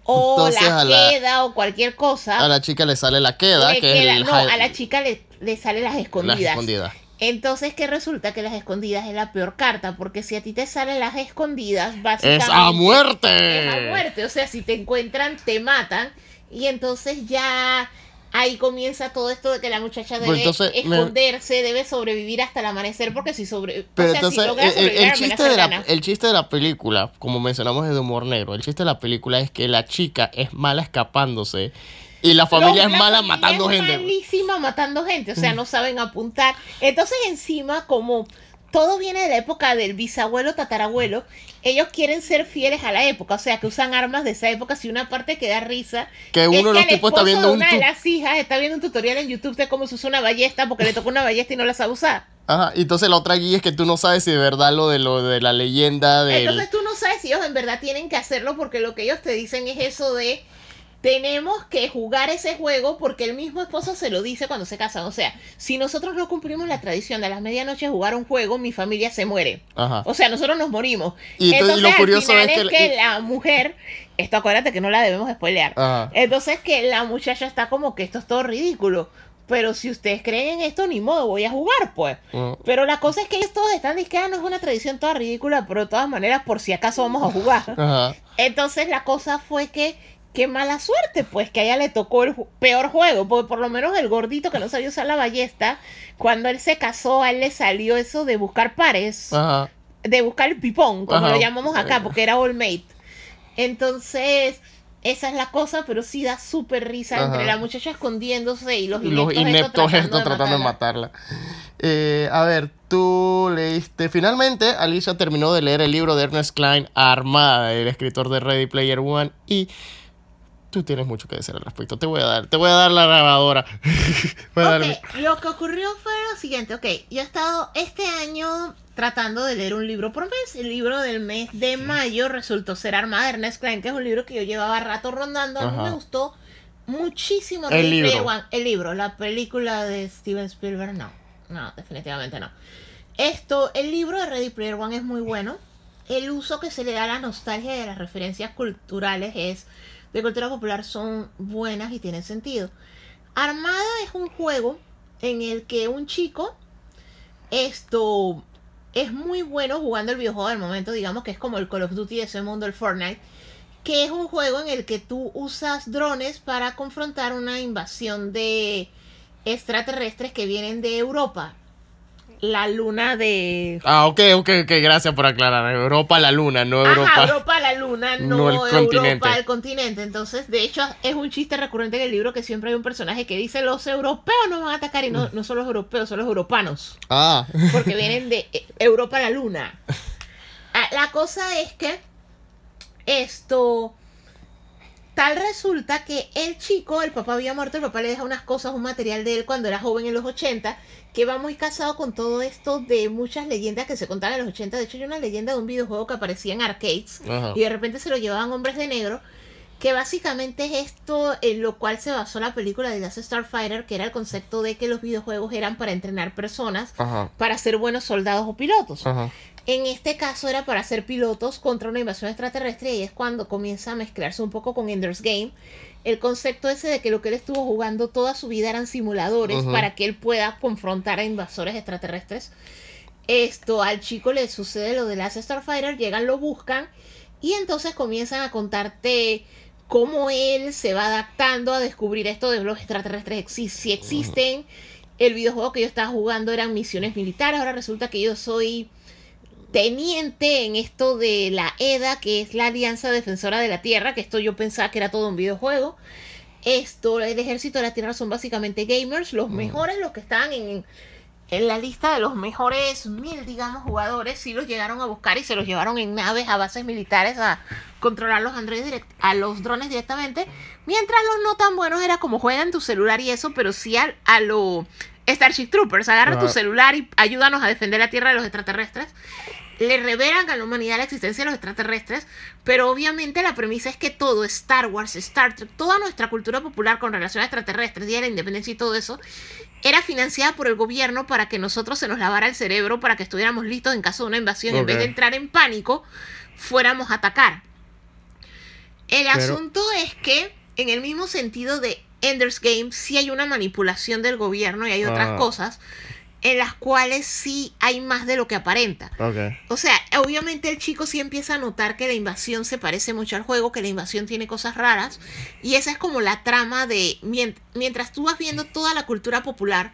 o Entonces, la queda o cualquier cosa. A la chica le sale la queda, que queda- es el no, high- a la chica le, le sale las escondidas. las escondidas. Entonces que resulta que las escondidas es la peor carta, porque si a ti te salen las escondidas, básicamente ¡Es a muerte! es a muerte. O sea, si te encuentran, te matan. Y entonces ya ahí comienza todo esto de que la muchacha debe Pues me- esconderse, debe sobrevivir hasta el amanecer, porque si sobre... Pero o sea, si entonces, logra el, el- el chiste de la, el chiste de la película, como mencionamos es de humor negro, el chiste de la película es que la chica es mala escapándose y la familia es la mala familia matando es gente. malísima matando gente, o sea, no saben apuntar. Entonces, encima, como todo viene de la época del bisabuelo, tatarabuelo. Ellos quieren ser fieles a la época, o sea, que usan armas de esa época. Si una parte que da risa. Que uno de es los el tipos está viendo de un Una de las hijas está viendo un tutorial en YouTube de cómo se usa una ballesta porque le tocó una ballesta y no la sabe usar. Ajá, y entonces la otra guía es que tú no sabes si de verdad lo de lo de la leyenda del... Entonces tú no sabes si ellos en verdad tienen que hacerlo porque lo que ellos te dicen es eso de tenemos que jugar ese juego porque el mismo esposo se lo dice cuando se casan. O sea, si nosotros no cumplimos la tradición de a las medianoche jugar un juego, mi familia se muere. Ajá. O sea, nosotros nos morimos. Y to- y lo Entonces, al curioso final es que- y- la mujer, esto acuérdate que no la debemos spoilear. Ajá. Entonces que la muchacha está como que esto es todo ridículo. Pero si ustedes creen en esto, ni modo, voy a jugar, pues. Pero la cosa es que ellos todos están disqueados, no es una tradición toda ridícula, pero de todas maneras, por si acaso vamos a jugar. Ajá. Entonces la cosa fue que, qué mala suerte, pues, que a ella le tocó el ju- peor juego, porque por lo menos el gordito que no sabía usar la ballesta, cuando él se casó, a él le salió eso de buscar pares, Ajá. de buscar el pipón, como Ajá. lo llamamos acá, porque era all mate. Entonces, esa es la cosa, pero sí da súper risa Ajá. entre la muchacha escondiéndose y los Los ineptos, estos ineptos estos tratando de matarla. matarla. Eh, a ver, tú leíste. Finalmente, Alicia terminó de leer el libro de Ernest Klein, Armada, el escritor de Ready Player One. Y tú tienes mucho que decir al respecto. Te voy a dar, te voy a dar la grabadora. [LAUGHS] Voy a darme- Ok, lo que ocurrió fue lo siguiente, ok, yo he estado este año tratando de leer un libro por mes, el libro del mes de mayo resultó ser Armada de Ernest Klein, que es un libro que yo llevaba rato rondando, a mí Ajá. me gustó muchísimo El libro. El libro, la película de Steven Spielberg, no, no, definitivamente no. Esto, el libro de Ready Player One es muy bueno, el uso que se le da a la nostalgia y a las referencias culturales es de cultura popular son buenas y tienen sentido. Armada es un juego en el que un chico esto es muy bueno jugando el videojuego del momento, digamos que es como el Call of Duty de ese mundo, el Fortnite, que es un juego en el que tú usas drones para confrontar una invasión de extraterrestres que vienen de Europa. La luna de... Ah, ok, ok, ok, gracias por aclarar. Europa, la luna, no Europa. Ajá, Europa la luna, no, no el Europa continente. el continente. Entonces, de hecho, es un chiste recurrente en el libro que siempre hay un personaje que dice los europeos nos van a atacar y no, no son los europeos, son los europanos. Ah, Porque [LAUGHS] vienen de eh, Europa la luna. Ah, La cosa es que esto... Tal resulta que el chico, el papá había muerto, el papá le deja unas cosas, un material de él cuando era joven en los 80, que va muy casado con todo esto de muchas leyendas que se contaban en los 80. De hecho, hay una leyenda de un videojuego que aparecía en arcades Ajá. y de repente se lo llevaban hombres de negro, que básicamente es esto en lo cual se basó la película de Last Starfighter, que era el concepto de que los videojuegos eran para entrenar personas ajá, para ser buenos soldados o pilotos. ajá. En este caso era para ser pilotos contra una invasión extraterrestre y es cuando comienza a mezclarse un poco con Ender's Game. El concepto ese de que lo que él estuvo jugando toda su vida eran simuladores para que él pueda confrontar a invasores extraterrestres. Esto al chico le sucede lo de Last Starfighter, llegan, lo buscan y entonces comienzan a contarte cómo él se va adaptando a descubrir esto de los extraterrestres exi- si existen. El videojuego que yo estaba jugando eran misiones militares, ahora resulta que yo soy teniente en esto de la EDA, que es la Alianza Defensora de la Tierra, que esto yo pensaba que era todo un videojuego. Esto, el ejército de la Tierra son básicamente gamers, los mejores, los que están en, en la lista de los mejores mil, digamos, jugadores, sí los llegaron a buscar y se los llevaron en naves a bases militares a controlar los androides a los drones directamente. Mientras los no tan buenos era como juegan tu celular y eso, pero sí al- a, lo Starship Troopers, agarra tu Ajá. celular y ayúdanos a defender la Tierra de los extraterrestres. Le revelan a la humanidad la existencia de los extraterrestres, pero obviamente la premisa es que todo, Star Wars, Star Trek, toda nuestra cultura popular con relación a extraterrestres, Día de la Independencia y todo eso, era financiada por el gobierno para que nosotros se nos lavara el cerebro, para que estuviéramos listos en caso de una invasión, en vez de entrar en pánico, fuéramos a atacar. El Pero- asunto es que, en el mismo sentido de Ender's Game, sí hay una manipulación del gobierno y hay otras Ah. cosas en las cuales sí hay más de lo que aparenta. O sea, obviamente el chico sí empieza a notar que la invasión se parece mucho al juego, que la invasión tiene cosas raras. Y esa es como la trama de. mien- Mientras tú vas viendo toda la cultura popular,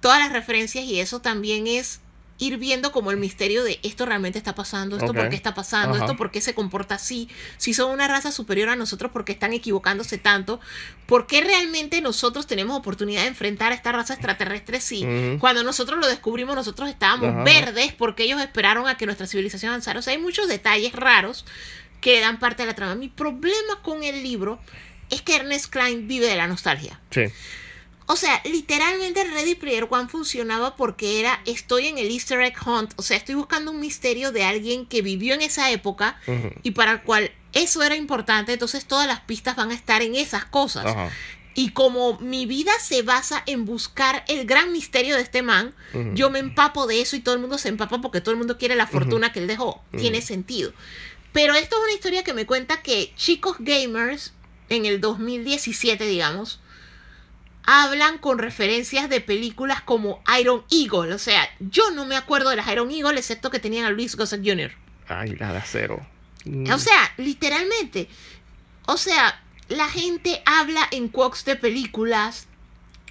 todas las referencias y eso también es ir viendo como el misterio de esto realmente está pasando, esto por qué está pasando, Ajá. esto por qué se comporta así, si son una raza superior a nosotros, por qué están equivocándose tanto, por qué realmente nosotros tenemos oportunidad de enfrentar a esta raza extraterrestre si Ujú. cuando nosotros lo descubrimos nosotros estábamos Ajá. verdes porque ellos esperaron a que nuestra civilización avanzara. O sea, hay muchos detalles raros que dan parte de la trama. Mi problema con el libro es que Ernest Klein vive de la nostalgia. Sí. O sea, literalmente Ready Player One funcionaba porque era estoy en el Easter egg hunt, o sea, estoy buscando un misterio de alguien que vivió en esa época y para el cual eso era importante, entonces todas las pistas van a estar en esas cosas. Y como mi vida se basa en buscar el gran misterio de este man, yo me empapo de eso y todo el mundo se empapa porque todo el mundo quiere la fortuna que él dejó. Tiene sentido. Pero esto es una historia que me cuenta que chicos gamers en el 2017, digamos, hablan con referencias de películas como Iron Eagle. O sea, yo no me acuerdo de las Iron Eagle, excepto que tenían a Luis Gossett Jr. Ay, la de acero. Mm. O sea, literalmente. O sea, la gente habla en quotes de películas.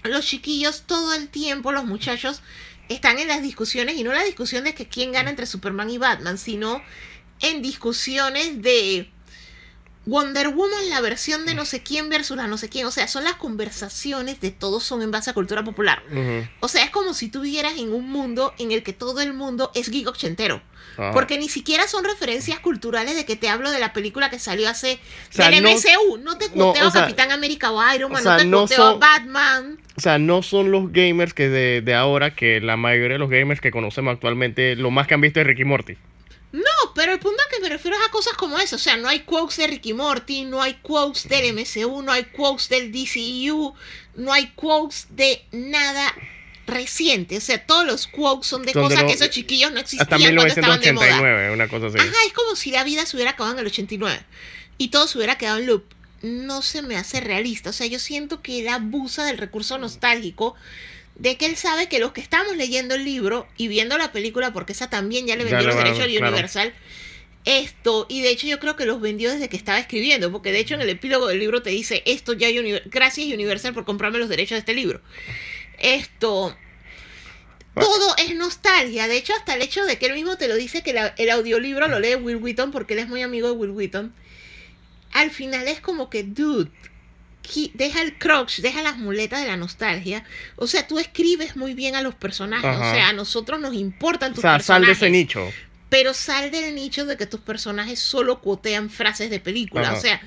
Los chiquillos todo el tiempo, los muchachos, están en las discusiones. Y no la discusión de que quién gana entre Superman y Batman, sino en discusiones de Wonder Woman, la versión de no sé quién versus la no sé quién. O sea, son las conversaciones de todos son en base a cultura popular. O sea, es como si tú vivieras en un mundo en el que todo el mundo es geek ochentero. Porque ni siquiera son referencias culturales de que te hablo de la película que salió hace O sea, del no- MCU. No te no, cuoteo o sea, Capitán América o Iron Man, o sea, no te no son- Batman. O sea, no son los gamers que de, de ahora, que la mayoría de los gamers que conocemos actualmente, lo más que han visto es Ricky Morty. No, pero el punto a que me refiero es a cosas como eso. O sea, no hay quotes de Ricky Morty, no hay quotes del MCU, no hay quotes del DCU, no hay quotes de nada reciente. O sea, todos los quotes son de Son de cosas los- que esos chiquillos no existían Hasta cuando estaban de moda. 1989, una cosa así. Ajá, es como si la vida se hubiera acabado en el 89 y todo se hubiera quedado en loop. No se me hace realista. O sea, yo siento que él abusa del recurso nostálgico de que él sabe que los que estamos leyendo el libro y viendo la película, porque esa también ya le vendió los derechos claro. Universal, esto, y de hecho yo creo que los vendió desde que estaba escribiendo, porque de hecho en el epílogo del libro te dice, esto ya, Uni- gracias Universal por comprarme los derechos de este libro. Esto, todo es nostalgia. De hecho, hasta el hecho de que él mismo te lo dice que la- el audiolibro lo lee Will Wheaton porque él es muy amigo de Will Wheaton. Al final es como que, dude, deja el crutch, deja las muletas de la nostalgia. O sea, tú escribes muy bien a los personajes. Ajá. O sea, a nosotros nos importan o tus sea, sal de personajes. ese nicho. Pero sal del nicho de que tus personajes solo cuotean frases de película. Ajá. O sea,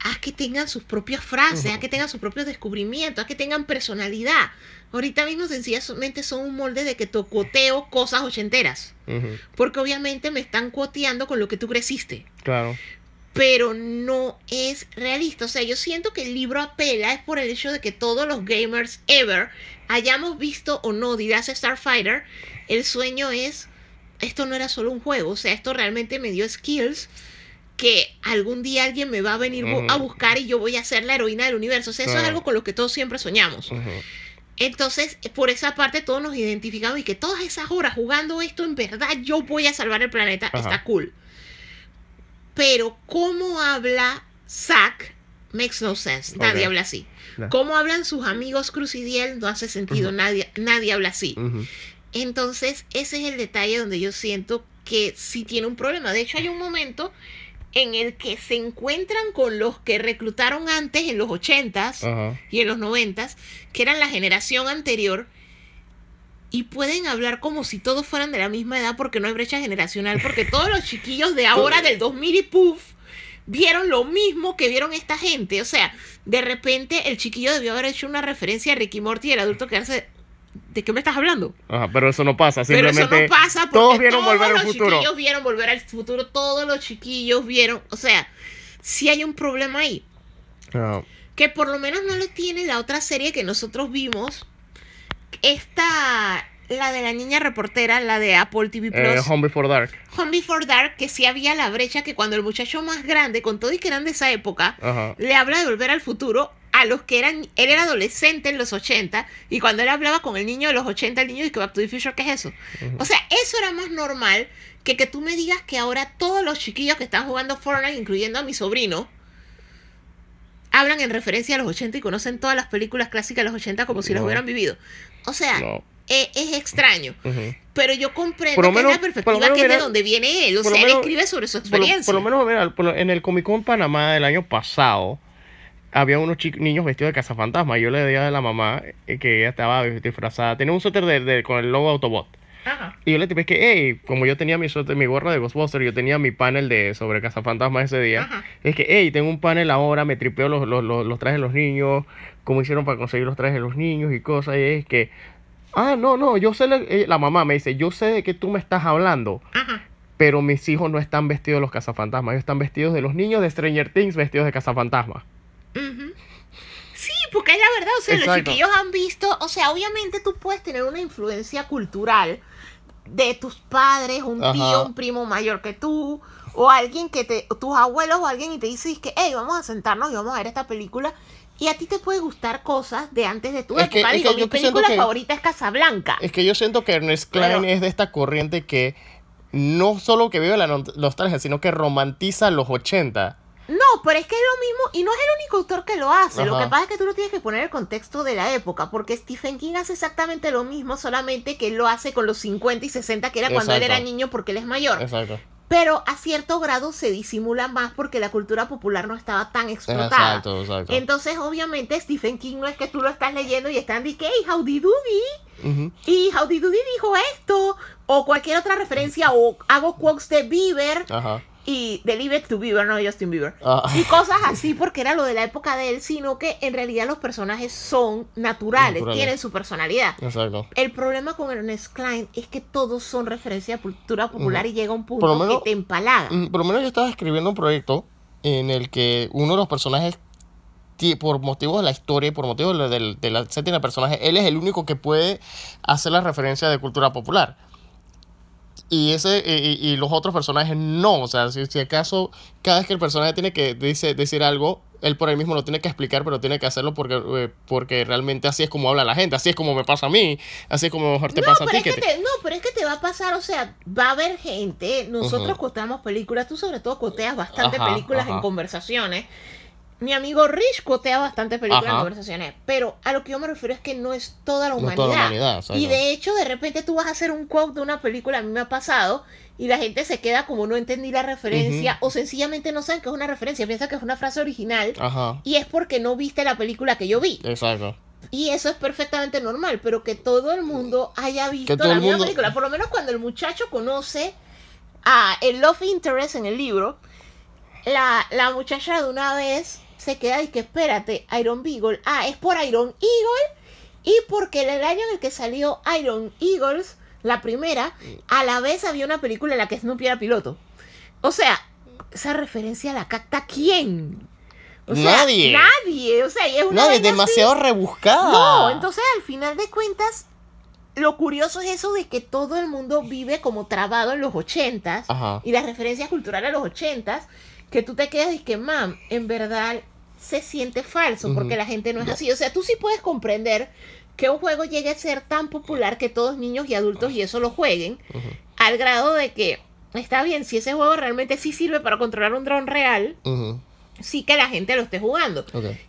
haz que tengan sus propias frases, haz que tengan sus propios descubrimientos, haz que tengan personalidad. Ahorita mismo sencillamente son un molde de que te cuoteo cosas ochenteras. Porque obviamente me están cuoteando con lo que tú creciste. Claro. Pero no es realista. O sea, yo siento que el libro apela es por el hecho de que todos los gamers ever hayamos visto o no dirás Starfighter. El sueño es, esto no era solo un juego. O sea, esto realmente me dio skills que algún día alguien me va a venir a buscar y yo voy a ser la heroína del universo. O sea, eso es algo con lo que todos siempre soñamos. Entonces, por esa parte todos nos identificamos y que todas esas horas jugando esto, en verdad yo voy a salvar el planeta, está cool. Pero cómo habla Zack makes no sense. Nadie habla así. No. Cómo hablan sus amigos Crucidiel no hace sentido. nadie, nadie habla así. Entonces, ese es el detalle donde yo siento que sí tiene un problema. De hecho, hay un momento en el que se encuentran con los que reclutaron antes en los 80s Ajá. y en los noventas, que eran la generación anterior, y pueden hablar como si todos fueran de la misma edad porque no hay brecha generacional, porque todos los chiquillos de ahora, del 2000 y puff, vieron lo mismo que vieron esta gente. O sea, de repente el chiquillo debió haber hecho una referencia a Ricky Morty y el adulto quedarse... ¿De qué me estás hablando? Ajá, pero eso no pasa. Pero Simplemente eso no pasa porque todos vieron todos volver al los futuro. chiquillos vieron volver al futuro, todos los chiquillos vieron, o sea, sí hay un problema ahí, Ah, que por lo menos no lo tiene la otra serie que nosotros vimos, esta, la de la niña reportera, la de Apple TV Plus, eh, Home Before Dark. Home Before Dark, que sí había la brecha que cuando el muchacho más grande, con todo y que eran de esa época, Ajá. le habla de volver al futuro a los que eran, él era adolescente en los 80 y cuando él hablaba con el niño de los 80, el niño dice Back to the Future, ¿qué es eso? O sea, eso era más normal que que tú me digas que ahora todos los chiquillos que están jugando Fortnite, incluyendo a mi sobrino, hablan en referencia a los 80 y conocen todas las películas clásicas de los 80 como si las No. hubieran vivido. O sea, No. eh, es extraño. Pero yo comprendo Por lo que es la perspectiva que es de donde viene él. O sea, él escribe sobre su experiencia. por lo menos, mira, en el Comic Con Panamá del año pasado, había unos niños vestidos de cazafantasma. Yo le decía a la mamá eh, que ella estaba disfrazada. Tenía un suéter de, de- con el logo Autobot. Ajá. Y yo le dije que, hey, como yo tenía mi mi gorra de Ghostbuster, yo tenía mi panel de sobre cazafantasma ese día. Ajá. Es que, hey, tengo un panel ahora, me tripeo los, los, los, los trajes de los niños, cómo hicieron para conseguir los trajes de los niños y cosas. Y es que, ah, no, no, yo sé, le- eh, la mamá me dice, yo sé de qué tú me estás hablando. Ajá. Pero mis hijos no están vestidos de los cazafantasmas, ellos están vestidos de los niños de Stranger Things vestidos de cazafantasmas. Sí, porque es la verdad, o sea, los Exacto. chiquillos han visto, o sea, obviamente tú puedes tener una influencia cultural de tus padres, un Ajá. tío, un primo mayor que tú, o alguien que te, tus abuelos o alguien y te dice que, hey, vamos a sentarnos y vamos a ver esta película. Y a ti te puede gustar cosas de antes de tu Es que- época. es Digo, que mi yo que siento película que- favorita es Casablanca. Es que yo siento que Ernest Klein Pero- es de esta corriente que no solo que vive la no- nostalgia, sino que romantiza los 80. No, pero es que es lo mismo y no es el único autor que lo hace. Lo que pasa es que tú lo tienes que poner en el contexto de la época, porque Stephen King hace exactamente lo mismo, solamente que él lo hace con los 50 y 60 que era cuando él Exacto. era niño porque él es mayor. Exacto. Pero a cierto grado se disimula más porque la cultura popular no estaba tan explotada. Exacto, exacto. Entonces, obviamente, Stephen King no es que tú lo estás leyendo y están diciendo, hey, Howdy Doody. Ujú. Y Howdy Doody dijo esto. O cualquier otra referencia. O hago quotes de Bieber Ajá. Y de It to Bieber, no Justin Bieber. Ah. Y cosas así porque era lo de la época de él, sino que en realidad los personajes son naturales, Naturales. tienen su personalidad. Exacto. El problema con Ernest Klein es que todos son referencia a cultura popular y llega un punto Por lo menos- que te empalaga. Mm, Por lo menos yo estaba escribiendo un proyecto en el que uno de los personajes, por motivos de la historia y por motivos de, de- de la setting del personaje, él es el único que puede hacer la referencia de cultura popular. Y ese y, y- los otros personajes no. O sea, si, si acaso cada vez que el personaje tiene que dice, decir algo, él por él mismo lo tiene que explicar, pero tiene que hacerlo porque, eh, porque realmente así es como habla la gente, así es como me pasa a mí, así es como mejor te No pasa a ti. es que te- te, no, pero es que te va a pasar, o sea, va a haber gente, nosotros Ujú. coteamos películas, tú sobre todo coteas bastante Ajá, películas en ajá. conversaciones. Mi amigo Rich cotea bastante películas en conversaciones, pero a lo que yo me refiero es que no es toda la No humanidad. toda la humanidad, y de hecho, de repente tú vas a hacer un quote de una película, a mí me ha pasado, y la gente se queda como no entendí la referencia, o sencillamente no saben que es una referencia, piensa que es una frase original, Ajá. y es porque no viste la película que yo vi. Exacto. Y eso es perfectamente normal, pero que todo el mundo haya visto la misma mundo- película. Por lo menos cuando el muchacho conoce a el Love Interest en el libro, la, la muchacha de una vez se queda y que espérate, Iron Beagle. Ah, es por Iron Eagle y porque en el año en el que salió Iron Eagles, la primera, a la vez había una película en la que Snoopy era piloto. O sea, esa referencia la capta quién? O sea, Nadie. Nadie. O sea, y es una así- demasiado rebuscada. no, entonces al final de cuentas, lo curioso es eso de que todo el mundo vive como trabado en los ochentas Ajá. y las referencias culturales a los ochentas, que tú te quedas y que, mam, en verdad se siente falso porque la gente no es así. O sea, tú sí puedes comprender que un juego llegue a ser tan popular que todos niños y adultos y eso lo jueguen, al grado de que, está bien, si ese juego realmente sí sirve para controlar un dron real, sí que la gente lo esté jugando.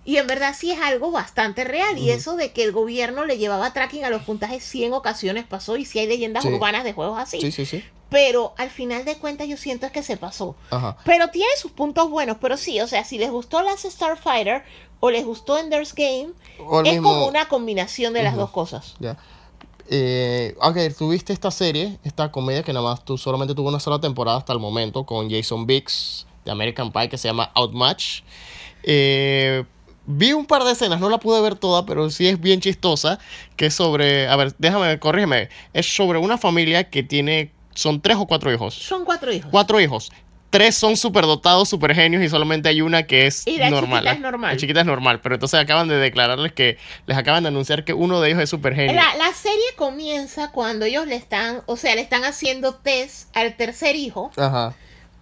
Y en verdad sí es algo bastante real. Y eso de que el gobierno le llevaba tracking a los puntajes 100 ocasiones pasó. Y sí hay leyendas Sí. urbanas de juegos así. Sí, sí, sí. Pero al final de cuentas yo siento es que se pasó. Ajá. Pero tiene sus puntos buenos. Pero sí, o sea, si les gustó Last Starfighter o les gustó Ender's Game, O es mismo- como una combinación de las dos cosas. Ya. Eh, ok, tuviste esta serie, esta comedia que nada más tú solamente tuvo una sola temporada hasta el momento con Jason Biggs de American Pie que se llama Outmatch. Eh, vi un par de escenas, no la pude ver toda, pero sí es bien chistosa. Que es sobre, a ver, déjame, corrígeme. Es sobre una familia que tiene, son tres o cuatro hijos. Son cuatro hijos. Cuatro hijos. Tres son superdotados, super genios y solamente hay una que es Y la normal. chiquita es normal. La chiquita es normal, pero entonces acaban de declararles que les acaban de anunciar que uno de ellos es super genio. La, la serie comienza cuando ellos le están, o sea, le están haciendo test al tercer hijo Ajá.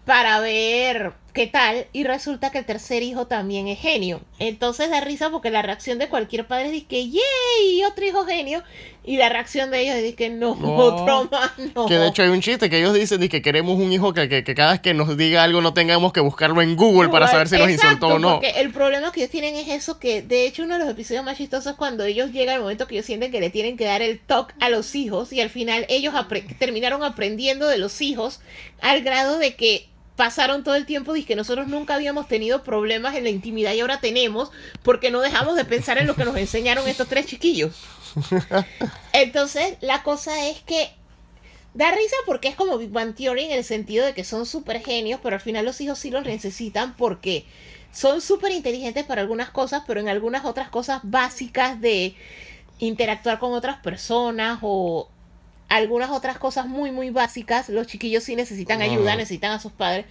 Para ver ¿qué tal? Y resulta que el tercer hijo también es genio. Entonces da risa porque la reacción de cualquier padre es que, ¡yay! Otro hijo genio. Y la reacción de ellos es que no, No. otro más no. Que de hecho hay un chiste que ellos dicen que queremos un hijo que, que- que cada vez que nos diga algo no tengamos que buscarlo en Google para saber si nos insultó o no. Porque el problema que ellos tienen es eso, que de hecho uno de los episodios más chistosos es cuando ellos llegan al momento que ellos sienten que le tienen que dar el toque a los hijos y al final ellos apre- terminaron aprendiendo de los hijos al grado de que pasaron todo el tiempo que nosotros nunca habíamos tenido problemas en la intimidad y ahora tenemos porque no dejamos de pensar en lo que nos enseñaron estos tres chiquillos. [LAUGHS] Entonces, la cosa es que da risa porque es como Big Bang Theory en el sentido de que son súper genios, pero al final los hijos sí los necesitan porque son súper inteligentes para algunas cosas, pero en algunas otras cosas básicas de interactuar con otras personas o algunas otras cosas muy, muy básicas, los chiquillos sí necesitan ayuda, necesitan a sus padres.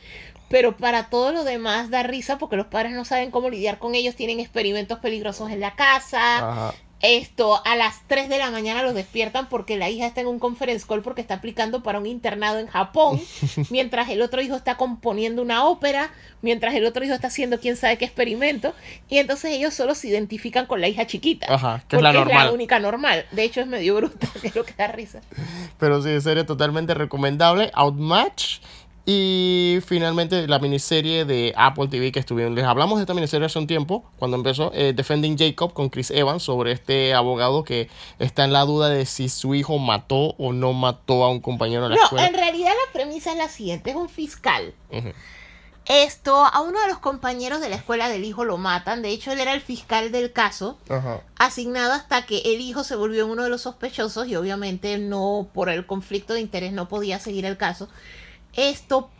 Pero para todo lo demás da risa porque los padres no saben cómo lidiar con ellos, tienen experimentos peligrosos en la casa, Ajá. Esto, a las 3 de la mañana los despiertan porque la hija está en un conference call porque está aplicando para un internado en Japón, [LAUGHS] mientras el otro hijo está componiendo una ópera, mientras el otro hijo está haciendo quién sabe qué experimento, y entonces ellos solo se identifican con la hija chiquita. Ajá, que es la única normal. De hecho, es medio bruta, [LAUGHS] que es lo que da risa. Pero sí, serie totalmente recomendable. Outmatch. Y finalmente la miniserie de Apple TV que estuvieron. Les hablamos de esta miniserie hace un tiempo, cuando empezó eh, Defending Jacob con Chris Evans, sobre este abogado que está en la duda de si su hijo mató o no mató a un compañero de la No, escuela. en realidad la premisa es la siguiente, es un fiscal. Esto, a uno de los compañeros de la escuela del hijo lo matan, de hecho él era el fiscal del caso. Asignado hasta que el hijo se volvió uno de los sospechosos y obviamente no, por el conflicto de interés, no podía seguir el caso. Esto,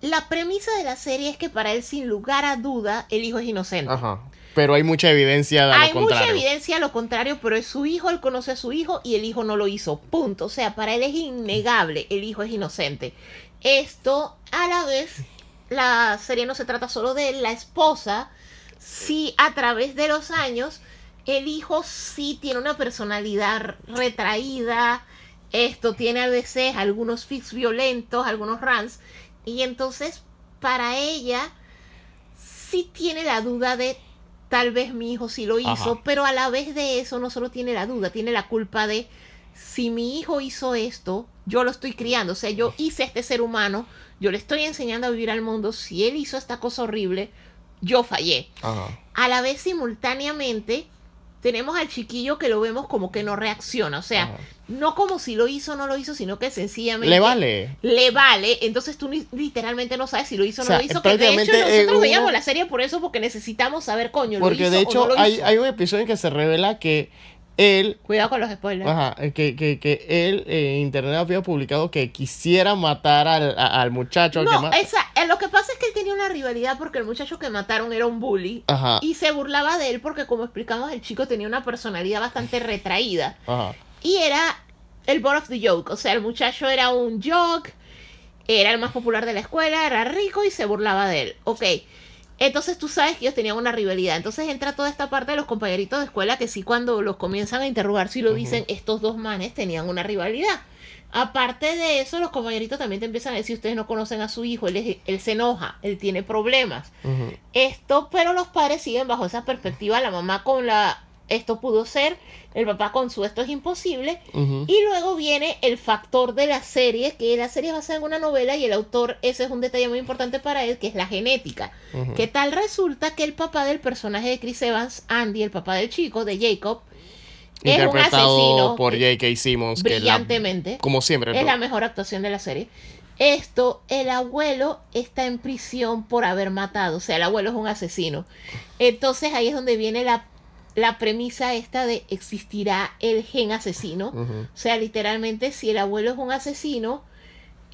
la premisa de la serie es que para él, sin lugar a duda, el hijo es inocente. Ajá. Pero hay mucha evidencia de Hay lo mucha contrario. evidencia a lo contrario, pero es su hijo, él conoce a su hijo y el hijo no lo hizo. Punto. O sea, para él es innegable, el hijo es inocente. Esto, a la vez, la serie no se trata solo de la esposa, sí, a través de los años, el hijo sí tiene una personalidad retraída. Esto tiene a veces algunos fix violentos, algunos rants. Y entonces, para ella, sí tiene la duda de tal vez mi hijo sí lo hizo, Ajá. pero a la vez de eso no solo tiene la duda, tiene la culpa de si mi hijo hizo esto, yo lo estoy criando, o sea, yo hice a este ser humano, yo le estoy enseñando a vivir al mundo, si él hizo esta cosa horrible, yo fallé. Ajá. A la vez simultáneamente tenemos al chiquillo que lo vemos como que no reacciona, o sea, Ajá. no como si lo hizo o no lo hizo, sino que sencillamente Le vale. le vale, entonces tú literalmente no sabes si lo hizo o O sea, no lo hizo, que de hecho prácticamente, nosotros eh, uno- veíamos la serie por eso, porque necesitamos saber, coño, lo Porque hizo de o hecho no lo hay, hizo. hay un episodio en que se revela que él Cuidado con los spoilers. Ajá, eh, que, que, que él en internet había publicado que quisiera matar al, a- al muchacho al que No, mata. esa, eh, lo que pasa es que él tenía una rivalidad porque el muchacho que mataron era un bully Ajá, y se burlaba de él porque como explicamos el chico tenía una personalidad bastante retraída ajá. y era el butt of the joke, o sea, el muchacho era un joke, era el más popular de la escuela, era rico y se burlaba de él. Ok, entonces tú sabes que ellos tenían una rivalidad. Entonces entra toda esta parte de los compañeritos de escuela que sí cuando los comienzan a interrogar, sí lo dicen, estos dos manes tenían una rivalidad. Aparte de eso, los compañeritos también te empiezan a decir, ustedes no conocen a su hijo, él, es- él se enoja, él tiene problemas. Esto, pero los padres siguen bajo esa perspectiva, la mamá con la esto pudo ser, el papá con su esto es imposible, y luego viene el factor de la serie, que la serie es basada en una novela y el autor, ese es un detalle muy importante para él, que es la genética. Ujú. ¿Qué tal resulta que el papá del personaje de Chris Evans, Andy, el papá del chico, de Jacob, es un Interpretado asesino por J.K. Simmons. que es la- brillantemente? como siempre. Es la mejor actuación de la serie. Esto, el abuelo está en prisión por haber matado. O sea, el abuelo es un asesino. Entonces ahí es donde viene la, la premisa esta de existirá el gen asesino. O sea, literalmente, si el abuelo es un asesino,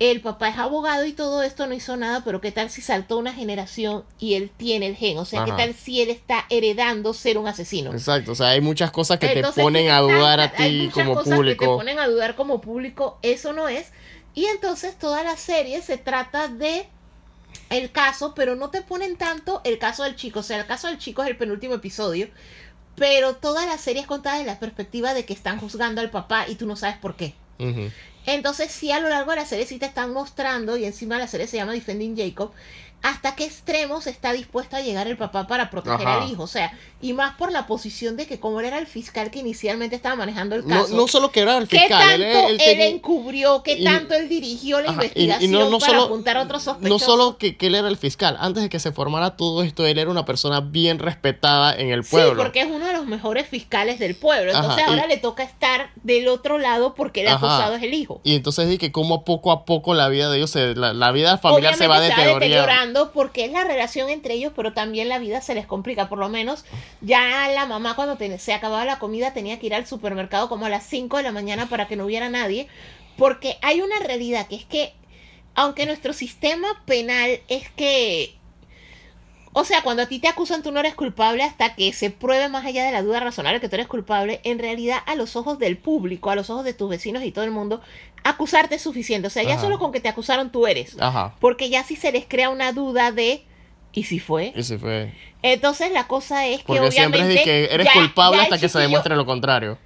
el papá es abogado y todo esto no hizo nada, pero ¿qué tal si saltó una generación y él tiene el gen? O sea, ¿qué tal si él está heredando ser un asesino? Exacto, o sea, hay muchas cosas que Entonces, te ponen ¿qué a dudar a ti muchas como cosas Que te ponen a dudar como público, eso no es. Y entonces toda la serie se trata de el caso, pero no te ponen tanto el caso del chico. O sea, el caso del chico es el penúltimo episodio. Pero toda la serie es contada desde la perspectiva de que están juzgando al papá y tú no sabes por qué. Entonces, sí, a lo largo de la serie sí te están mostrando, y encima la serie se llama Defending Jacob, hasta qué extremos está dispuesto a llegar el papá para proteger Ajá. al hijo. O sea, y más por la posición de que como él era el fiscal que inicialmente estaba manejando el No, caso. no solo que era el ¿Qué fiscal, tanto él, él él, tenía- encubrió? ¿Qué y- tanto él dirigió la Ajá, investigación y no- no para solo- apuntar a otros No sospechosos? solo que, que él era el fiscal, antes de que se formara todo esto, él era una persona bien respetada en el Sí, pueblo. porque es uno de los mejores fiscales del pueblo. Entonces Ajá, ahora le toca estar del otro lado porque el Ajá. acusado es el hijo. Y entonces di que como poco a poco la vida de ellos, se, la, la vida familiar se va deteriorando. deteriorando porque es la relación entre ellos, pero también la vida se les complica. Por lo menos ya la mamá cuando te- se acababa la comida tenía que ir al supermercado como a las 5 de la mañana para que no hubiera nadie. Porque hay una realidad que es que, aunque nuestro sistema penal es que... O sea, cuando a ti te acusan tú no eres culpable hasta que se pruebe más allá de la duda razonable que tú eres culpable, en realidad a los ojos del público, a los ojos de tus vecinos y todo el mundo, acusarte es suficiente. O sea, ya Ajá. solo con que te acusaron tú eres. Ajá. Porque ya si se les crea una duda de ¿y si fue? Y se fue. Entonces la cosa es que Porque siempre obviamente es de que eres ya- culpable ya hasta que se demuestre lo contrario.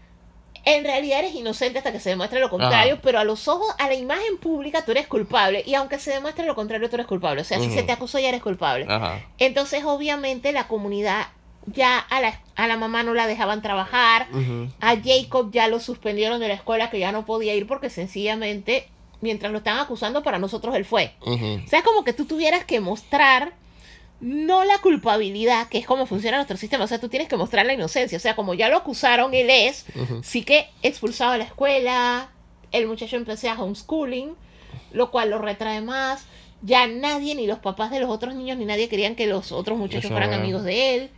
En realidad eres inocente hasta que se demuestre lo contrario, Ajá. pero a los ojos, a la imagen pública tú eres culpable y aunque se demuestre lo contrario tú eres culpable. O sea, si se te acusó ya eres culpable. Ajá. Entonces obviamente la comunidad ya a la, a la mamá no la dejaban trabajar, a Jacob ya lo suspendieron de la escuela que ya no podía ir porque sencillamente mientras lo estaban acusando para nosotros él fue. Ujú. O sea, es como que tú tuvieras que mostrar no la culpabilidad, que es como funciona nuestro sistema. O sea, tú tienes que mostrar la inocencia. O sea, como ya lo acusaron, él es, sí que expulsado de la escuela, el muchacho empecé a homeschooling, lo cual lo retrae más. Ya nadie, ni los papás de los otros niños, ni nadie querían que los otros muchachos Eso, fueran bueno. amigos de él.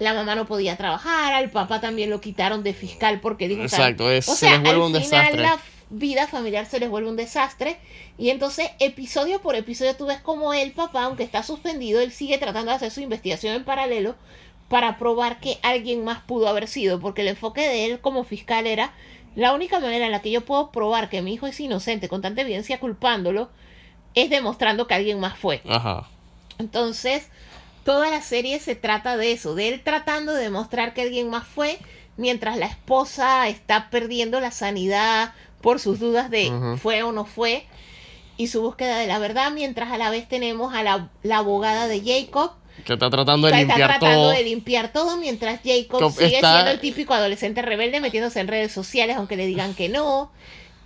La mamá no podía trabajar, al papá también lo quitaron de fiscal porque dijo... Exacto, es- o se les vuelve al un final desastre. la vida familiar se les vuelve un desastre. Y entonces, episodio por episodio, tú ves como el papá, aunque está suspendido, él sigue tratando de hacer su investigación en paralelo para probar que alguien más pudo haber sido. Porque el enfoque de él como fiscal era la única manera en la que yo puedo probar que mi hijo es inocente con tanta evidencia culpándolo es demostrando que alguien más fue. Ajá. Entonces, toda la serie se trata de eso, de él tratando de demostrar que alguien más fue, mientras la esposa está perdiendo la sanidad por sus dudas de fue o no fue, y su búsqueda de la verdad, mientras a la vez tenemos a la, la abogada de Jacob, Que está tratando de está limpiar tratando todo. de limpiar todo, mientras Jacob Cop- sigue está- siendo el típico adolescente rebelde metiéndose en redes sociales, aunque le digan que no.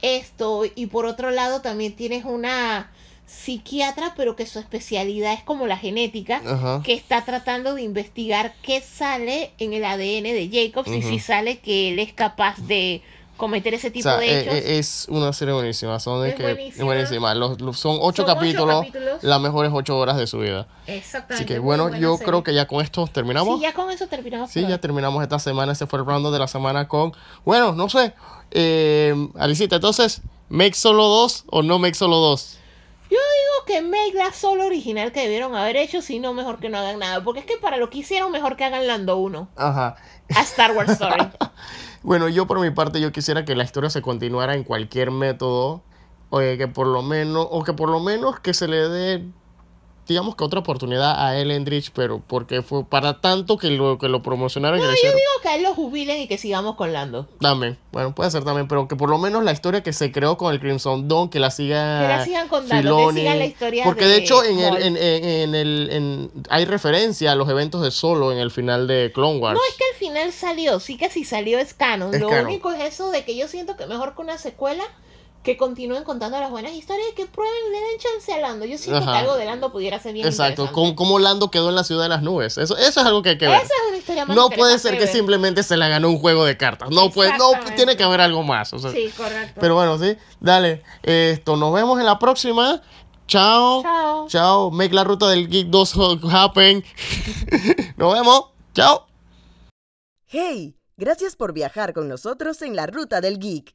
Esto, y por otro lado también tienes una psiquiatra, pero que su especialidad es como la genética, Ajá. que está tratando de investigar qué sale en el ADN de Jacob, y Ujú. si sale que él es capaz de cometer ese O tipo sea, de eh, hechos. eh, es una serie buenísima. Son Es que, buenísima. es buenísima. Los, los- son ocho Son ocho capítulos, las mejores ocho horas de su vida. Exactamente. Así que bueno, yo serie. creo que ya con esto terminamos. Sí, ya con eso terminamos. Sí, ya hoy. terminamos esta semana. Ese fue el round de la semana con. Bueno, no sé. Eh, Alicita, entonces, ¿make solo dos o no make solo dos? Yo digo que make la solo original que debieron haber hecho, si no, mejor que no hagan nada. Porque es que para lo que hicieron, mejor que hagan Lando 1 Ajá. a Star Wars [LAUGHS] Story. Bueno, yo por mi parte, yo quisiera que la historia se continuara en cualquier método. Oye, que por lo menos, o que por lo menos que se le dé, digamos que otra oportunidad a Elendrich, pero porque fue para tanto que lo, que lo promocionaron que No, yo digo que a él lo jubilen y que sigamos con Lando. También, bueno, puede ser también, pero que por lo menos la historia que se creó con el Crimson Dawn, que la siga. Que la sigan contando, que Filoni. sigan la historia Porque de de hecho, en el, en, en- en el, en- hay referencia a los eventos de Solo en el final de Clone Wars. No es que al final salió, sí que si salió es canon. Es lo canon. único es eso de que yo siento que mejor que una secuela que continúen contando las buenas historias y que prueben, le den chance a Lando. Yo siento Ajá. que algo de Lando pudiera ser bien Exacto, cómo, cómo Lando quedó en la ciudad de las nubes. Eso, eso es algo que hay que ver. Esa es una historia más No puede ser que ver. simplemente se la ganó un juego de cartas. No puede, no tiene que haber algo más. o sea. Sí, correcto. Pero bueno, sí. Dale. Esto, nos vemos en la próxima. Chao. Chao. Chao. Make la ruta del Geek 2 happen. [LAUGHS] nos vemos. Chao. ¡Hey! Gracias por viajar con nosotros en la Ruta del Geek.